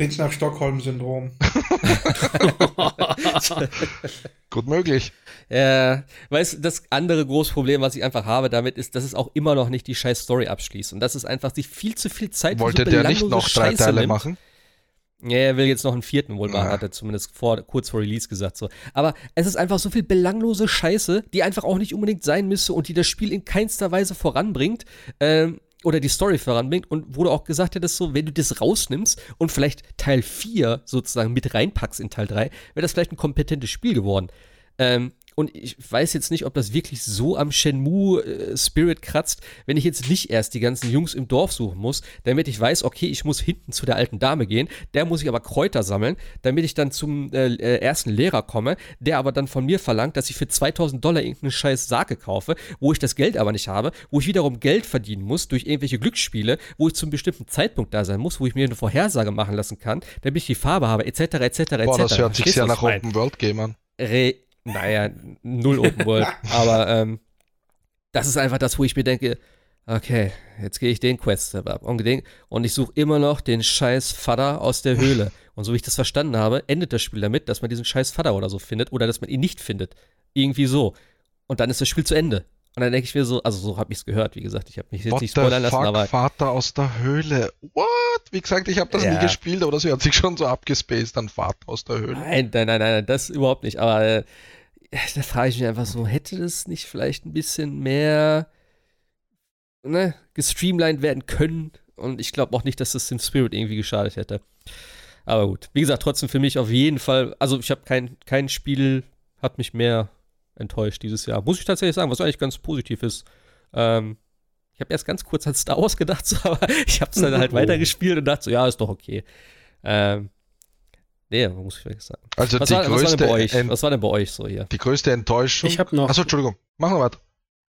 Klingt nach Stockholm-Syndrom. Gut möglich. Ja, weißt du, das andere große Problem, was ich einfach habe damit, ist, dass es auch immer noch nicht die scheiß Story abschließt. Und das ist einfach sich viel zu viel Zeit Wollte so der nicht noch drei Scheiße Teile nimmt. machen? Ja, er will jetzt noch einen vierten wohl machen, ja. hat er zumindest vor, kurz vor Release gesagt. So. Aber es ist einfach so viel belanglose Scheiße, die einfach auch nicht unbedingt sein müsste und die das Spiel in keinster Weise voranbringt. Ähm, oder die Story voranbringt und wo du auch gesagt hättest, so, wenn du das rausnimmst und vielleicht Teil 4 sozusagen mit reinpackst in Teil 3, wäre das vielleicht ein kompetentes Spiel geworden. Ähm, und ich weiß jetzt nicht, ob das wirklich so am Shenmue-Spirit äh, kratzt, wenn ich jetzt nicht erst die ganzen Jungs im Dorf suchen muss, damit ich weiß, okay, ich muss hinten zu der alten Dame gehen, der muss ich aber Kräuter sammeln, damit ich dann zum äh, ersten Lehrer komme, der aber dann von mir verlangt, dass ich für 2000 Dollar irgendeine scheiß Sake kaufe, wo ich das Geld aber nicht habe, wo ich wiederum Geld verdienen muss durch irgendwelche Glücksspiele, wo ich zum bestimmten Zeitpunkt da sein muss, wo ich mir eine Vorhersage machen lassen kann, damit ich die Farbe habe, etc., etc., etc. Boah, das hört sich sehr nach Open World Game an. Re naja, null Open World. aber ähm, das ist einfach das, wo ich mir denke, okay, jetzt gehe ich den Quest ab und, und ich suche immer noch den scheiß Vater aus der Höhle. Und so wie ich das verstanden habe, endet das Spiel damit, dass man diesen scheiß Vater oder so findet oder dass man ihn nicht findet. Irgendwie so. Und dann ist das Spiel zu Ende. Und dann denke ich mir so, also so habe ich es gehört, wie gesagt, ich habe mich jetzt What nicht spoilern lassen, aber. Vater aus der Höhle. What? Wie gesagt, ich habe das ja. nie gespielt, aber das hört sich schon so abgespaced an Vater aus der Höhle. Nein, nein, nein, nein, das überhaupt nicht. Aber äh, da frage ich mich einfach so, hätte das nicht vielleicht ein bisschen mehr ne, gestreamlined werden können? Und ich glaube auch nicht, dass das dem Spirit irgendwie geschadet hätte. Aber gut, wie gesagt, trotzdem für mich auf jeden Fall, also ich habe kein, kein Spiel, hat mich mehr enttäuscht dieses Jahr. Muss ich tatsächlich sagen, was eigentlich ganz positiv ist. Ähm, ich habe erst ganz kurz an Star Wars gedacht, so, aber ich habe es dann halt oh. weitergespielt und dachte so, ja, ist doch okay. Ähm, nee, muss ich wirklich sagen. Also was die war, größte was war, denn bei euch? was war denn bei euch so hier? Die größte Enttäuschung. Ich habe noch. Achso, Entschuldigung. Machen wir was.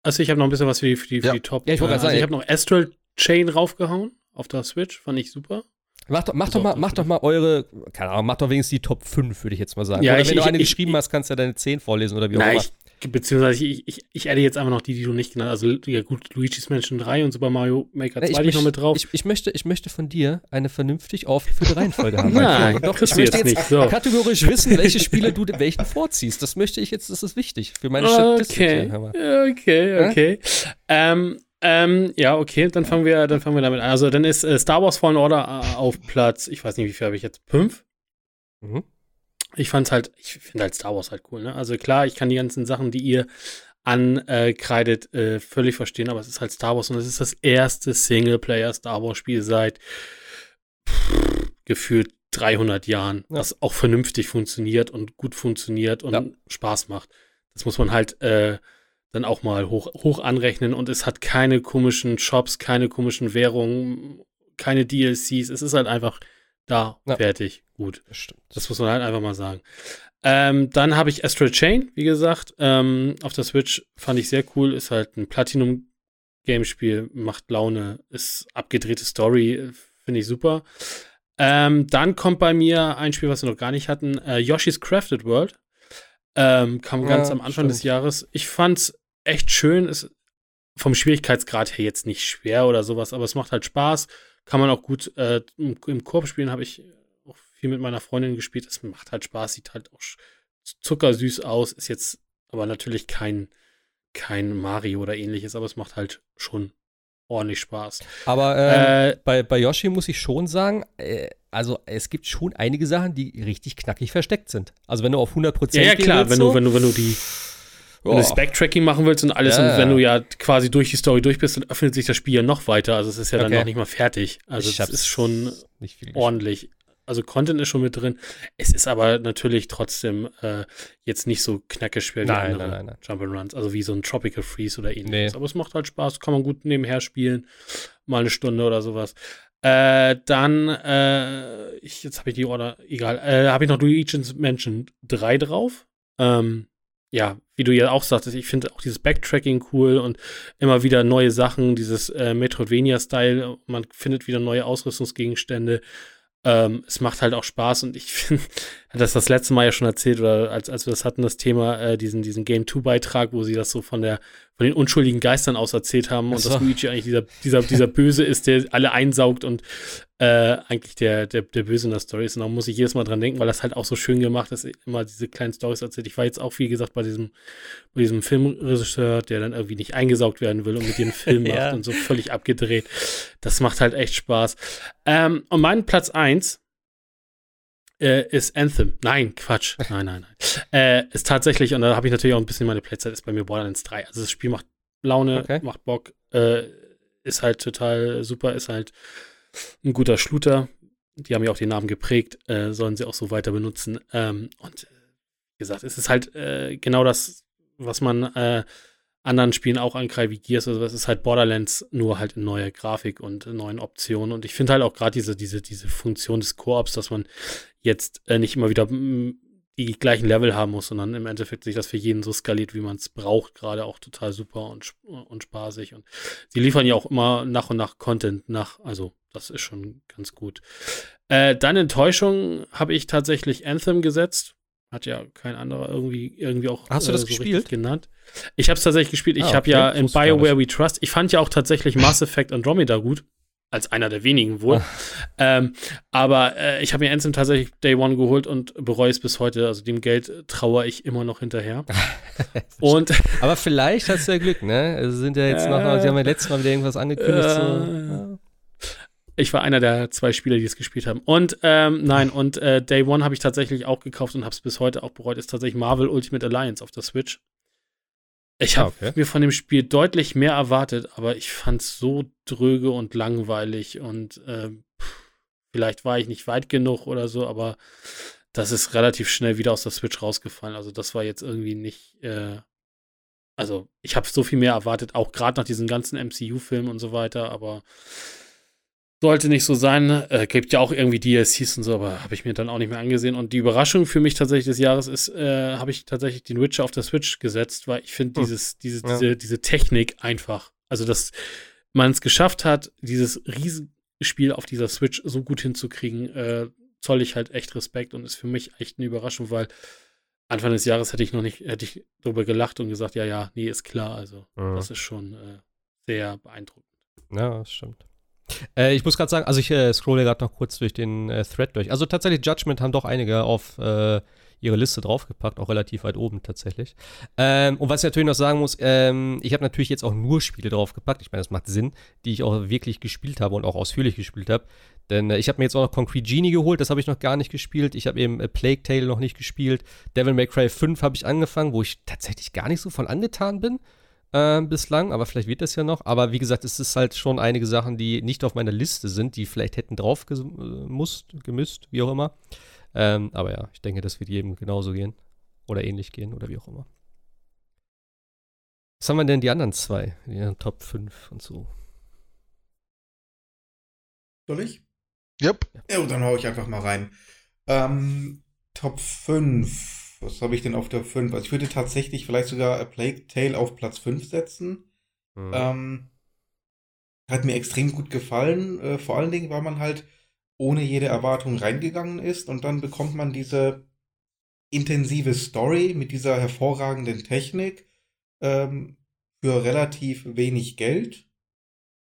Also ich habe noch ein bisschen was für die, für die, für ja. die Top. Ja, ich wollte äh, also sagen. Ich habe noch Astral Chain raufgehauen auf der Switch, fand ich super. Mach doch, mach doch mal, mach doch mal eure, keine Ahnung, mach doch wenigstens die Top 5, würde ich jetzt mal sagen. Ja, oder ich, wenn du eine ich, geschrieben ich, hast, kannst du ja deine 10 vorlesen oder wie auch immer. Beziehungsweise ich, ich, ich adde jetzt einfach noch die, die du nicht genannt hast. Also ja gut, Luigi's Mansion 3 und Super Mario Maker 2 ich, noch mit drauf. Ich, ich, möchte, ich möchte von dir eine vernünftig aufgeführte Reihenfolge haben. Nein, doch, ich möchte jetzt, nicht, so. kategorisch wissen, welche Spiele du welchen vorziehst. Das möchte ich jetzt, das ist wichtig für meine Statistik. Okay, okay, okay. Ja? Ähm, ähm, ja, okay, dann fangen wir, dann fangen wir damit an. Also dann ist äh, Star Wars Fallen Order äh, auf Platz, ich weiß nicht, wie viel habe ich jetzt? Fünf? Mhm ich fand's halt, ich finde halt Star Wars halt cool, ne? Also klar, ich kann die ganzen Sachen, die ihr ankreidet, äh, völlig verstehen, aber es ist halt Star Wars und es ist das erste Singleplayer-Star Wars-Spiel seit pff, gefühlt 300 Jahren, ja. was auch vernünftig funktioniert und gut funktioniert und ja. Spaß macht. Das muss man halt äh, dann auch mal hoch, hoch anrechnen und es hat keine komischen Shops, keine komischen Währungen, keine DLCs. Es ist halt einfach da, ja. fertig, gut. Das. Das muss man halt einfach mal sagen. Ähm, dann habe ich Astral Chain, wie gesagt, ähm, auf der Switch fand ich sehr cool. Ist halt ein Platinum-Gamespiel, macht Laune, ist abgedrehte Story, finde ich super. Ähm, dann kommt bei mir ein Spiel, was wir noch gar nicht hatten, äh, Yoshi's Crafted World. Ähm, kam ja, ganz am Anfang stimmt. des Jahres. Ich fand's echt schön. Ist vom Schwierigkeitsgrad her jetzt nicht schwer oder sowas, aber es macht halt Spaß. Kann man auch gut äh, im, im Korb spielen, habe ich auch viel mit meiner Freundin gespielt. Es macht halt Spaß, sieht halt auch zuckersüß aus, ist jetzt aber natürlich kein, kein Mario oder ähnliches, aber es macht halt schon ordentlich Spaß. Aber äh, äh, bei, bei Yoshi muss ich schon sagen, äh, also es gibt schon einige Sachen, die richtig knackig versteckt sind. Also wenn du auf 100% Ja, ja klar, wenn, so, du, wenn, du, wenn du die wenn du das Backtracking machen willst und alles, ja, und wenn du ja quasi durch die Story durch bist, dann öffnet sich das Spiel ja noch weiter. Also es ist ja okay. dann noch nicht mal fertig. Also es ist schon ordentlich. Also Content ist schon mit drin. Es ist aber natürlich trotzdem äh, jetzt nicht so knackeschwer wie nein, andere nein, nein, Jump'n'Runs. Also wie so ein Tropical Freeze oder ähnliches. Nee. Aber es macht halt Spaß, kann man gut nebenher spielen. Mal eine Stunde oder sowas. Äh, dann, äh, ich, jetzt habe ich die Order, egal, äh, habe ich noch Luigi's Mansion 3 drauf. Ähm, ja, wie du ja auch sagtest, ich finde auch dieses Backtracking cool und immer wieder neue Sachen, dieses äh, Metroidvania-Style, man findet wieder neue Ausrüstungsgegenstände. Ähm, es macht halt auch Spaß und ich finde, das das letzte Mal ja schon erzählt oder als, als wir das hatten, das Thema, äh, diesen, diesen Game 2-Beitrag, wo sie das so von der, von den unschuldigen Geistern aus erzählt haben und dass Luigi eigentlich dieser, dieser, dieser Böse ist, der alle einsaugt und äh, eigentlich der, der, der Böse in der Story ist. Und da muss ich jedes Mal dran denken, weil das halt auch so schön gemacht ist, immer diese kleinen Stories erzählt. Ich war jetzt auch, wie gesagt, bei diesem, bei diesem Filmregisseur, der dann irgendwie nicht eingesaugt werden will und mit dem Film macht ja. und so völlig abgedreht. Das macht halt echt Spaß. Ähm, und mein Platz 1 äh, ist Anthem. Nein, Quatsch. Nein, nein, nein. Äh, ist tatsächlich, und da habe ich natürlich auch ein bisschen meine Playzeit, ist bei mir Borderlands 3. Also das Spiel macht Laune, okay. macht Bock, äh, ist halt total super, ist halt ein guter Shooter. Die haben ja auch den Namen geprägt, äh, sollen sie auch so weiter benutzen. Ähm, und wie gesagt, es ist halt äh, genau das, was man äh, anderen Spielen auch angreift, wie Gears. Also es ist halt Borderlands, nur halt in neuer Grafik und neuen Optionen. Und ich finde halt auch gerade diese, diese, diese Funktion des Koops, dass man jetzt äh, nicht immer wieder mm, die gleichen Level haben muss, sondern im Endeffekt sich das für jeden so skaliert, wie man es braucht, gerade auch total super und, und spaßig. Und sie liefern ja auch immer nach und nach Content nach, also das ist schon ganz gut. Äh, dann Enttäuschung habe ich tatsächlich Anthem gesetzt. Hat ja kein anderer irgendwie, irgendwie auch Hast du das äh, so gespielt? genannt. Ich habe es tatsächlich gespielt. Ich ah, okay. habe ja in BioWare We Trust, ich fand ja auch tatsächlich Mass Effect Andromeda gut als einer der wenigen wohl. ähm, aber äh, ich habe mir Anthem tatsächlich Day One geholt und bereue es bis heute. Also dem Geld trauere ich immer noch hinterher. und aber vielleicht hast du ja Glück, ne? Also sind ja jetzt äh, noch, sie haben ja letztes Mal wieder irgendwas angekündigt. Äh, so. Ich war einer der zwei Spieler, die es gespielt haben. Und ähm, nein, und äh, Day One habe ich tatsächlich auch gekauft und habe es bis heute auch bereut. Ist tatsächlich Marvel Ultimate Alliance auf der Switch. Ich habe okay. mir von dem Spiel deutlich mehr erwartet, aber ich fand es so dröge und langweilig und äh, vielleicht war ich nicht weit genug oder so, aber das ist relativ schnell wieder aus der Switch rausgefallen. Also das war jetzt irgendwie nicht. Äh, also ich habe so viel mehr erwartet, auch gerade nach diesen ganzen MCU-Filmen und so weiter, aber sollte nicht so sein. Äh, gibt ja auch irgendwie DLCs und so, aber habe ich mir dann auch nicht mehr angesehen. Und die Überraschung für mich tatsächlich des Jahres ist, äh, habe ich tatsächlich den Witcher auf der Switch gesetzt, weil ich finde hm. dieses, diese, ja. diese, diese Technik einfach, also dass man es geschafft hat, dieses Riesenspiel auf dieser Switch so gut hinzukriegen, äh, zoll ich halt echt Respekt und ist für mich echt eine Überraschung, weil Anfang des Jahres hätte ich noch nicht, hätte ich darüber gelacht und gesagt, ja, ja, nee, ist klar. Also, mhm. das ist schon äh, sehr beeindruckend. Ja, das stimmt. Äh, ich muss gerade sagen, also ich äh, scrolle gerade noch kurz durch den äh, Thread durch. Also tatsächlich Judgment haben doch einige auf äh, ihre Liste draufgepackt, auch relativ weit oben tatsächlich. Ähm, und was ich natürlich noch sagen muss, ähm, ich habe natürlich jetzt auch nur Spiele draufgepackt. Ich meine, das macht Sinn, die ich auch wirklich gespielt habe und auch ausführlich gespielt habe. Denn äh, ich habe mir jetzt auch noch Concrete Genie geholt, das habe ich noch gar nicht gespielt. Ich habe eben äh, Plague Tale noch nicht gespielt. Devil May Cry 5 habe ich angefangen, wo ich tatsächlich gar nicht so von angetan bin äh, bislang, aber vielleicht wird das ja noch. Aber wie gesagt, es ist halt schon einige Sachen, die nicht auf meiner Liste sind, die vielleicht hätten drauf gemusst, gemüsst, wie auch immer. Ähm, aber ja, ich denke, das wird jedem genauso gehen. Oder ähnlich gehen oder wie auch immer. Was haben wir denn die anderen zwei? Die Top 5 und so. Soll ich? Yep. Ja, dann hau ich einfach mal rein. Ähm, Top 5 was habe ich denn auf der 5? Also ich würde tatsächlich vielleicht sogar A Plague Tale auf Platz 5 setzen. Mhm. Ähm, hat mir extrem gut gefallen. Äh, vor allen Dingen, weil man halt ohne jede Erwartung reingegangen ist und dann bekommt man diese intensive Story mit dieser hervorragenden Technik ähm, für relativ wenig Geld.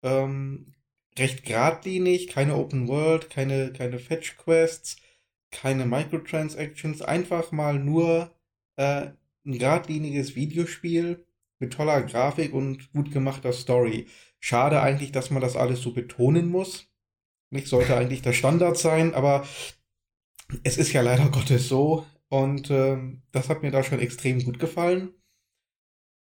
Ähm, recht geradlinig, keine Open World, keine, keine Fetch Quests keine Microtransactions, einfach mal nur äh, ein geradliniges Videospiel mit toller Grafik und gut gemachter Story. Schade eigentlich, dass man das alles so betonen muss. Nicht sollte eigentlich der Standard sein, aber es ist ja leider Gottes so. Und äh, das hat mir da schon extrem gut gefallen.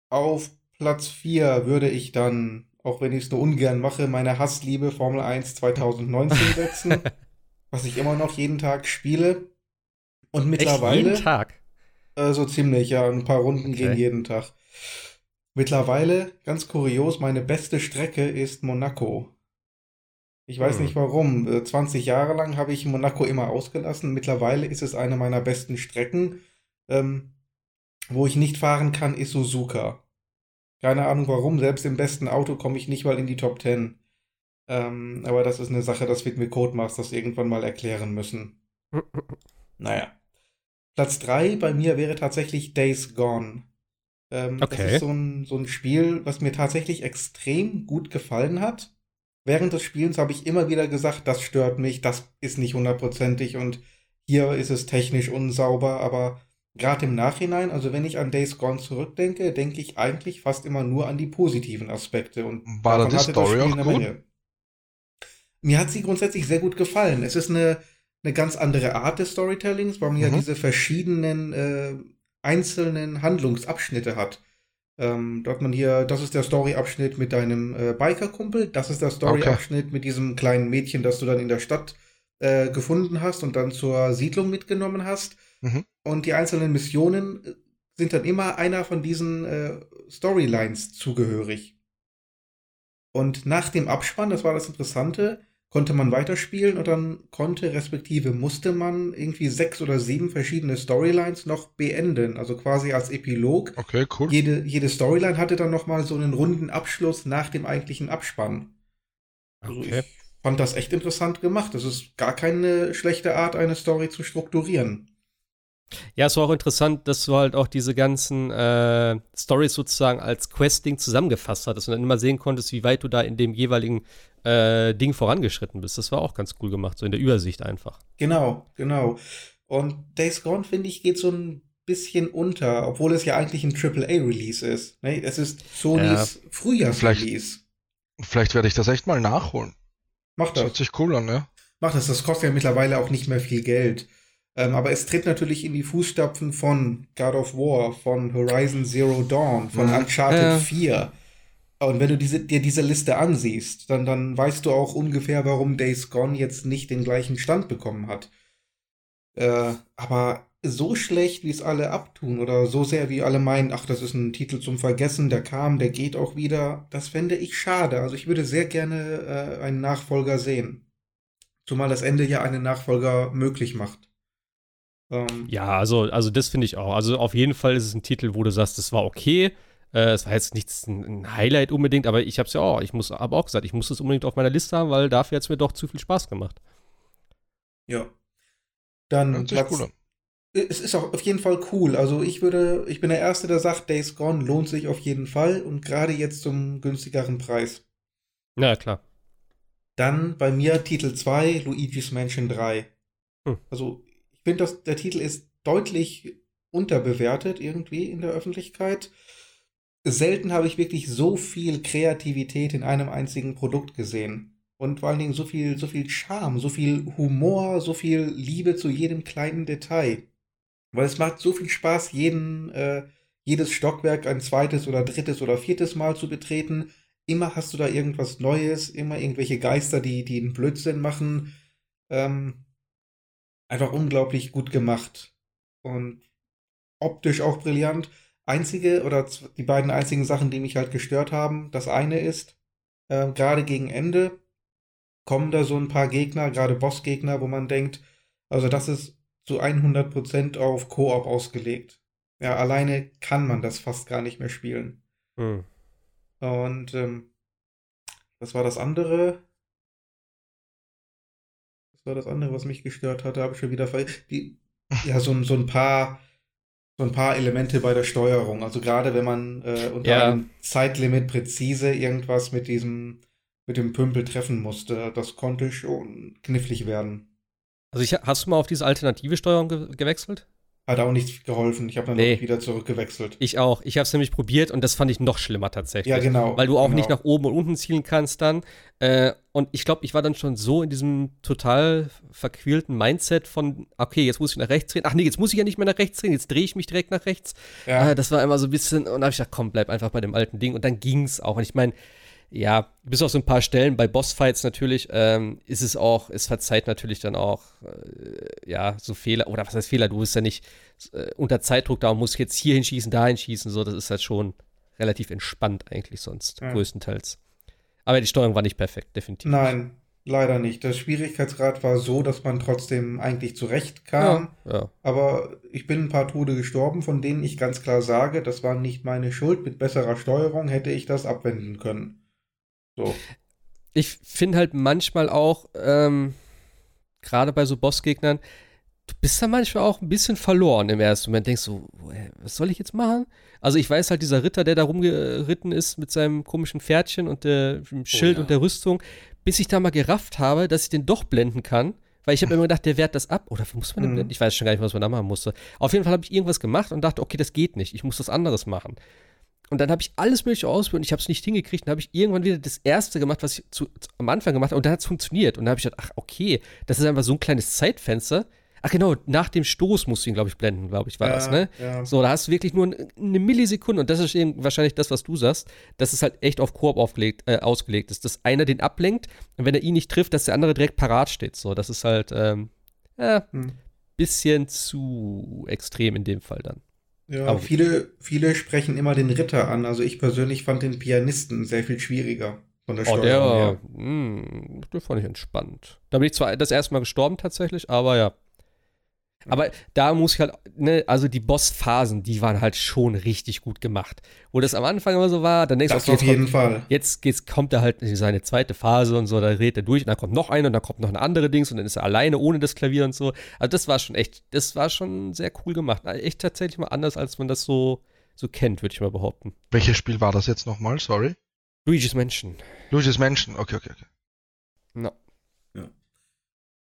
Auf Platz 4 würde ich dann, auch wenn ich es nur ungern mache, meine Hassliebe Formel 1 2019 setzen. was ich immer noch jeden Tag spiele. Und mittlerweile. Echt jeden Tag? Äh, so ziemlich, ja. Ein paar Runden okay. gehen jeden Tag. Mittlerweile, ganz kurios, meine beste Strecke ist Monaco. Ich weiß hm. nicht warum. 20 äh, Jahre lang habe ich Monaco immer ausgelassen. Mittlerweile ist es eine meiner besten Strecken. Ähm, wo ich nicht fahren kann, ist Suzuka. Keine Ahnung warum. Selbst im besten Auto komme ich nicht mal in die Top 10. Ähm, aber das ist eine Sache, das wird mir Codemasters irgendwann mal erklären müssen. naja. Platz 3 bei mir wäre tatsächlich Days Gone. Ähm, okay. Das ist so ein, so ein Spiel, was mir tatsächlich extrem gut gefallen hat. Während des Spielens habe ich immer wieder gesagt, das stört mich, das ist nicht hundertprozentig und hier ist es technisch unsauber, aber gerade im Nachhinein, also wenn ich an Days Gone zurückdenke, denke ich eigentlich fast immer nur an die positiven Aspekte. Und war da die Story auch gut? Mir hat sie grundsätzlich sehr gut gefallen. Es ist eine, eine ganz andere Art des Storytellings, weil man mhm. ja diese verschiedenen äh, einzelnen Handlungsabschnitte hat. Ähm, da hat man hier, das ist der Storyabschnitt mit deinem äh, Bikerkumpel, das ist der Storyabschnitt okay. mit diesem kleinen Mädchen, das du dann in der Stadt äh, gefunden hast und dann zur Siedlung mitgenommen hast. Mhm. Und die einzelnen Missionen sind dann immer einer von diesen äh, Storylines zugehörig. Und nach dem Abspann, das war das Interessante, konnte man weiterspielen und dann konnte, respektive musste man irgendwie sechs oder sieben verschiedene Storylines noch beenden, also quasi als Epilog. Okay, cool. Jede, jede Storyline hatte dann nochmal so einen runden Abschluss nach dem eigentlichen Abspann. Also okay. ich fand das echt interessant gemacht. Das ist gar keine schlechte Art, eine Story zu strukturieren. Ja, es war auch interessant, dass du halt auch diese ganzen äh, Stories sozusagen als Questing zusammengefasst hattest und dann immer sehen konntest, wie weit du da in dem jeweiligen äh, Ding vorangeschritten bist. Das war auch ganz cool gemacht, so in der Übersicht einfach. Genau, genau. Und Days Gone, finde ich, geht so ein bisschen unter, obwohl es ja eigentlich ein AAA-Release ist. Ne? Es ist Sonys ja, Frühjahrsrelease. Vielleicht, vielleicht werde ich das echt mal nachholen. Mach das. Das hört sich cool an, ne? Mach das, das kostet ja mittlerweile auch nicht mehr viel Geld. Ähm, aber es tritt natürlich in die Fußstapfen von God of War, von Horizon Zero Dawn, von ja. Uncharted ja. 4. Und wenn du diese, dir diese Liste ansiehst, dann, dann weißt du auch ungefähr, warum Days Gone jetzt nicht den gleichen Stand bekommen hat. Äh, aber so schlecht, wie es alle abtun, oder so sehr, wie alle meinen, ach, das ist ein Titel zum Vergessen, der kam, der geht auch wieder, das fände ich schade. Also ich würde sehr gerne äh, einen Nachfolger sehen. Zumal das Ende ja einen Nachfolger möglich macht. Ähm, ja, also, also das finde ich auch. Also auf jeden Fall ist es ein Titel, wo du sagst, das war okay. Äh, es war jetzt nichts ein, Highlight unbedingt, aber ich habe es ja auch. Ich muss, habe auch gesagt, ich muss es unbedingt auf meiner Liste haben, weil dafür hat es mir doch zu viel Spaß gemacht. Ja. Dann Platz, cool. Es ist auch auf jeden Fall cool. Also ich würde, ich bin der Erste, der sagt, Days Gone lohnt sich auf jeden Fall und gerade jetzt zum günstigeren Preis. Ja, klar. Dann bei mir Titel 2, Luigi's Mansion 3. Hm. Also finde, dass der Titel ist deutlich unterbewertet irgendwie in der Öffentlichkeit. Selten habe ich wirklich so viel Kreativität in einem einzigen Produkt gesehen. Und vor allen Dingen so viel, so viel Charme, so viel Humor, so viel Liebe zu jedem kleinen Detail. Weil es macht so viel Spaß, jeden, äh, jedes Stockwerk ein zweites oder drittes oder viertes Mal zu betreten. Immer hast du da irgendwas Neues, immer irgendwelche Geister, die, die einen Blödsinn machen. Ähm, einfach unglaublich gut gemacht und optisch auch brillant. Einzige oder die beiden einzigen Sachen, die mich halt gestört haben, das eine ist, äh, gerade gegen Ende kommen da so ein paar Gegner, gerade Bossgegner, wo man denkt, also das ist zu 100% auf Koop ausgelegt. Ja, alleine kann man das fast gar nicht mehr spielen. Hm. Und ähm, was war das andere? War das andere, was mich gestört hatte, habe ich schon wieder ver die, ja, so, so ein paar so ein paar Elemente bei der Steuerung. Also gerade wenn man äh, unter ja. einem Zeitlimit präzise irgendwas mit diesem mit dem Pümpel treffen musste, das konnte schon knifflig werden. Also ich, hast du mal auf diese alternative Steuerung ge gewechselt? Hat auch nichts geholfen. Ich habe dann nee. wieder zurückgewechselt. Ich auch. Ich habe es nämlich probiert und das fand ich noch schlimmer tatsächlich. Ja, genau. Weil du auch genau. nicht nach oben und unten zielen kannst dann. Äh, und ich glaube, ich war dann schon so in diesem total verquälten Mindset von, okay, jetzt muss ich nach rechts drehen. Ach nee, jetzt muss ich ja nicht mehr nach rechts drehen. Jetzt drehe ich mich direkt nach rechts. Ja. Äh, das war immer so ein bisschen. Und da habe ich gedacht, komm, bleib einfach bei dem alten Ding. Und dann ging es auch. Und ich meine, ja, bis auf so ein paar Stellen bei Bossfights natürlich, ähm, ist es auch, es verzeiht natürlich dann auch, äh, ja, so Fehler, oder was heißt Fehler, du bist ja nicht äh, unter Zeitdruck da und musst jetzt hier hinschießen, da hinschießen, so, das ist halt schon relativ entspannt eigentlich sonst, ja. größtenteils. Aber die Steuerung war nicht perfekt, definitiv. Nein, leider nicht. Der Schwierigkeitsgrad war so, dass man trotzdem eigentlich zurechtkam. Ja, ja. Aber ich bin ein paar Tode gestorben, von denen ich ganz klar sage, das war nicht meine Schuld. Mit besserer Steuerung hätte ich das abwenden können. So. Ich finde halt manchmal auch, ähm, gerade bei so Bossgegnern, du bist da manchmal auch ein bisschen verloren im ersten Moment. Denkst du, so, was soll ich jetzt machen? Also ich weiß halt, dieser Ritter, der da rumgeritten ist mit seinem komischen Pferdchen und dem Schild oh, ja. und der Rüstung, bis ich da mal gerafft habe, dass ich den doch blenden kann. Weil ich habe immer gedacht, der wehrt das ab. Oder muss man den mhm. blenden? Ich weiß schon gar nicht, was man da machen musste. Auf jeden Fall habe ich irgendwas gemacht und dachte, okay, das geht nicht. Ich muss das anderes machen. Und dann habe ich alles mögliche ausprobiert und ich habe es nicht hingekriegt. Dann habe ich irgendwann wieder das erste gemacht, was ich zu, zu, am Anfang gemacht habe. Und dann hat es funktioniert. Und dann habe ich gedacht, ach, okay, das ist einfach so ein kleines Zeitfenster. Ach genau, nach dem Stoß musst du ihn, glaube ich, blenden, glaube ich, war ja, das, ne? Ja. So, da hast du wirklich nur eine Millisekunde und das ist eben wahrscheinlich das, was du sagst, dass es halt echt auf Koop aufgelegt, äh, ausgelegt ist, dass einer den ablenkt und wenn er ihn nicht trifft, dass der andere direkt parat steht. So, das ist halt, ähm, ja, hm. bisschen zu extrem in dem Fall dann. Ja, Aber viele, viele sprechen immer den Ritter an. Also ich persönlich fand den Pianisten sehr viel schwieriger. Von der oh, der, her. Mh, hm, der fand ich entspannt. Da bin ich zwar das erste Mal gestorben tatsächlich, aber ja, aber da muss ich halt, ne, also die Bossphasen, die waren halt schon richtig gut gemacht. Wo das am Anfang immer so war, dann denkst du, okay, auf jeden kommt, Fall. Jetzt geht's, kommt er halt in seine zweite Phase und so, da redet er durch und dann kommt noch eine und dann kommt noch eine andere Dings und dann ist er alleine ohne das Klavier und so. Also das war schon echt, das war schon sehr cool gemacht. Echt tatsächlich mal anders, als man das so, so kennt, würde ich mal behaupten. Welches Spiel war das jetzt nochmal? Sorry. Luigi's Mansion. Luigi's Mansion, okay, okay, okay. No.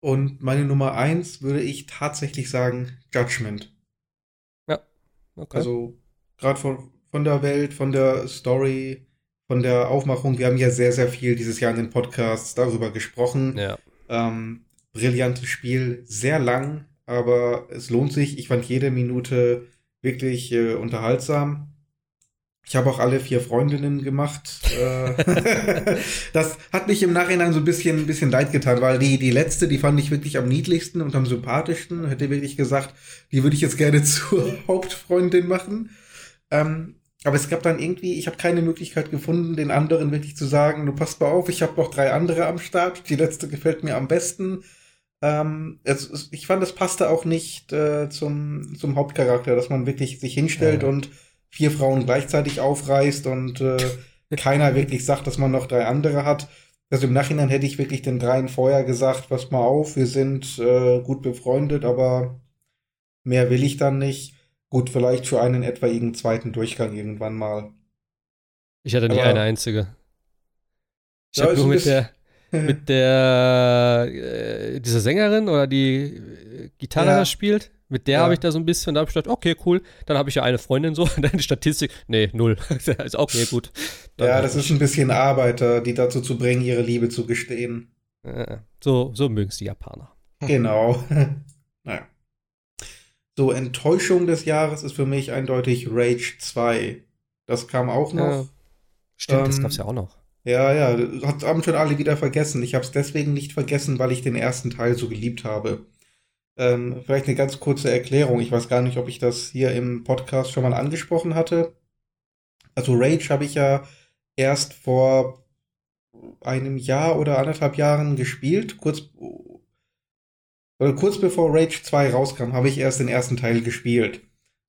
Und meine Nummer eins würde ich tatsächlich sagen Judgment. Ja. Okay. Also gerade von, von der Welt, von der Story, von der Aufmachung. Wir haben ja sehr, sehr viel dieses Jahr in den Podcasts darüber gesprochen. Ja. Ähm, brillantes Spiel, sehr lang, aber es lohnt sich. Ich fand jede Minute wirklich äh, unterhaltsam. Ich habe auch alle vier Freundinnen gemacht. Äh, das hat mich im Nachhinein so ein bisschen, ein bisschen leid getan, weil die, die letzte, die fand ich wirklich am niedlichsten und am sympathischsten. Hätte wirklich gesagt, die würde ich jetzt gerne zur Hauptfreundin machen. Ähm, aber es gab dann irgendwie, ich habe keine Möglichkeit gefunden, den anderen wirklich zu sagen, du passt mal auf, ich habe noch drei andere am Start. Die letzte gefällt mir am besten. Ähm, es, ich fand, es passte auch nicht äh, zum, zum Hauptcharakter, dass man wirklich sich hinstellt ja. und vier Frauen gleichzeitig aufreißt und äh, keiner wirklich sagt, dass man noch drei andere hat. Also im Nachhinein hätte ich wirklich den dreien vorher gesagt, pass mal auf, wir sind äh, gut befreundet, aber mehr will ich dann nicht. Gut, vielleicht für einen etwaigen zweiten Durchgang irgendwann mal. Ich hatte nie aber, eine einzige. Ich ja, habe nur mit der, mit der, äh, dieser Sängerin oder die äh, Gitarre ja. spielt. Mit der ja. habe ich da so ein bisschen, da habe ich gedacht, okay, cool, dann habe ich ja eine Freundin so, deine Statistik, nee, null. ist okay, gut. Dann ja, das ist ein bisschen Arbeiter, die dazu zu bringen, ihre Liebe zu gestehen. so, so mögen es die Japaner. Genau. naja. So, Enttäuschung des Jahres ist für mich eindeutig Rage 2. Das kam auch noch. Ja, stimmt, ähm, das gab es ja auch noch. Ja, ja, haben schon alle wieder vergessen. Ich habe es deswegen nicht vergessen, weil ich den ersten Teil so geliebt habe. Ähm, vielleicht eine ganz kurze Erklärung. Ich weiß gar nicht, ob ich das hier im Podcast schon mal angesprochen hatte. Also Rage habe ich ja erst vor einem Jahr oder anderthalb Jahren gespielt. Kurz, oder kurz bevor Rage 2 rauskam, habe ich erst den ersten Teil gespielt.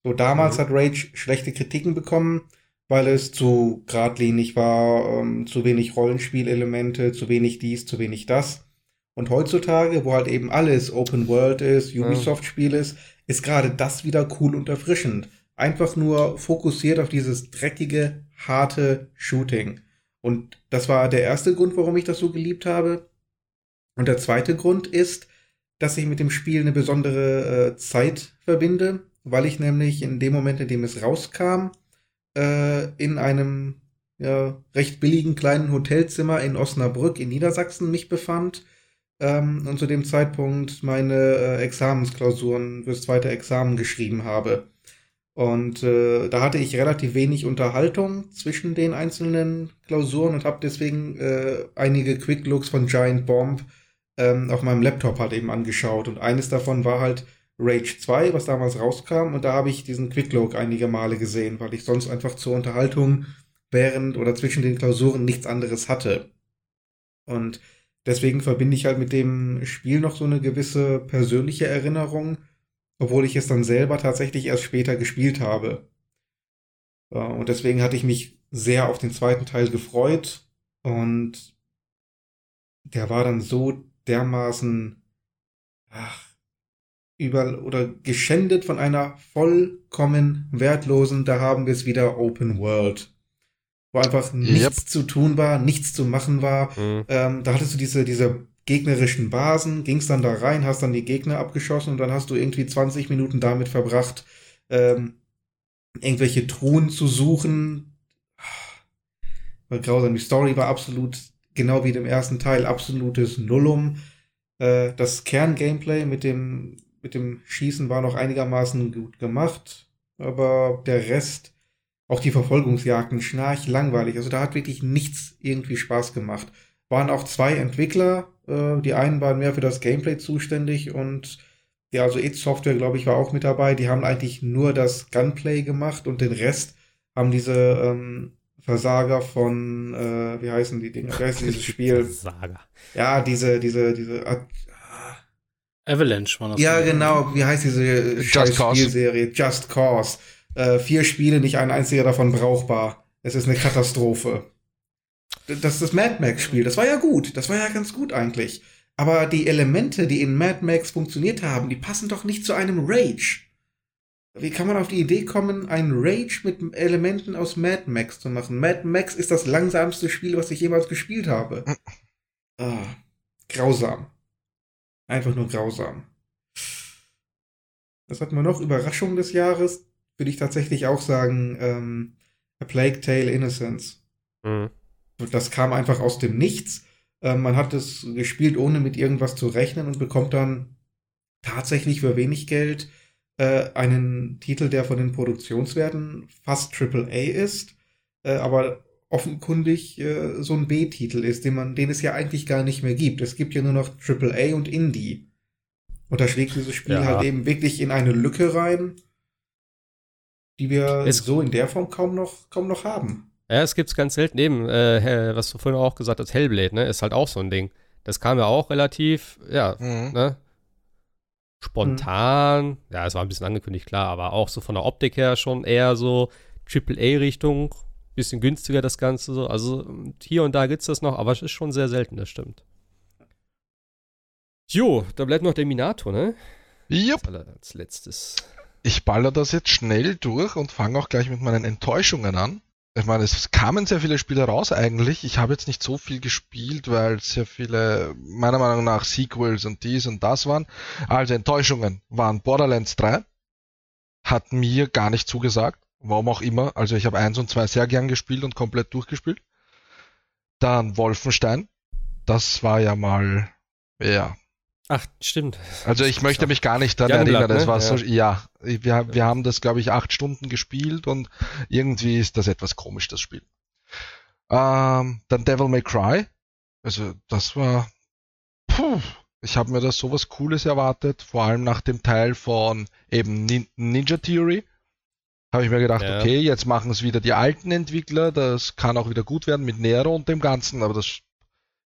So, damals mhm. hat Rage schlechte Kritiken bekommen, weil es zu geradlinig war, ähm, zu wenig Rollenspielelemente, zu wenig dies, zu wenig das. Und heutzutage, wo halt eben alles Open World ist, Ubisoft-Spiel ist, ist gerade das wieder cool und erfrischend. Einfach nur fokussiert auf dieses dreckige, harte Shooting. Und das war der erste Grund, warum ich das so geliebt habe. Und der zweite Grund ist, dass ich mit dem Spiel eine besondere äh, Zeit verbinde, weil ich nämlich in dem Moment, in dem es rauskam, äh, in einem ja, recht billigen kleinen Hotelzimmer in Osnabrück in Niedersachsen mich befand ähm, und zu dem Zeitpunkt meine äh, Examensklausuren fürs zweite Examen geschrieben habe. Und äh, da hatte ich relativ wenig Unterhaltung zwischen den einzelnen Klausuren und habe deswegen äh, einige Quick Looks von Giant Bomb ähm, auf meinem Laptop halt eben angeschaut. Und eines davon war halt Rage 2, was damals rauskam. Und da habe ich diesen Quick Look einige Male gesehen, weil ich sonst einfach zur Unterhaltung während oder zwischen den Klausuren nichts anderes hatte. Und deswegen verbinde ich halt mit dem Spiel noch so eine gewisse persönliche Erinnerung, obwohl ich es dann selber tatsächlich erst später gespielt habe. Äh, und deswegen hatte ich mich sehr auf den zweiten Teil gefreut und der war dann so dermaßen ach, über oder geschändet von einer vollkommen wertlosen, da haben wir es wieder Open World. Wo einfach nichts yep. zu tun war, nichts zu machen war. Mhm. Ähm, da hattest du diese, diese gegnerischen Basen, gingst dann da rein, hast dann die Gegner abgeschossen und dann hast du irgendwie 20 Minuten damit verbracht, ähm, irgendwelche Truhen zu suchen. War grausam. Die Story war absolut, genau wie im ersten Teil, absolutes Nullum. Äh, das Kerngameplay mit dem mit dem Schießen war noch einigermaßen gut gemacht, aber der Rest, auch die Verfolgungsjagden, schnarch langweilig. Also da hat wirklich nichts irgendwie Spaß gemacht. Waren auch zwei Entwickler, äh, die einen waren mehr für das Gameplay zuständig und ja, also It Software, glaube ich, war auch mit dabei. Die haben eigentlich nur das Gunplay gemacht und den Rest haben diese ähm, Versager von, äh, wie heißen die Dinge? Wie heißt dieses Spiel? Versager. Ja, diese, diese, diese Avalanche war das. Ja, genau. Wie heißt diese Just Spielserie? Just Cause. Äh, vier Spiele, nicht ein einziger davon brauchbar. Es ist eine Katastrophe. Das ist das Mad Max Spiel. Das war ja gut. Das war ja ganz gut eigentlich. Aber die Elemente, die in Mad Max funktioniert haben, die passen doch nicht zu einem Rage. Wie kann man auf die Idee kommen, ein Rage mit Elementen aus Mad Max zu machen? Mad Max ist das langsamste Spiel, was ich jemals gespielt habe. Ah, grausam. Einfach nur grausam. Was hat man noch? Überraschung des Jahres? Würde ich tatsächlich auch sagen, ähm, A Plague Tale Innocence. Mhm. Das kam einfach aus dem Nichts. Ähm, man hat es gespielt, ohne mit irgendwas zu rechnen und bekommt dann tatsächlich für wenig Geld äh, einen Titel, der von den Produktionswerten fast AAA ist, äh, aber offenkundig äh, so ein B-Titel ist, den man, den es ja eigentlich gar nicht mehr gibt. Es gibt ja nur noch AAA und Indie. Und da schlägt dieses Spiel ja. halt eben wirklich in eine Lücke rein, die wir es so in der Form kaum noch, kaum noch haben. Ja, es gibt's ganz selten. Eben, äh, was du vorhin auch gesagt hast, Hellblade, ne, ist halt auch so ein Ding. Das kam ja auch relativ, ja, mhm. ne, spontan. Mhm. Ja, es war ein bisschen angekündigt, klar, aber auch so von der Optik her schon eher so AAA-Richtung bisschen günstiger das Ganze so. Also hier und da gibt es das noch, aber es ist schon sehr selten, das stimmt. Jo, da bleibt noch der Minato, ne? Jupp. Als letztes. Ich baller das jetzt schnell durch und fange auch gleich mit meinen Enttäuschungen an. Ich meine, es kamen sehr viele Spiele raus eigentlich. Ich habe jetzt nicht so viel gespielt, weil sehr viele, meiner Meinung nach, Sequels und dies und das waren. Also Enttäuschungen waren Borderlands 3. Hat mir gar nicht zugesagt. Warum auch immer. Also ich habe eins und zwei sehr gern gespielt und komplett durchgespielt. Dann Wolfenstein. Das war ja mal, ja. Ach, stimmt. Also ich möchte mich gar nicht daran erinnern. Das ne? war ja. so, ja. Wir, wir haben das, glaube ich, acht Stunden gespielt und irgendwie ist das etwas komisch, das Spiel. Ähm, dann Devil May Cry. Also das war, puh, ich habe mir das sowas Cooles erwartet, vor allem nach dem Teil von eben Ninja Theory habe ich mir gedacht, ja. okay, jetzt machen es wieder die alten Entwickler, das kann auch wieder gut werden mit Nero und dem Ganzen, aber das,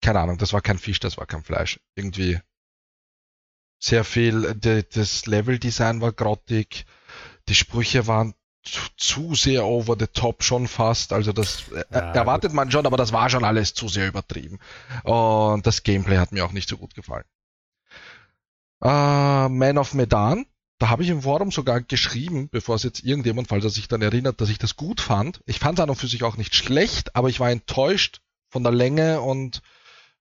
keine Ahnung, das war kein Fisch, das war kein Fleisch. Irgendwie sehr viel, das Leveldesign war grottig, die Sprüche waren zu, zu, sehr over the top schon fast, also das äh, ja, erwartet gut. man schon, aber das war schon alles zu sehr übertrieben. Und das Gameplay hat mir auch nicht so gut gefallen. Uh, Man of Medan, da habe ich im Forum sogar geschrieben, bevor es jetzt irgendjemand, falls er sich dann erinnert, dass ich das gut fand. Ich fand es an und für sich auch nicht schlecht, aber ich war enttäuscht von der Länge und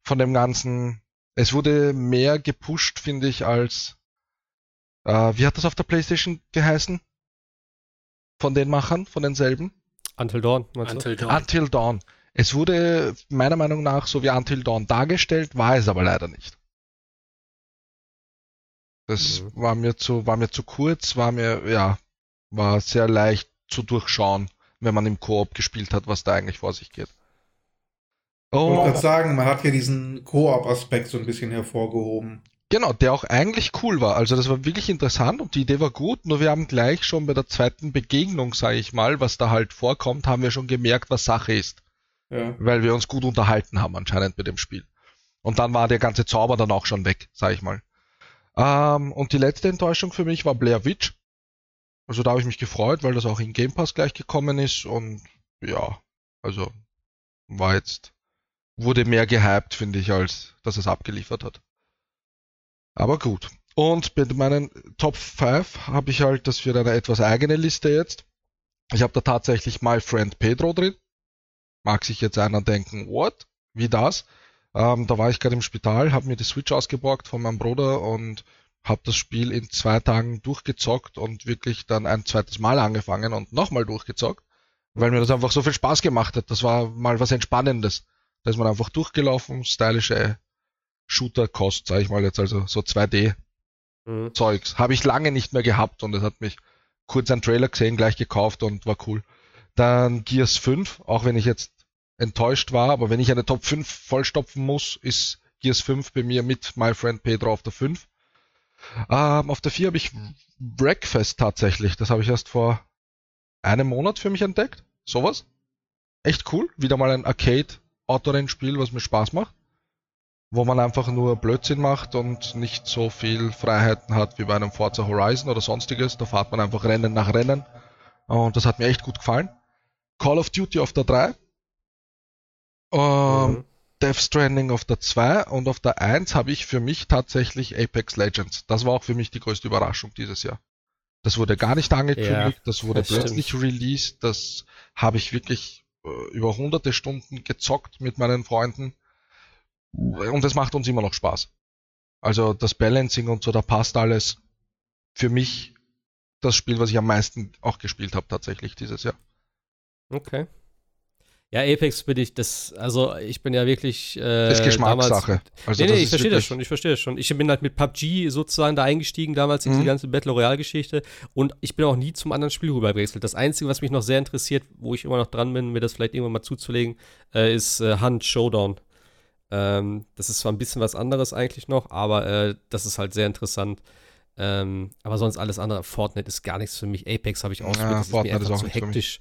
von dem ganzen. Es wurde mehr gepusht, finde ich, als. Äh, wie hat das auf der PlayStation geheißen? Von den Machern, von denselben? Until Dawn. Until Dawn. Until Dawn. Es wurde meiner Meinung nach so wie Until Dawn dargestellt, war es aber leider nicht. Das mhm. war mir zu, war mir zu kurz, war mir, ja, war sehr leicht zu durchschauen, wenn man im Koop gespielt hat, was da eigentlich vor sich geht. Oh. Ich wollte sagen, man hat hier diesen Koop-Aspekt so ein bisschen hervorgehoben. Genau, der auch eigentlich cool war. Also das war wirklich interessant und die Idee war gut, nur wir haben gleich schon bei der zweiten Begegnung, sage ich mal, was da halt vorkommt, haben wir schon gemerkt, was Sache ist. Ja. Weil wir uns gut unterhalten haben anscheinend mit dem Spiel. Und dann war der ganze Zauber dann auch schon weg, sage ich mal. Ähm, und die letzte Enttäuschung für mich war Blair Witch. Also da habe ich mich gefreut, weil das auch in Game Pass gleich gekommen ist und ja, also war jetzt, wurde mehr gehypt, finde ich, als dass es abgeliefert hat. Aber gut. Und bei meinen Top 5 habe ich halt das für eine etwas eigene Liste jetzt. Ich habe da tatsächlich My Friend Pedro drin. Mag sich jetzt einer denken, what? Wie das? Ähm, da war ich gerade im Spital, habe mir die Switch ausgeborgt von meinem Bruder und habe das Spiel in zwei Tagen durchgezockt und wirklich dann ein zweites Mal angefangen und nochmal durchgezockt, weil mir das einfach so viel Spaß gemacht hat. Das war mal was Entspannendes. Da ist man einfach durchgelaufen, stylische Shooter-Kost, sage ich mal jetzt, also so 2D mhm. Zeugs. Habe ich lange nicht mehr gehabt und es hat mich kurz einen Trailer gesehen, gleich gekauft und war cool. Dann Gears 5, auch wenn ich jetzt enttäuscht war, aber wenn ich eine Top 5 vollstopfen muss, ist Gears 5 bei mir mit My Friend Pedro auf der 5. Ähm, auf der 4 habe ich Breakfast tatsächlich. Das habe ich erst vor einem Monat für mich entdeckt. Sowas. Echt cool. Wieder mal ein Arcade-Autorennspiel, was mir Spaß macht wo man einfach nur Blödsinn macht und nicht so viel Freiheiten hat wie bei einem Forza Horizon oder sonstiges. Da fahrt man einfach Rennen nach Rennen. Und das hat mir echt gut gefallen. Call of Duty auf der 3. Ähm, mhm. Death Stranding auf der 2 und auf der 1 habe ich für mich tatsächlich Apex Legends. Das war auch für mich die größte Überraschung dieses Jahr. Das wurde gar nicht angekündigt, ja, das wurde das plötzlich stimmt. released, das habe ich wirklich über hunderte Stunden gezockt mit meinen Freunden und es macht uns immer noch Spaß. Also das Balancing und so, da passt alles. Für mich das Spiel, was ich am meisten auch gespielt habe tatsächlich dieses Jahr. Okay. Ja, Apex bin ich das, also ich bin ja wirklich. Äh, das ist Geschmackssache. Also nee, nee, ich verstehe das schon, ich verstehe das schon. Ich bin halt mit PUBG sozusagen da eingestiegen, damals in mhm. diese ganze Battle Royale-Geschichte und ich bin auch nie zum anderen Spiel rübergewechselt. Das Einzige, was mich noch sehr interessiert, wo ich immer noch dran bin, mir das vielleicht irgendwann mal zuzulegen, äh, ist äh, Hunt Showdown. Ähm, das ist zwar ein bisschen was anderes eigentlich noch, aber äh, das ist halt sehr interessant. Ähm, aber sonst alles andere. Fortnite ist gar nichts für mich. Apex habe ich ausprobiert. Ja, das Fortnite ist mir einfach ist zu hektisch.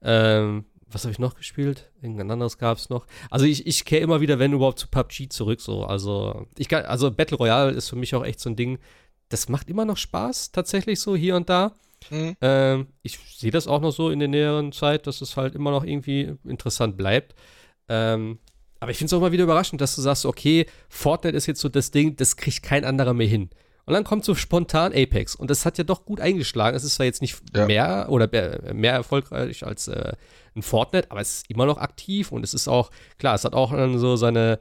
Ähm, was habe ich noch gespielt? Irgendein anderes gab es noch. Also ich, ich kehre immer wieder, wenn überhaupt, zu PUBG zurück. So. Also, ich kann, also Battle Royale ist für mich auch echt so ein Ding. Das macht immer noch Spaß, tatsächlich so hier und da. Mhm. Ähm, ich sehe das auch noch so in der näheren Zeit, dass es halt immer noch irgendwie interessant bleibt. Ähm, aber ich finde es auch mal wieder überraschend, dass du sagst, okay, Fortnite ist jetzt so das Ding, das kriegt kein anderer mehr hin. Und dann kommt so spontan Apex. Und das hat ja doch gut eingeschlagen. Es ist zwar jetzt nicht ja. mehr oder mehr erfolgreich als äh, ein Fortnite, aber es ist immer noch aktiv und es ist auch, klar, es hat auch dann so seine,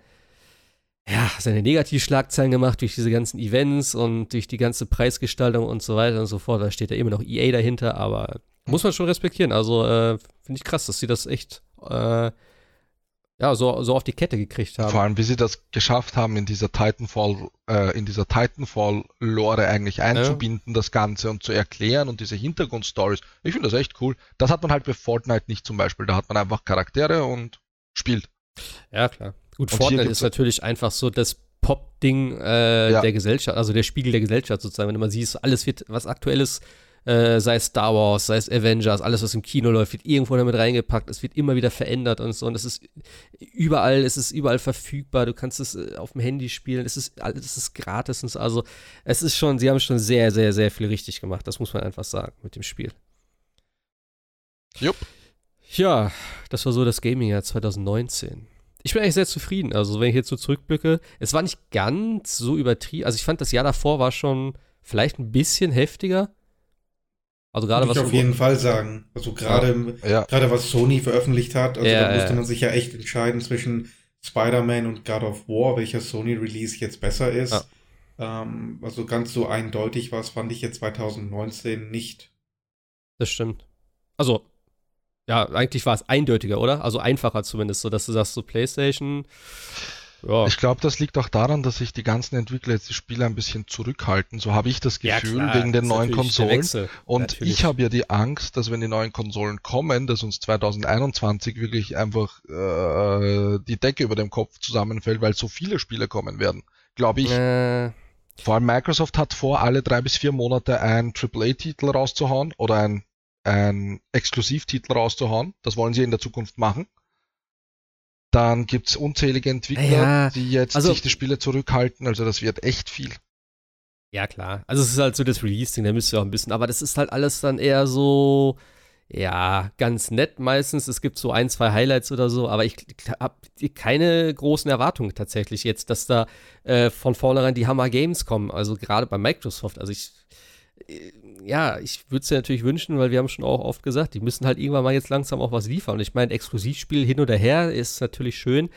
ja, seine Negativschlagzeilen gemacht durch diese ganzen Events und durch die ganze Preisgestaltung und so weiter und so fort. Da steht ja immer noch EA dahinter, aber muss man schon respektieren. Also äh, finde ich krass, dass sie das echt äh, ja, so, so auf die Kette gekriegt haben. Vor allem, wie sie das geschafft haben, in dieser Titanfall, äh, in dieser Titanfall-Lore eigentlich einzubinden, ja. das Ganze und zu erklären und diese Hintergrundstories. Ich finde das echt cool. Das hat man halt bei Fortnite nicht zum Beispiel. Da hat man einfach Charaktere und spielt. Ja, klar. Gut, und Fortnite ist natürlich einfach so das Pop-Ding äh, ja. der Gesellschaft, also der Spiegel der Gesellschaft sozusagen. Wenn du mal siehst, alles wird, was aktuelles äh, sei es Star Wars, sei es Avengers, alles, was im Kino läuft, wird irgendwo damit reingepackt. Es wird immer wieder verändert und so. Und es ist überall, es ist überall verfügbar. Du kannst es äh, auf dem Handy spielen. Es ist alles, es ist gratis und so. Also, es ist schon, sie haben schon sehr, sehr, sehr viel richtig gemacht. Das muss man einfach sagen mit dem Spiel. Jupp. Ja, das war so das Gaming-Jahr 2019. Ich bin eigentlich sehr zufrieden. Also, wenn ich jetzt so zurückblicke, es war nicht ganz so übertrieben. Also, ich fand, das Jahr davor war schon vielleicht ein bisschen heftiger. Also gerade was. Ich auf jeden Fall sagen. Also gerade, ja. gerade was Sony veröffentlicht hat, also ja, da musste man sich ja echt entscheiden zwischen Spider-Man und God of War, welcher Sony-Release jetzt besser ist. Ähm, also ganz so eindeutig war es, fand ich jetzt 2019 nicht. Das stimmt. Also, ja, eigentlich war es eindeutiger, oder? Also einfacher zumindest, so dass du sagst, so PlayStation ja. Ich glaube, das liegt auch daran, dass sich die ganzen Entwickler jetzt die Spiele ein bisschen zurückhalten. So habe ich das Gefühl, ja, wegen den neuen Konsolen. Und natürlich. ich habe ja die Angst, dass wenn die neuen Konsolen kommen, dass uns 2021 wirklich einfach äh, die Decke über dem Kopf zusammenfällt, weil so viele Spiele kommen werden. Glaube ich. Äh. Vor allem Microsoft hat vor, alle drei bis vier Monate einen AAA-Titel rauszuhauen oder ein, ein Exklusivtitel rauszuhauen. Das wollen sie in der Zukunft machen. Dann gibt's unzählige Entwickler, ja, die jetzt also, sich die Spiele zurückhalten. Also das wird echt viel. Ja, klar. Also es ist halt so das Release-Ding, da müsst ihr auch ein bisschen, aber das ist halt alles dann eher so, ja, ganz nett meistens. Es gibt so ein, zwei Highlights oder so, aber ich habe keine großen Erwartungen tatsächlich jetzt, dass da äh, von vornherein die Hammer Games kommen. Also gerade bei Microsoft. Also ich, äh, ja, ich würde es ja natürlich wünschen, weil wir haben schon auch oft gesagt, die müssen halt irgendwann mal jetzt langsam auch was liefern. Und ich meine, Exklusivspiel hin oder her ist natürlich schön,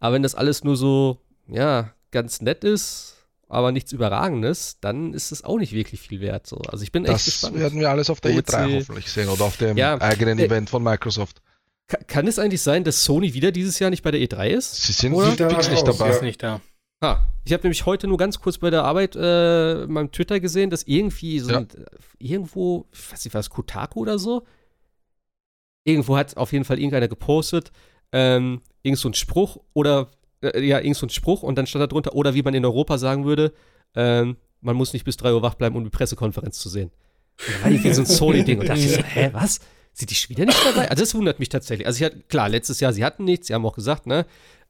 aber wenn das alles nur so, ja, ganz nett ist, aber nichts Überragendes, dann ist es auch nicht wirklich viel wert. So. Also ich bin das echt gespannt. Das werden wir alles auf der E3 hoffentlich sehen oder auf dem ja, eigenen äh, Event von Microsoft. Kann es eigentlich sein, dass Sony wieder dieses Jahr nicht bei der E3 ist? Sie sind oder? fix nicht dabei. Ist nicht da. Ah, ich habe nämlich heute nur ganz kurz bei der Arbeit äh, meinem Twitter gesehen, dass irgendwie so ja. ein, irgendwo, ich weiß nicht, was Kotaku oder so, irgendwo hat auf jeden Fall irgendeiner gepostet, ähm, irgend so ein Spruch oder äh, ja, irgend so ein Spruch und dann stand da drunter, oder wie man in Europa sagen würde, ähm, man muss nicht bis 3 Uhr wach bleiben, um die Pressekonferenz zu sehen. Und da war irgendwie so ein Sony-Ding und dachte ich so, hä, was? Sind die schon wieder nicht dabei? Also das wundert mich tatsächlich. Also ich hatte, klar, letztes Jahr, sie hatten nichts, sie haben auch gesagt, ne,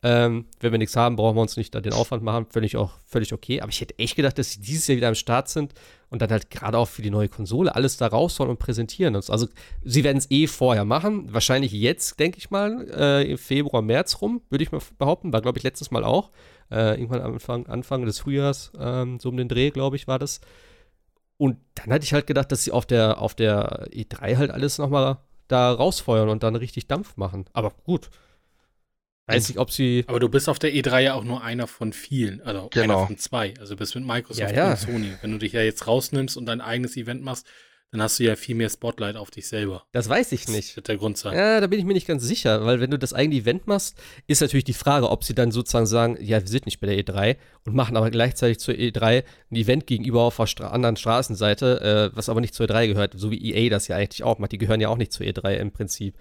ähm, wenn wir nichts haben, brauchen wir uns nicht da den Aufwand machen. Völlig auch völlig okay. Aber ich hätte echt gedacht, dass sie dieses Jahr wieder am Start sind und dann halt gerade auch für die neue Konsole alles da raushauen und präsentieren. Also sie werden es eh vorher machen. Wahrscheinlich jetzt, denke ich mal, äh, im Februar, März rum, würde ich mal behaupten. War, glaube ich, letztes Mal auch. Äh, irgendwann Anfang, Anfang des Frühjahrs, ähm, so um den Dreh, glaube ich, war das. Und dann hatte ich halt gedacht, dass sie auf der, auf der E3 halt alles nochmal da rausfeuern und dann richtig Dampf machen. Aber gut, Weiß nicht, ob sie. Aber du bist auf der E3 ja auch nur einer von vielen, also genau. einer von zwei. Also bist mit Microsoft ja, ja. und Sony. Wenn du dich ja jetzt rausnimmst und dein eigenes Event machst, dann hast du ja viel mehr Spotlight auf dich selber. Das weiß ich nicht. Das wird der Grund sein. Ja, da bin ich mir nicht ganz sicher, weil wenn du das eigene Event machst, ist natürlich die Frage, ob sie dann sozusagen sagen, ja, wir sind nicht bei der E3 und machen aber gleichzeitig zur E3 ein Event gegenüber auf der Stra anderen Straßenseite, äh, was aber nicht zur E3 gehört, so wie EA das ja eigentlich auch macht. Die gehören ja auch nicht zur E3 im Prinzip.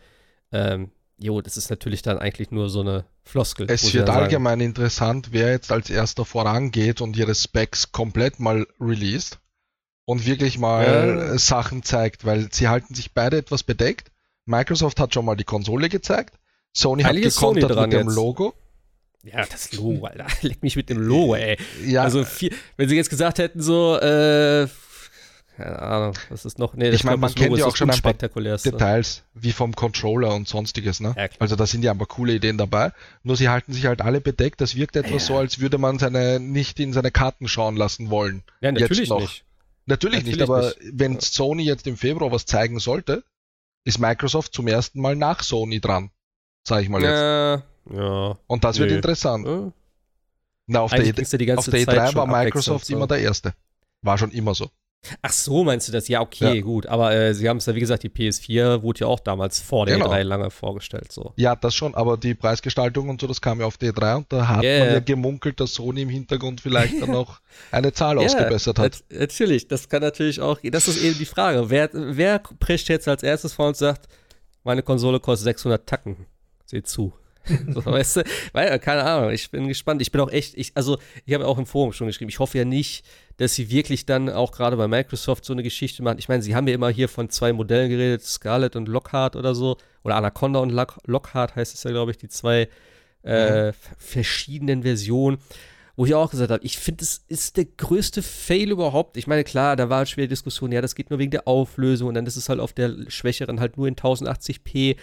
Ähm, jo, das ist natürlich dann eigentlich nur so eine Floskel. Es wird allgemein sagen. interessant, wer jetzt als erster vorangeht und ihre Specs komplett mal released und wirklich mal ja. Sachen zeigt, weil sie halten sich beide etwas bedeckt. Microsoft hat schon mal die Konsole gezeigt. Sony Eigentlich hat gekontert mit dem jetzt. Logo. Ja, das Logo, Alter. Leck mich mit dem Logo, ey. Ja. Also, viel, wenn sie jetzt gesagt hätten, so, äh, keine Ahnung, was ist noch? Nee, ich meine, man kennt ja auch schon ein paar Details, wie vom Controller und sonstiges, ne? Ja, also da sind ja aber coole Ideen dabei. Nur sie halten sich halt alle bedeckt. Das wirkt etwas ja. so, als würde man seine nicht in seine Karten schauen lassen wollen. Ja, natürlich nicht. Natürlich, natürlich nicht, aber nicht. wenn Sony jetzt im Februar was zeigen sollte, ist Microsoft zum ersten Mal nach Sony dran. Sag ich mal jetzt. Ja, ja. Und das Nö. wird interessant. Ja. Na, auf der, e auf der E3 war Microsoft immer der Erste. War schon immer so. Ach so, meinst du das? Ja, okay, ja. gut. Aber äh, sie haben es ja, wie gesagt, die PS4 wurde ja auch damals vor der genau. E3 lange vorgestellt. So. Ja, das schon, aber die Preisgestaltung und so, das kam ja auf der E3 und da hat yeah. man ja gemunkelt, dass Sony im Hintergrund vielleicht dann noch eine Zahl yeah, ausgebessert hat. Natürlich, das kann natürlich auch, das ist eben die Frage. Wer, wer prescht jetzt als erstes vor und sagt, meine Konsole kostet 600 Tacken? Seht zu. so, weißt du, weil, keine Ahnung, ich bin gespannt. Ich bin auch echt, ich, also, ich habe auch im Forum schon geschrieben, ich hoffe ja nicht, dass sie wirklich dann auch gerade bei Microsoft so eine Geschichte machen. Ich meine, sie haben ja immer hier von zwei Modellen geredet, Scarlett und Lockhart oder so, oder Anaconda und Lock Lockhart heißt es ja, glaube ich, die zwei äh, mhm. verschiedenen Versionen. Wo ich auch gesagt habe, ich finde, es ist der größte Fail überhaupt. Ich meine, klar, da war eine schwere Diskussion, ja, das geht nur wegen der Auflösung und dann ist es halt auf der schwächeren halt nur in 1080p.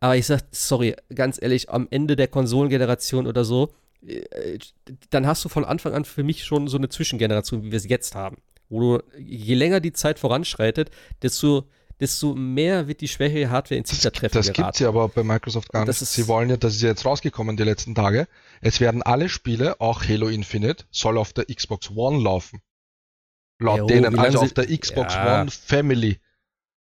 Aber ich sag, sorry, ganz ehrlich, am Ende der Konsolengeneration oder so, äh, dann hast du von Anfang an für mich schon so eine Zwischengeneration, wie wir es jetzt haben. Wo du, je länger die Zeit voranschreitet, desto, desto mehr wird die schwächere Hardware ins Hintertreffen Das gibt es ja aber bei Microsoft gar nicht. Sie wollen ja, das ist ja jetzt rausgekommen die letzten Tage, es werden alle Spiele, auch Halo Infinite, soll auf der Xbox One laufen. Laut jo, denen, also auf der Xbox ja. One Family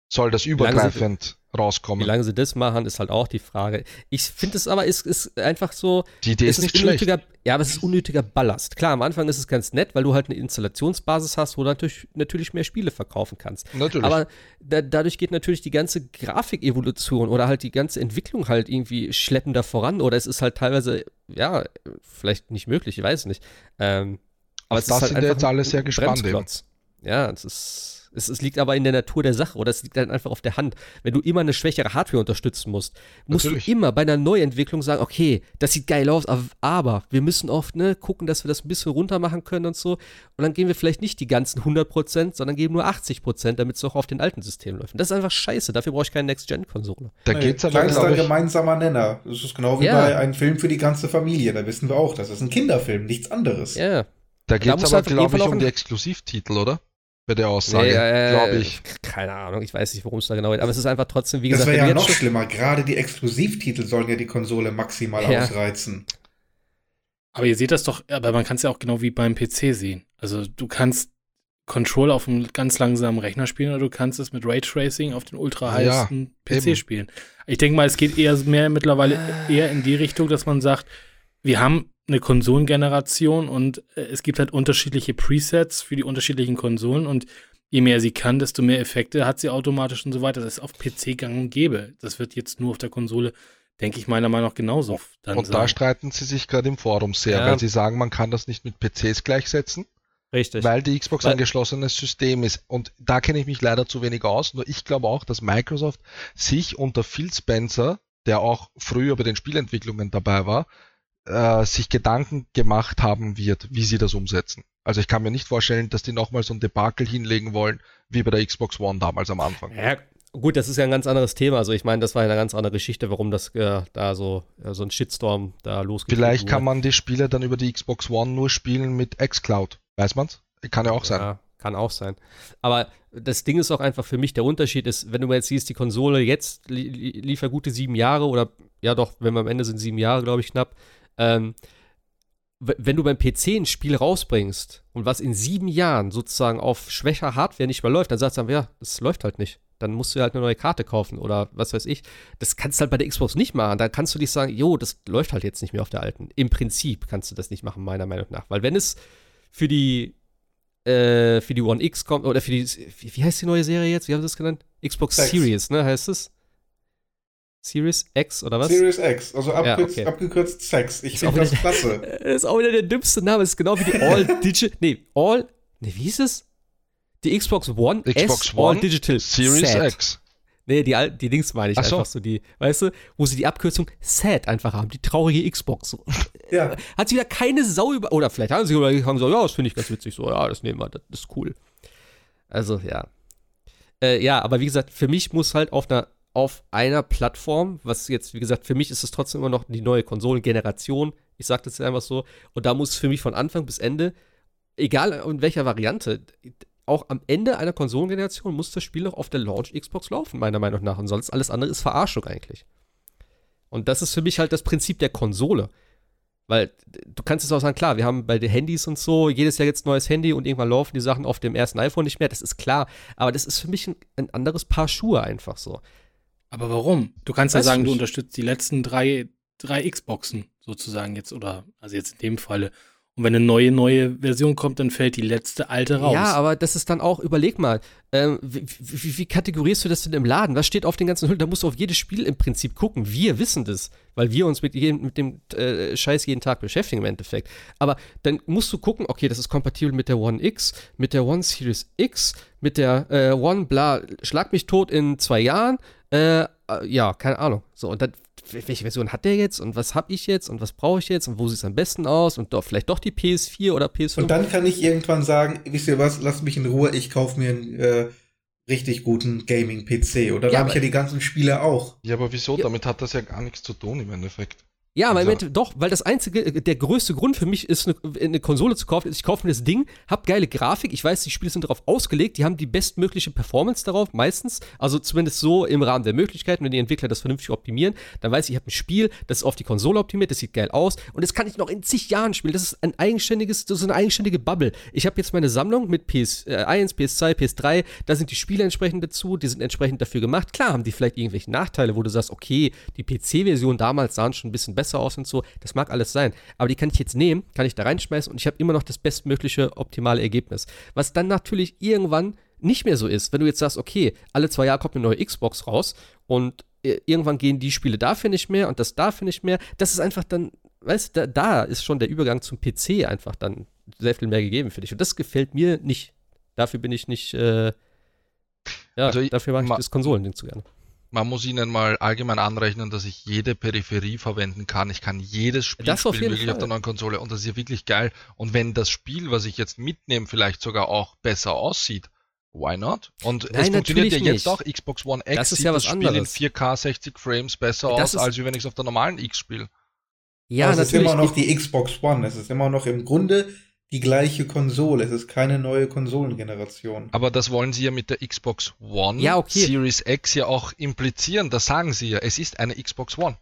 soll das übergreifend rauskommen. Wie lange sie das machen, ist halt auch die Frage. Ich finde es aber, ist, ist einfach so. Die Idee ist, ist nicht schlecht. Ja, aber es ist unnötiger Ballast. Klar, am Anfang ist es ganz nett, weil du halt eine Installationsbasis hast, wo du natürlich, natürlich mehr Spiele verkaufen kannst. Natürlich. Aber da, dadurch geht natürlich die ganze Grafikevolution oder halt die ganze Entwicklung halt irgendwie schleppender voran oder es ist halt teilweise, ja, vielleicht nicht möglich, ich weiß nicht. Ähm, aber Auf es das ist halt sind einfach jetzt alle sehr gespannt. Ja, es ist Es, es, liegt aber in der Natur der Sache oder es liegt dann einfach auf der Hand. Wenn du immer eine schwächere Hardware unterstützen musst, musst Natürlich. du immer bei einer Neuentwicklung sagen, okay, das sieht geil aus, aber wir müssen oft ne, gucken, dass wir das ein bisschen runter machen können und so. Und dann geben wir vielleicht nicht die ganzen 100%, sondern geben nur 80%, damit es auch auf den alten Systemen läuft. Und das ist einfach scheiße. Dafür brauche ich keine Next-Gen-Konsole. Da nee, geht's aber, Kleinster gemeinsamer Nenner. Das ist genau wie ja. bei einem Film für die ganze Familie. Da wissen wir auch, das ist ein Kinderfilm, nichts anderes. Ja. Da geht es aber, glaube ich, um die Exklusivtitel, oder? Bei der Aussage, nee, äh, glaube ich. Keine Ahnung, ich weiß nicht, worum es da genau geht. Aber es ist einfach trotzdem, wie das gesagt. Das wäre ja noch schlimmer. Gerade die Exklusivtitel sollen ja die Konsole maximal ja. ausreizen. Aber ihr seht das doch, aber man kann es ja auch genau wie beim PC sehen. Also du kannst Control auf einem ganz langsamen Rechner spielen oder du kannst es mit Raytracing auf den ultra heißen ja, PC eben. spielen. Ich denke mal, es geht eher mehr mittlerweile eher in die Richtung, dass man sagt, wir haben eine Konsolengeneration und äh, es gibt halt unterschiedliche Presets für die unterschiedlichen Konsolen und je mehr sie kann, desto mehr Effekte hat sie automatisch und so weiter. Das ist auf PC gang und gäbe. Das wird jetzt nur auf der Konsole, denke ich, meiner Meinung nach genauso. und sein. da streiten sie sich gerade im Forum sehr, ja. weil sie sagen, man kann das nicht mit PCs gleichsetzen. Richtig. Weil die Xbox weil ein geschlossenes System ist. Und da kenne ich mich leider zu wenig aus. Nur ich glaube auch, dass Microsoft sich unter Phil Spencer, der auch früher bei den Spielentwicklungen dabei war, äh, sich Gedanken gemacht haben wird, wie sie das umsetzen. Also ich kann mir nicht vorstellen, dass die nochmal so ein Debakel hinlegen wollen, wie bei der Xbox One damals am Anfang. Ja, gut, das ist ja ein ganz anderes Thema. Also ich meine, das war eine ganz andere Geschichte, warum das äh, da so, äh, so ein Shitstorm da losgeht. Vielleicht kann man die Spiele dann über die Xbox One nur spielen mit xCloud. Weiß man's? Kann ja auch sein. Ja, kann auch sein. Aber das Ding ist auch einfach für mich, der Unterschied ist, wenn du mal jetzt siehst, die Konsole jetzt li liefert gute sieben Jahre oder ja doch, wenn wir am Ende sind sieben Jahre, glaube ich, knapp. Ähm, wenn du beim PC ein Spiel rausbringst und was in sieben Jahren sozusagen auf schwächer Hardware nicht mehr läuft, dann sagst du, ja, das läuft halt nicht. Dann musst du halt eine neue Karte kaufen oder was weiß ich. Das kannst du halt bei der Xbox nicht machen. Da kannst du nicht sagen, jo, das läuft halt jetzt nicht mehr auf der alten. Im Prinzip kannst du das nicht machen, meiner Meinung nach. Weil wenn es für die äh, für die One X kommt, oder für die, wie, wie heißt die neue Serie jetzt? Wie haben sie das genannt? Xbox Sex. Series, ne, heißt es? Series X oder was? Series X, also abgekürzt, ja, okay. abgekürzt Sex. Ich finde das klasse. Das ist auch wieder der dümmste Name. Das ist genau wie die All Digital. nee, All. Nee, wie hieß es? Die Xbox One Xbox S One All Digital Series Set. X. Nee, die, die Dings meine ich Ach einfach so. die, weißt du, wo sie die Abkürzung Sad einfach haben, die traurige Xbox. Ja. Hat sie wieder keine Sau über, oder vielleicht haben sie überlegt, so, ja, das finde ich ganz witzig, so, ja, das nehmen wir, das ist cool. Also, ja. Äh, ja, aber wie gesagt, für mich muss halt auf einer auf einer Plattform, was jetzt, wie gesagt, für mich ist es trotzdem immer noch die neue Konsolengeneration. Ich sage das jetzt einfach so. Und da muss für mich von Anfang bis Ende, egal in welcher Variante, auch am Ende einer Konsolengeneration muss das Spiel noch auf der Launch Xbox laufen, meiner Meinung nach. Und sonst alles andere ist Verarschung eigentlich. Und das ist für mich halt das Prinzip der Konsole. Weil du kannst es auch sagen, klar, wir haben bei den Handys und so jedes Jahr jetzt neues Handy und irgendwann laufen die Sachen auf dem ersten iPhone nicht mehr. Das ist klar. Aber das ist für mich ein, ein anderes Paar Schuhe einfach so. Aber warum? Du kannst ja sagen, du unterstützt die letzten drei, drei Xboxen sozusagen jetzt oder, also jetzt in dem Falle. Und wenn eine neue, neue Version kommt, dann fällt die letzte alte raus. Ja, aber das ist dann auch, überleg mal, ähm, wie, wie, wie, kategorierst du das denn im Laden? Was steht auf den ganzen Hüllen? Da musst du auf jedes Spiel im Prinzip gucken. Wir wissen das, weil wir uns mit, jedem, mit dem äh, Scheiß jeden Tag beschäftigen im Endeffekt. Aber dann musst du gucken, okay, das ist kompatibel mit der One X, mit der One Series X, mit der äh, One, bla, schlag mich tot in zwei Jahren. Äh, ja, keine Ahnung. So, und dann welche Version hat der jetzt und was habe ich jetzt und was brauche ich jetzt und wo sieht es am besten aus und doch vielleicht doch die PS4 oder PS5. Und dann kann ich irgendwann sagen, wisst ihr was, lasst mich in Ruhe, ich kaufe mir einen äh, richtig guten Gaming-PC. Oder ja, habe ich ja die ganzen Spiele auch. Ja, aber wieso? Ja. Damit hat das ja gar nichts zu tun im Endeffekt. Ja, weil also. doch, weil das einzige, der größte Grund für mich ist, eine, eine Konsole zu kaufen, ist, ich kaufe mir das Ding, hab geile Grafik, ich weiß, die Spiele sind darauf ausgelegt, die haben die bestmögliche Performance darauf, meistens, also zumindest so im Rahmen der Möglichkeiten, wenn die Entwickler das vernünftig optimieren, dann weiß ich, ich habe ein Spiel, das ist auf die Konsole optimiert, das sieht geil aus und das kann ich noch in zig Jahren spielen. Das ist ein eigenständiges, das ist eine eigenständige Bubble. Ich habe jetzt meine Sammlung mit PS1, äh, PS2, PS3, da sind die Spiele entsprechend dazu, die sind entsprechend dafür gemacht. Klar haben die vielleicht irgendwelche Nachteile, wo du sagst, okay, die PC-Version damals sahen schon ein bisschen besser aus und so, das mag alles sein, aber die kann ich jetzt nehmen, kann ich da reinschmeißen und ich habe immer noch das bestmögliche optimale Ergebnis. Was dann natürlich irgendwann nicht mehr so ist, wenn du jetzt sagst, okay, alle zwei Jahre kommt eine neue Xbox raus und äh, irgendwann gehen die Spiele dafür nicht mehr und das dafür nicht mehr. Das ist einfach dann, weißt du, da, da ist schon der Übergang zum PC einfach dann sehr viel mehr gegeben für dich. Und das gefällt mir nicht. Dafür bin ich nicht, äh, Ja, also dafür mache ich das Konsolending zu gerne man muss ihnen mal allgemein anrechnen, dass ich jede Peripherie verwenden kann. Ich kann jedes Spiel das spielen, wirklich Fall. auf der neuen Konsole und das ist ja wirklich geil. Und wenn das Spiel, was ich jetzt mitnehme, vielleicht sogar auch besser aussieht, why not? Und Nein, es funktioniert ja jetzt auch Xbox One X das ist ja was das Spiel anderes. in 4K 60 Frames besser das aus, als wenn ich es auf der normalen X spiele. Ja, es ist immer noch die Xbox One. Es ist immer noch im Grunde die gleiche Konsole. Es ist keine neue Konsolengeneration. Aber das wollen sie ja mit der Xbox One ja, okay. Series X ja auch implizieren. Das sagen sie ja. Es ist eine Xbox One.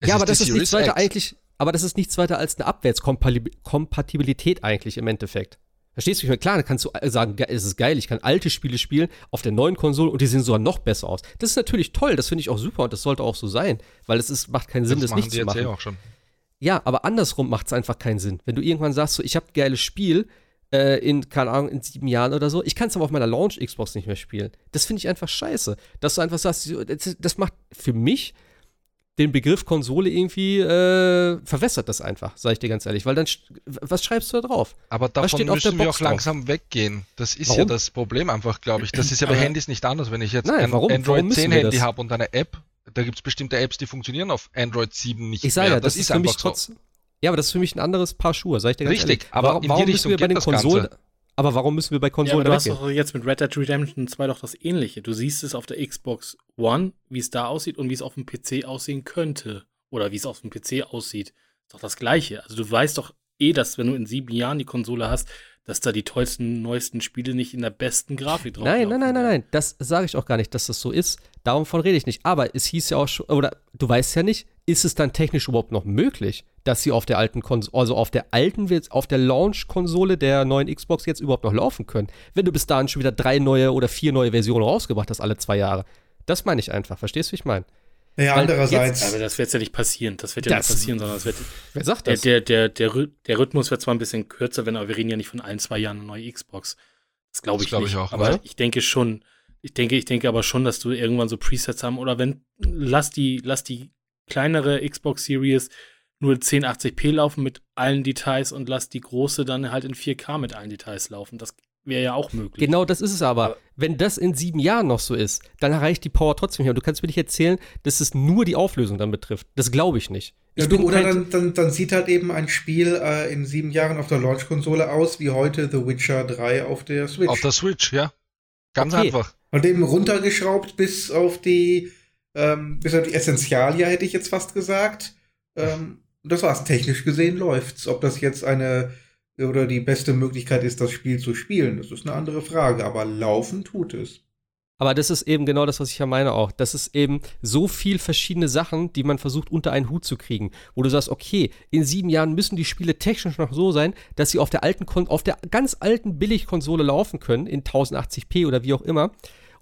Es ja, aber das ist Series nichts weiter X. eigentlich, aber das ist nichts weiter als eine Abwärtskompatibilität eigentlich im Endeffekt. Verstehst du? Klar, dann kannst du sagen, es ist geil, ich kann alte Spiele spielen auf der neuen Konsole und die sehen sogar noch besser aus. Das ist natürlich toll, das finde ich auch super und das sollte auch so sein, weil es ist, macht keinen Sinn, das, das nicht zu machen. Eh auch schon. Ja, aber andersrum macht es einfach keinen Sinn. Wenn du irgendwann sagst, so, ich habe ein geiles Spiel äh, in, keine Ahnung, in sieben Jahren oder so, ich kann es aber auf meiner Launch-Xbox nicht mehr spielen. Das finde ich einfach scheiße. Dass du einfach sagst, das, macht für mich den Begriff Konsole irgendwie äh, verwässert das einfach, sage ich dir ganz ehrlich. Weil dann, was schreibst du da drauf? Aber davon müssen wir auch langsam drauf? weggehen. Das ist warum? ja das Problem einfach, glaube ich. Das ist ja bei Handys nicht anders. Wenn ich jetzt Nein, ein warum? Android warum 10 Handy habe und eine App, da gibt es bestimmte Apps, die funktionieren auf Android 7 nicht ich sage mehr. Ja, das, das ist, ist für mich trotz, so. Ja, aber das ist für mich ein anderes Paar Schuhe, sag ich dir ganz Richtig, ehrlich. aber warum, warum müssen wir bei den Konsolen aber warum müssen wir bei Konsolen ja, du hast doch jetzt mit Red Dead Redemption 2 doch das ähnliche. Du siehst es auf der Xbox One, wie es da aussieht und wie es auf dem PC aussehen könnte. Oder wie es auf dem PC aussieht. Ist doch das gleiche. Also du weißt doch eh, dass wenn du in sieben Jahren die Konsole hast, dass da die tollsten, neuesten Spiele nicht in der besten Grafik drauf sind. Nein, nein, nein, nein, nein. Das sage ich auch gar nicht, dass das so ist. Davon rede ich nicht. Aber es hieß ja auch schon, oder du weißt ja nicht, ist es dann technisch überhaupt noch möglich, dass sie auf der alten Konsole, also auf der alten, auf der Launch-Konsole der neuen Xbox jetzt überhaupt noch laufen können? Wenn du bis dahin schon wieder drei neue oder vier neue Versionen rausgebracht hast, alle zwei Jahre. Das meine ich einfach. Verstehst du, wie ich meine? Ja, andererseits. Jetzt, aber das wird ja nicht passieren. Das wird ja das, nicht passieren, sondern es wird. Wer sagt das? Der, der, der, der, der Rhythmus wird zwar ein bisschen kürzer, wenn, aber wir reden ja nicht von ein, zwei Jahren eine neue Xbox. Das glaube ich das glaub nicht. Ich auch, aber oder? ich denke schon. Ich denke, ich denke aber schon, dass du irgendwann so Presets haben oder wenn, lass die, lass die kleinere Xbox Series nur 1080p laufen mit allen Details und lass die große dann halt in 4K mit allen Details laufen. Das Wäre ja auch möglich. Genau, das ist es aber. aber. Wenn das in sieben Jahren noch so ist, dann erreicht die Power trotzdem nicht. Und du kannst mir nicht erzählen, dass es nur die Auflösung dann betrifft. Das glaube ich nicht. Ja, du, oder dann, dann, dann, sieht halt eben ein Spiel äh, in sieben Jahren auf der Launch-Konsole aus, wie heute The Witcher 3 auf der Switch. Auf der Switch, ja. Ganz okay. einfach. Und eben runtergeschraubt bis auf die, ähm, bis auf die Essentialia, hätte ich jetzt fast gesagt. Ähm, das war's. Technisch gesehen läuft's. Ob das jetzt eine oder die beste Möglichkeit ist, das Spiel zu spielen. Das ist eine andere Frage, aber laufen tut es. Aber das ist eben genau das, was ich ja meine auch. Das ist eben so viel verschiedene Sachen, die man versucht unter einen Hut zu kriegen. Wo du sagst, okay, in sieben Jahren müssen die Spiele technisch noch so sein, dass sie auf der alten, auf der ganz alten Billigkonsole laufen können, in 1080p oder wie auch immer.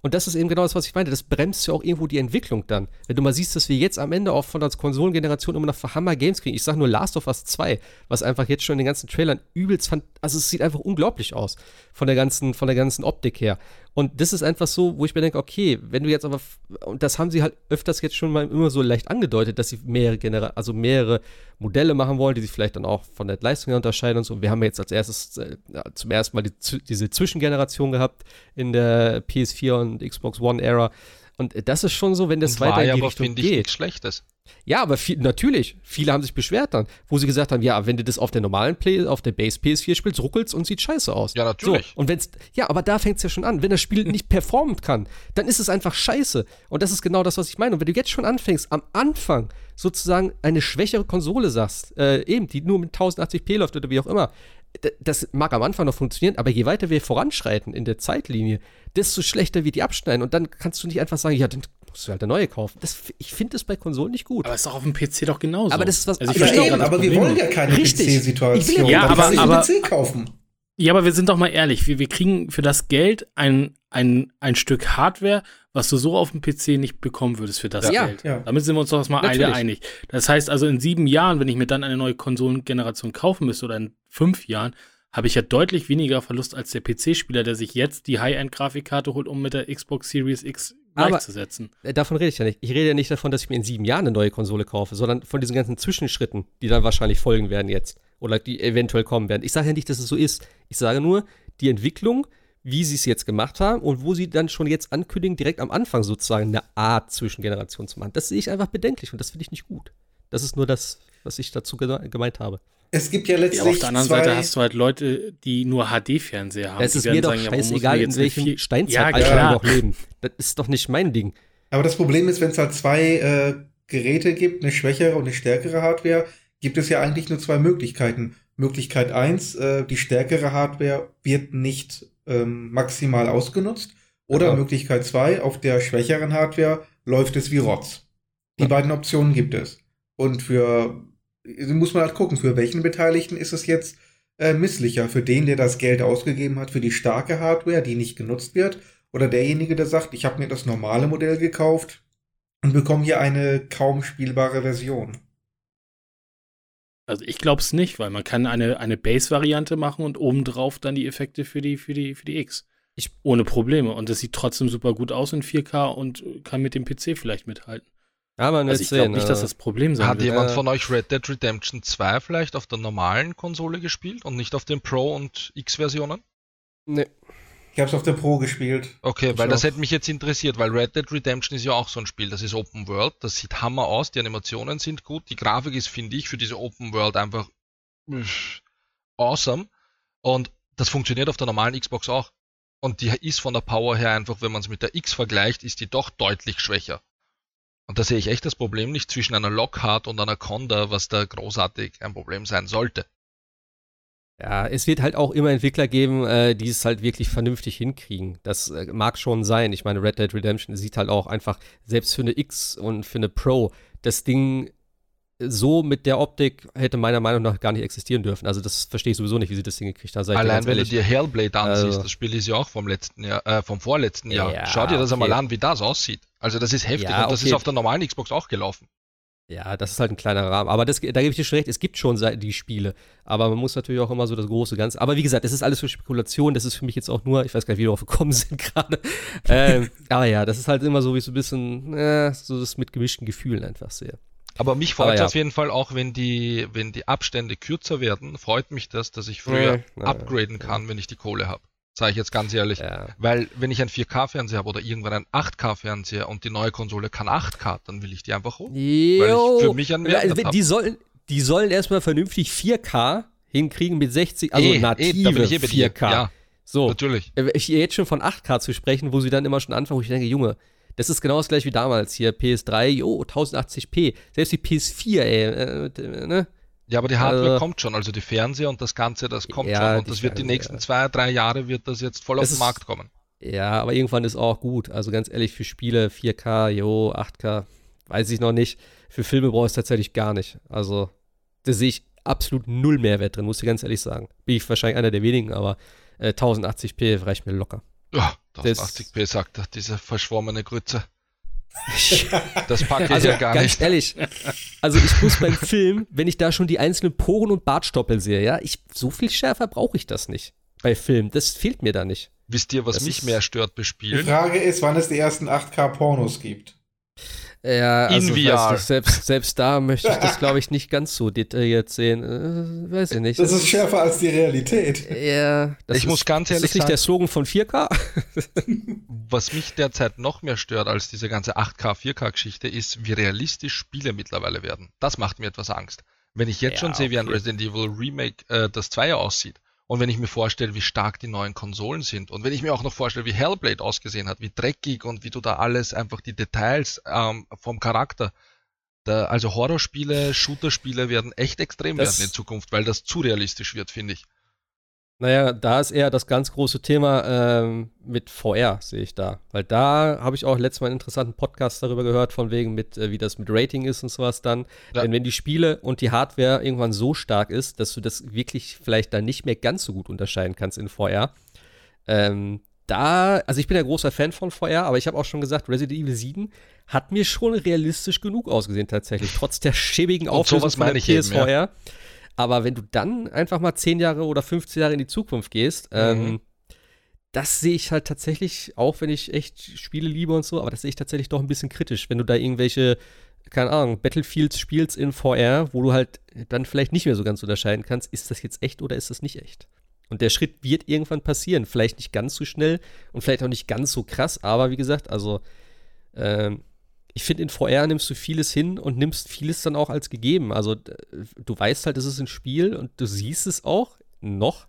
Und das ist eben genau das, was ich meinte. Das bremst ja auch irgendwo die Entwicklung dann. Wenn du mal siehst, dass wir jetzt am Ende auch von der Konsolengeneration immer noch für Hammer Games kriegen. Ich sag nur Last of Us 2, was einfach jetzt schon in den ganzen Trailern übelst fand. Also es sieht einfach unglaublich aus. Von der ganzen, von der ganzen Optik her. Und das ist einfach so, wo ich mir denke, okay, wenn du jetzt aber, und das haben sie halt öfters jetzt schon mal immer so leicht angedeutet, dass sie mehrere Genera also mehrere Modelle machen wollen, die sich vielleicht dann auch von der Leistung her unterscheiden und so. Wir haben jetzt als erstes äh, zum ersten Mal die, diese Zwischengeneration gehabt in der PS4 und Xbox One Ära. Und das ist schon so, wenn das und weiter in die Richtung geht. Ich, nichts Schlechtes. Ja, aber viel, natürlich, viele haben sich beschwert dann, wo sie gesagt haben, ja, wenn du das auf der normalen Play, auf der Base PS4 spielst, ruckelt's und sieht scheiße aus. Ja, natürlich. So, und wenn's, ja, aber da fängt's ja schon an. Wenn das Spiel nicht performen kann, dann ist es einfach scheiße. Und das ist genau das, was ich meine. Und wenn du jetzt schon anfängst, am Anfang sozusagen eine schwächere Konsole sagst, äh, eben, die nur mit 1080p läuft oder wie auch immer, das mag am Anfang noch funktionieren, aber je weiter wir voranschreiten in der Zeitlinie, desto schlechter wird die abschneiden. Und dann kannst du nicht einfach sagen, ja, dann musst du halt eine neue kaufen. Das, ich finde das bei Konsolen nicht gut. Aber ist doch auf dem PC doch genauso. Aber das ist was also ich aber, eben, aber wir wollen ja keine PC-Situation. Ja, aber, aber, PC kaufen. Ja, aber wir sind doch mal ehrlich. Wir, wir kriegen für das Geld ein, ein, ein Stück Hardware, was du so auf dem PC nicht bekommen würdest für das ja, Geld. Ja. Damit sind wir uns doch mal alle einig. Das heißt also, in sieben Jahren, wenn ich mir dann eine neue Konsolengeneration kaufen müsste oder in fünf Jahren, habe ich ja deutlich weniger Verlust als der PC-Spieler, der sich jetzt die High-End-Grafikkarte holt, um mit der Xbox Series X gleichzusetzen. Aber, davon rede ich ja nicht. Ich rede ja nicht davon, dass ich mir in sieben Jahren eine neue Konsole kaufe, sondern von diesen ganzen Zwischenschritten, die dann wahrscheinlich folgen werden jetzt oder die eventuell kommen werden. Ich sage ja nicht, dass es so ist. Ich sage nur, die Entwicklung wie sie es jetzt gemacht haben und wo sie dann schon jetzt ankündigen, direkt am Anfang sozusagen eine Art Zwischengeneration zu machen. Das sehe ich einfach bedenklich und das finde ich nicht gut. Das ist nur das, was ich dazu gemeint habe. Es gibt ja letztlich. Ja, auf der anderen Seite hast du halt Leute, die nur HD-Fernseher haben. Es ist mir doch sagen, scheißegal, ja, in welchem Steinzeitalter ja, wir noch leben. Das ist doch nicht mein Ding. Aber das Problem ist, wenn es halt zwei äh, Geräte gibt, eine schwächere und eine stärkere Hardware, gibt es ja eigentlich nur zwei Möglichkeiten. Möglichkeit eins: äh, die stärkere Hardware wird nicht ähm, maximal ausgenutzt. Oder ja. Möglichkeit zwei: auf der schwächeren Hardware läuft es wie Rotz. Die ja. beiden Optionen gibt es. Und für muss man halt gucken, für welchen Beteiligten ist es jetzt äh, misslicher. Für den, der das Geld ausgegeben hat für die starke Hardware, die nicht genutzt wird, oder derjenige, der sagt, ich habe mir das normale Modell gekauft und bekomme hier eine kaum spielbare Version. Also ich glaube es nicht, weil man kann eine, eine Base-Variante machen und obendrauf dann die Effekte für die, für die, für die X. Ich, ohne Probleme. Und das sieht trotzdem super gut aus in 4K und kann mit dem PC vielleicht mithalten. Ja, man also ich glaube nicht, dass das Problem sein Hat wird. jemand von euch Red Dead Redemption 2 vielleicht auf der normalen Konsole gespielt und nicht auf den Pro- und X-Versionen? Nee. Ich habe es auf der Pro gespielt. Okay, ich weil das hätte mich jetzt interessiert, weil Red Dead Redemption ist ja auch so ein Spiel, das ist Open World, das sieht hammer aus, die Animationen sind gut, die Grafik ist, finde ich, für diese Open World einfach awesome und das funktioniert auf der normalen Xbox auch. Und die ist von der Power her einfach, wenn man es mit der X vergleicht, ist die doch deutlich schwächer. Und da sehe ich echt das Problem nicht zwischen einer Lockhart und einer Conda, was da großartig ein Problem sein sollte. Ja, es wird halt auch immer Entwickler geben, äh, die es halt wirklich vernünftig hinkriegen. Das äh, mag schon sein. Ich meine, Red Dead Redemption sieht halt auch einfach, selbst für eine X und für eine Pro, das Ding so mit der Optik hätte meiner Meinung nach gar nicht existieren dürfen. Also das verstehe ich sowieso nicht, wie sie das Ding gekriegt haben. Allein wenn du dir Hellblade ansiehst, also, das Spiel ist ja auch vom letzten Jahr, äh, vom vorletzten Jahr. Ja, Schau dir das okay. einmal an, wie das aussieht. Also das ist heftig ja, und das okay. ist auf der normalen Xbox auch gelaufen. Ja, das ist halt ein kleiner Rahmen. Aber das, da gebe ich dir schon recht, es gibt schon die Spiele. Aber man muss natürlich auch immer so das große Ganze. Aber wie gesagt, das ist alles für Spekulation. Das ist für mich jetzt auch nur, ich weiß gar nicht, wie wir drauf gekommen sind gerade. ähm, aber ja, das ist halt immer so, wie so ein bisschen, äh, so das mit gemischten Gefühlen einfach sehe. Aber mich freut es ja. auf jeden Fall auch, wenn die, wenn die Abstände kürzer werden, freut mich das, dass ich früher ja, upgraden kann, wenn ich die Kohle habe. Sage ich jetzt ganz ehrlich. Ja. Weil wenn ich einen 4K-Fernseher habe oder irgendwann einen 8K-Fernseher und die neue Konsole kann 8K, dann will ich die einfach holen. Jo. Weil ich für mich einen Mehrwert die, die sollen, die sollen erstmal vernünftig 4K hinkriegen mit 60, also e, native e, 4K. Ja, so, natürlich. Äh, ich jetzt schon von 8K zu sprechen, wo sie dann immer schon anfangen, wo ich denke, Junge, das ist genau das gleiche wie damals hier. PS3, jo, 1080p. Selbst die PS4, ey, äh, ne? Ja, aber die Hardware also, kommt schon, also die Fernseher und das Ganze, das kommt ja, schon. Und das wird die nächsten ja. zwei, drei Jahre wird das jetzt voll das auf den Markt kommen. Ja, aber irgendwann ist auch gut. Also ganz ehrlich, für Spiele 4K, jo, 8K, weiß ich noch nicht. Für Filme brauche ich es tatsächlich gar nicht. Also, da sehe ich absolut null Mehrwert drin, muss ich ganz ehrlich sagen. Bin ich wahrscheinlich einer der wenigen, aber äh, 1080p reicht mir locker. Ja, 1080p sagt diese verschwommene Grütze. Das packe ich also, ja gar ganz nicht. ehrlich, also ich muss beim Film, wenn ich da schon die einzelnen Poren und Bartstoppel sehe, ja, ich, so viel schärfer brauche ich das nicht bei Film. Das fehlt mir da nicht. Wisst ihr, was das mich mehr stört bespielen? Die Frage ist, wann es die ersten 8K-Pornos gibt. Ja, also. Nicht, selbst, selbst da möchte ich das, glaube ich, nicht ganz so detailliert sehen. Äh, weiß ich nicht. Das, das ist schärfer als die Realität. Ja, das ich ist, muss ganz ehrlich ist das nicht sagen, der Slogan von 4K? was mich derzeit noch mehr stört als diese ganze 8K, 4K-Geschichte ist, wie realistisch Spiele mittlerweile werden. Das macht mir etwas Angst. Wenn ich jetzt ja, schon sehe, wie ein Resident Evil Remake äh, das Zweier aussieht, und wenn ich mir vorstelle, wie stark die neuen Konsolen sind und wenn ich mir auch noch vorstelle, wie Hellblade ausgesehen hat, wie dreckig und wie du da alles einfach die Details ähm, vom Charakter, da, also Horrorspiele, Shooterspiele werden echt extrem das werden in Zukunft, weil das zu realistisch wird, finde ich. Naja, da ist eher das ganz große Thema ähm, mit VR, sehe ich da. Weil da habe ich auch letztes Mal einen interessanten Podcast darüber gehört, von wegen mit, äh, wie das mit Rating ist und sowas dann. Ja. Denn wenn die Spiele und die Hardware irgendwann so stark ist, dass du das wirklich vielleicht dann nicht mehr ganz so gut unterscheiden kannst in VR, ähm, da, also ich bin ja großer Fan von VR, aber ich habe auch schon gesagt, Resident Evil 7 hat mir schon realistisch genug ausgesehen tatsächlich, trotz der schäbigen Auflösung von der PSVR. Eben, ja. Aber wenn du dann einfach mal 10 Jahre oder 15 Jahre in die Zukunft gehst, mhm. ähm, das sehe ich halt tatsächlich, auch wenn ich echt Spiele liebe und so, aber das sehe ich tatsächlich doch ein bisschen kritisch, wenn du da irgendwelche, keine Ahnung, Battlefields spielst in VR, wo du halt dann vielleicht nicht mehr so ganz unterscheiden kannst, ist das jetzt echt oder ist das nicht echt? Und der Schritt wird irgendwann passieren. Vielleicht nicht ganz so schnell und vielleicht auch nicht ganz so krass, aber wie gesagt, also ähm, ich finde, in VR nimmst du vieles hin und nimmst vieles dann auch als gegeben. Also du weißt halt, es ist ein Spiel und du siehst es auch noch.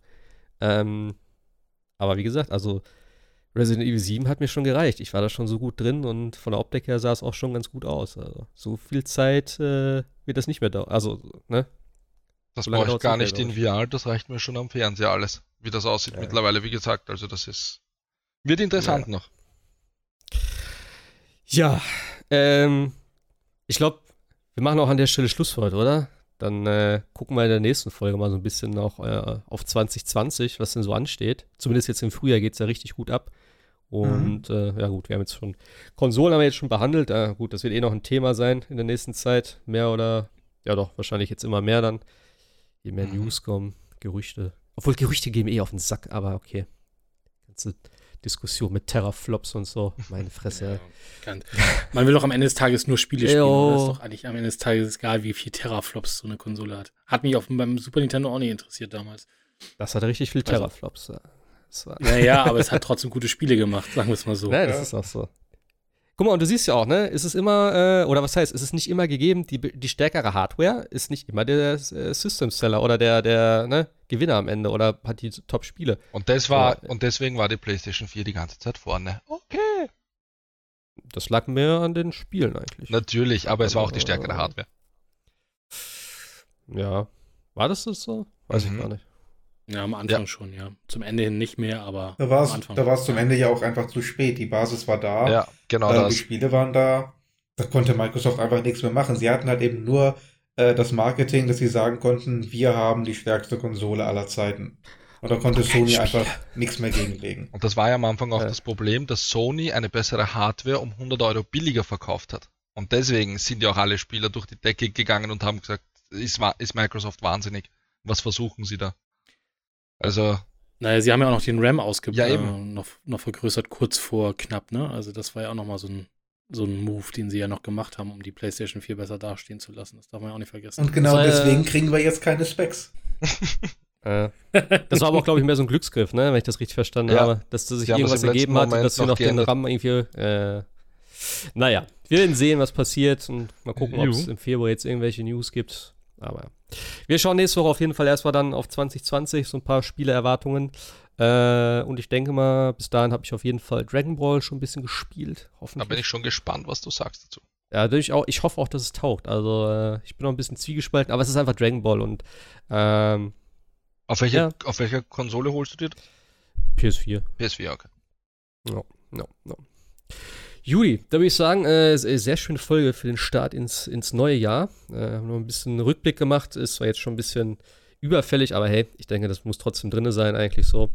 Ähm, aber wie gesagt, also Resident Evil 7 hat mir schon gereicht. Ich war da schon so gut drin und von der Optik her sah es auch schon ganz gut aus. Also so viel Zeit äh, wird das nicht mehr dauern. Also, ne? Das so brauche ich gar nicht in VR, das reicht mir schon am Fernseher alles. Wie das aussieht ja. mittlerweile, wie gesagt. Also das ist. Wird interessant ja. noch. Ja, ähm, ich glaube, wir machen auch an der Stelle Schluss für heute, oder? Dann äh, gucken wir in der nächsten Folge mal so ein bisschen noch äh, auf 2020, was denn so ansteht. Zumindest jetzt im Frühjahr geht es ja richtig gut ab. Und mhm. äh, ja gut, wir haben jetzt schon, Konsolen haben wir jetzt schon behandelt. Ja, gut, das wird eh noch ein Thema sein in der nächsten Zeit. Mehr oder, ja doch, wahrscheinlich jetzt immer mehr dann. Je mehr mhm. News kommen, Gerüchte. Obwohl Gerüchte gehen eh auf den Sack, aber okay. Ganze Diskussion mit Terraflops und so. Meine Fresse. Ja, man will doch am Ende des Tages nur Spiele spielen. Das ist doch eigentlich am Ende des Tages egal, wie viel Terraflops so eine Konsole hat. Hat mich auf, beim Super Nintendo auch nicht interessiert damals. Das hat richtig viel Terraflops. Also, naja, aber es hat trotzdem gute Spiele gemacht, sagen wir es mal so. Ja, das ist auch so. Guck mal, und du siehst ja auch, ne, ist es immer, äh, oder was heißt, ist es nicht immer gegeben, die, die stärkere Hardware ist nicht immer der äh, System-Seller oder der, der, ne, Gewinner am Ende oder hat die Top-Spiele. Und das war, ja. und deswegen war die PlayStation 4 die ganze Zeit vorne. Okay. Das lag mehr an den Spielen eigentlich. Natürlich, aber es war auch die stärkere Hardware. Ja. War das das so? Weiß mhm. ich gar nicht. Ja, am Anfang ja. schon, ja. Zum Ende hin nicht mehr, aber da war es da war's zum Ende ja auch einfach zu spät. Die Basis war da. Ja, genau. Äh, die Spiele waren da. Da konnte Microsoft einfach nichts mehr machen. Sie hatten halt eben nur äh, das Marketing, dass sie sagen konnten, wir haben die stärkste Konsole aller Zeiten. Und da konnte Sony einfach nichts mehr gegenlegen. Und das war ja am Anfang auch ja. das Problem, dass Sony eine bessere Hardware um 100 Euro billiger verkauft hat. Und deswegen sind ja auch alle Spieler durch die Decke gegangen und haben gesagt, ist, ist Microsoft wahnsinnig. Was versuchen sie da? Also. Naja, sie haben ja auch noch den RAM ausgebaut, ja, äh, noch, noch vergrößert, kurz vor knapp, ne? Also das war ja auch nochmal so ein, so ein Move, den sie ja noch gemacht haben, um die PlayStation 4 besser dastehen zu lassen. Das darf man ja auch nicht vergessen. Und genau also, deswegen kriegen wir jetzt keine Specs. äh, das war aber auch, glaube ich, mehr so ein Glücksgriff, ne? wenn ich das richtig verstanden ja. habe. Dass das sich irgendwas ergeben hat, dass sie noch den RAM irgendwie. Äh, naja, wir werden sehen, was passiert und mal gucken, ob es im Februar jetzt irgendwelche News gibt. Aber wir schauen nächste Woche auf jeden Fall erstmal dann auf 2020, so ein paar Spieleerwartungen. Äh, und ich denke mal, bis dahin habe ich auf jeden Fall Dragon Ball schon ein bisschen gespielt. Da bin ich schon gespannt, was du sagst dazu. Ja, ich, auch, ich hoffe auch, dass es taugt. Also, äh, ich bin noch ein bisschen zwiegespalten, aber es ist einfach Dragon Ball und. Ähm, auf, welche, ja. auf welcher Konsole holst du dir? PS4. PS4, okay. No, no, no. Juli, da würde ich sagen, äh, sehr schöne Folge für den Start ins, ins neue Jahr. Äh, haben noch ein bisschen Rückblick gemacht, ist zwar jetzt schon ein bisschen überfällig, aber hey, ich denke, das muss trotzdem drin sein, eigentlich so.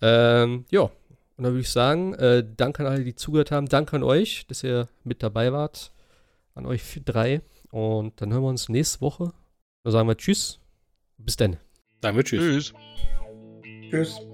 Ähm, ja, und dann würde ich sagen, äh, danke an alle, die zugehört haben. Danke an euch, dass ihr mit dabei wart. An euch drei. Und dann hören wir uns nächste Woche. Dann sagen wir Tschüss. Bis dann. Sagen wir Tschüss. Tschüss. Tschüss.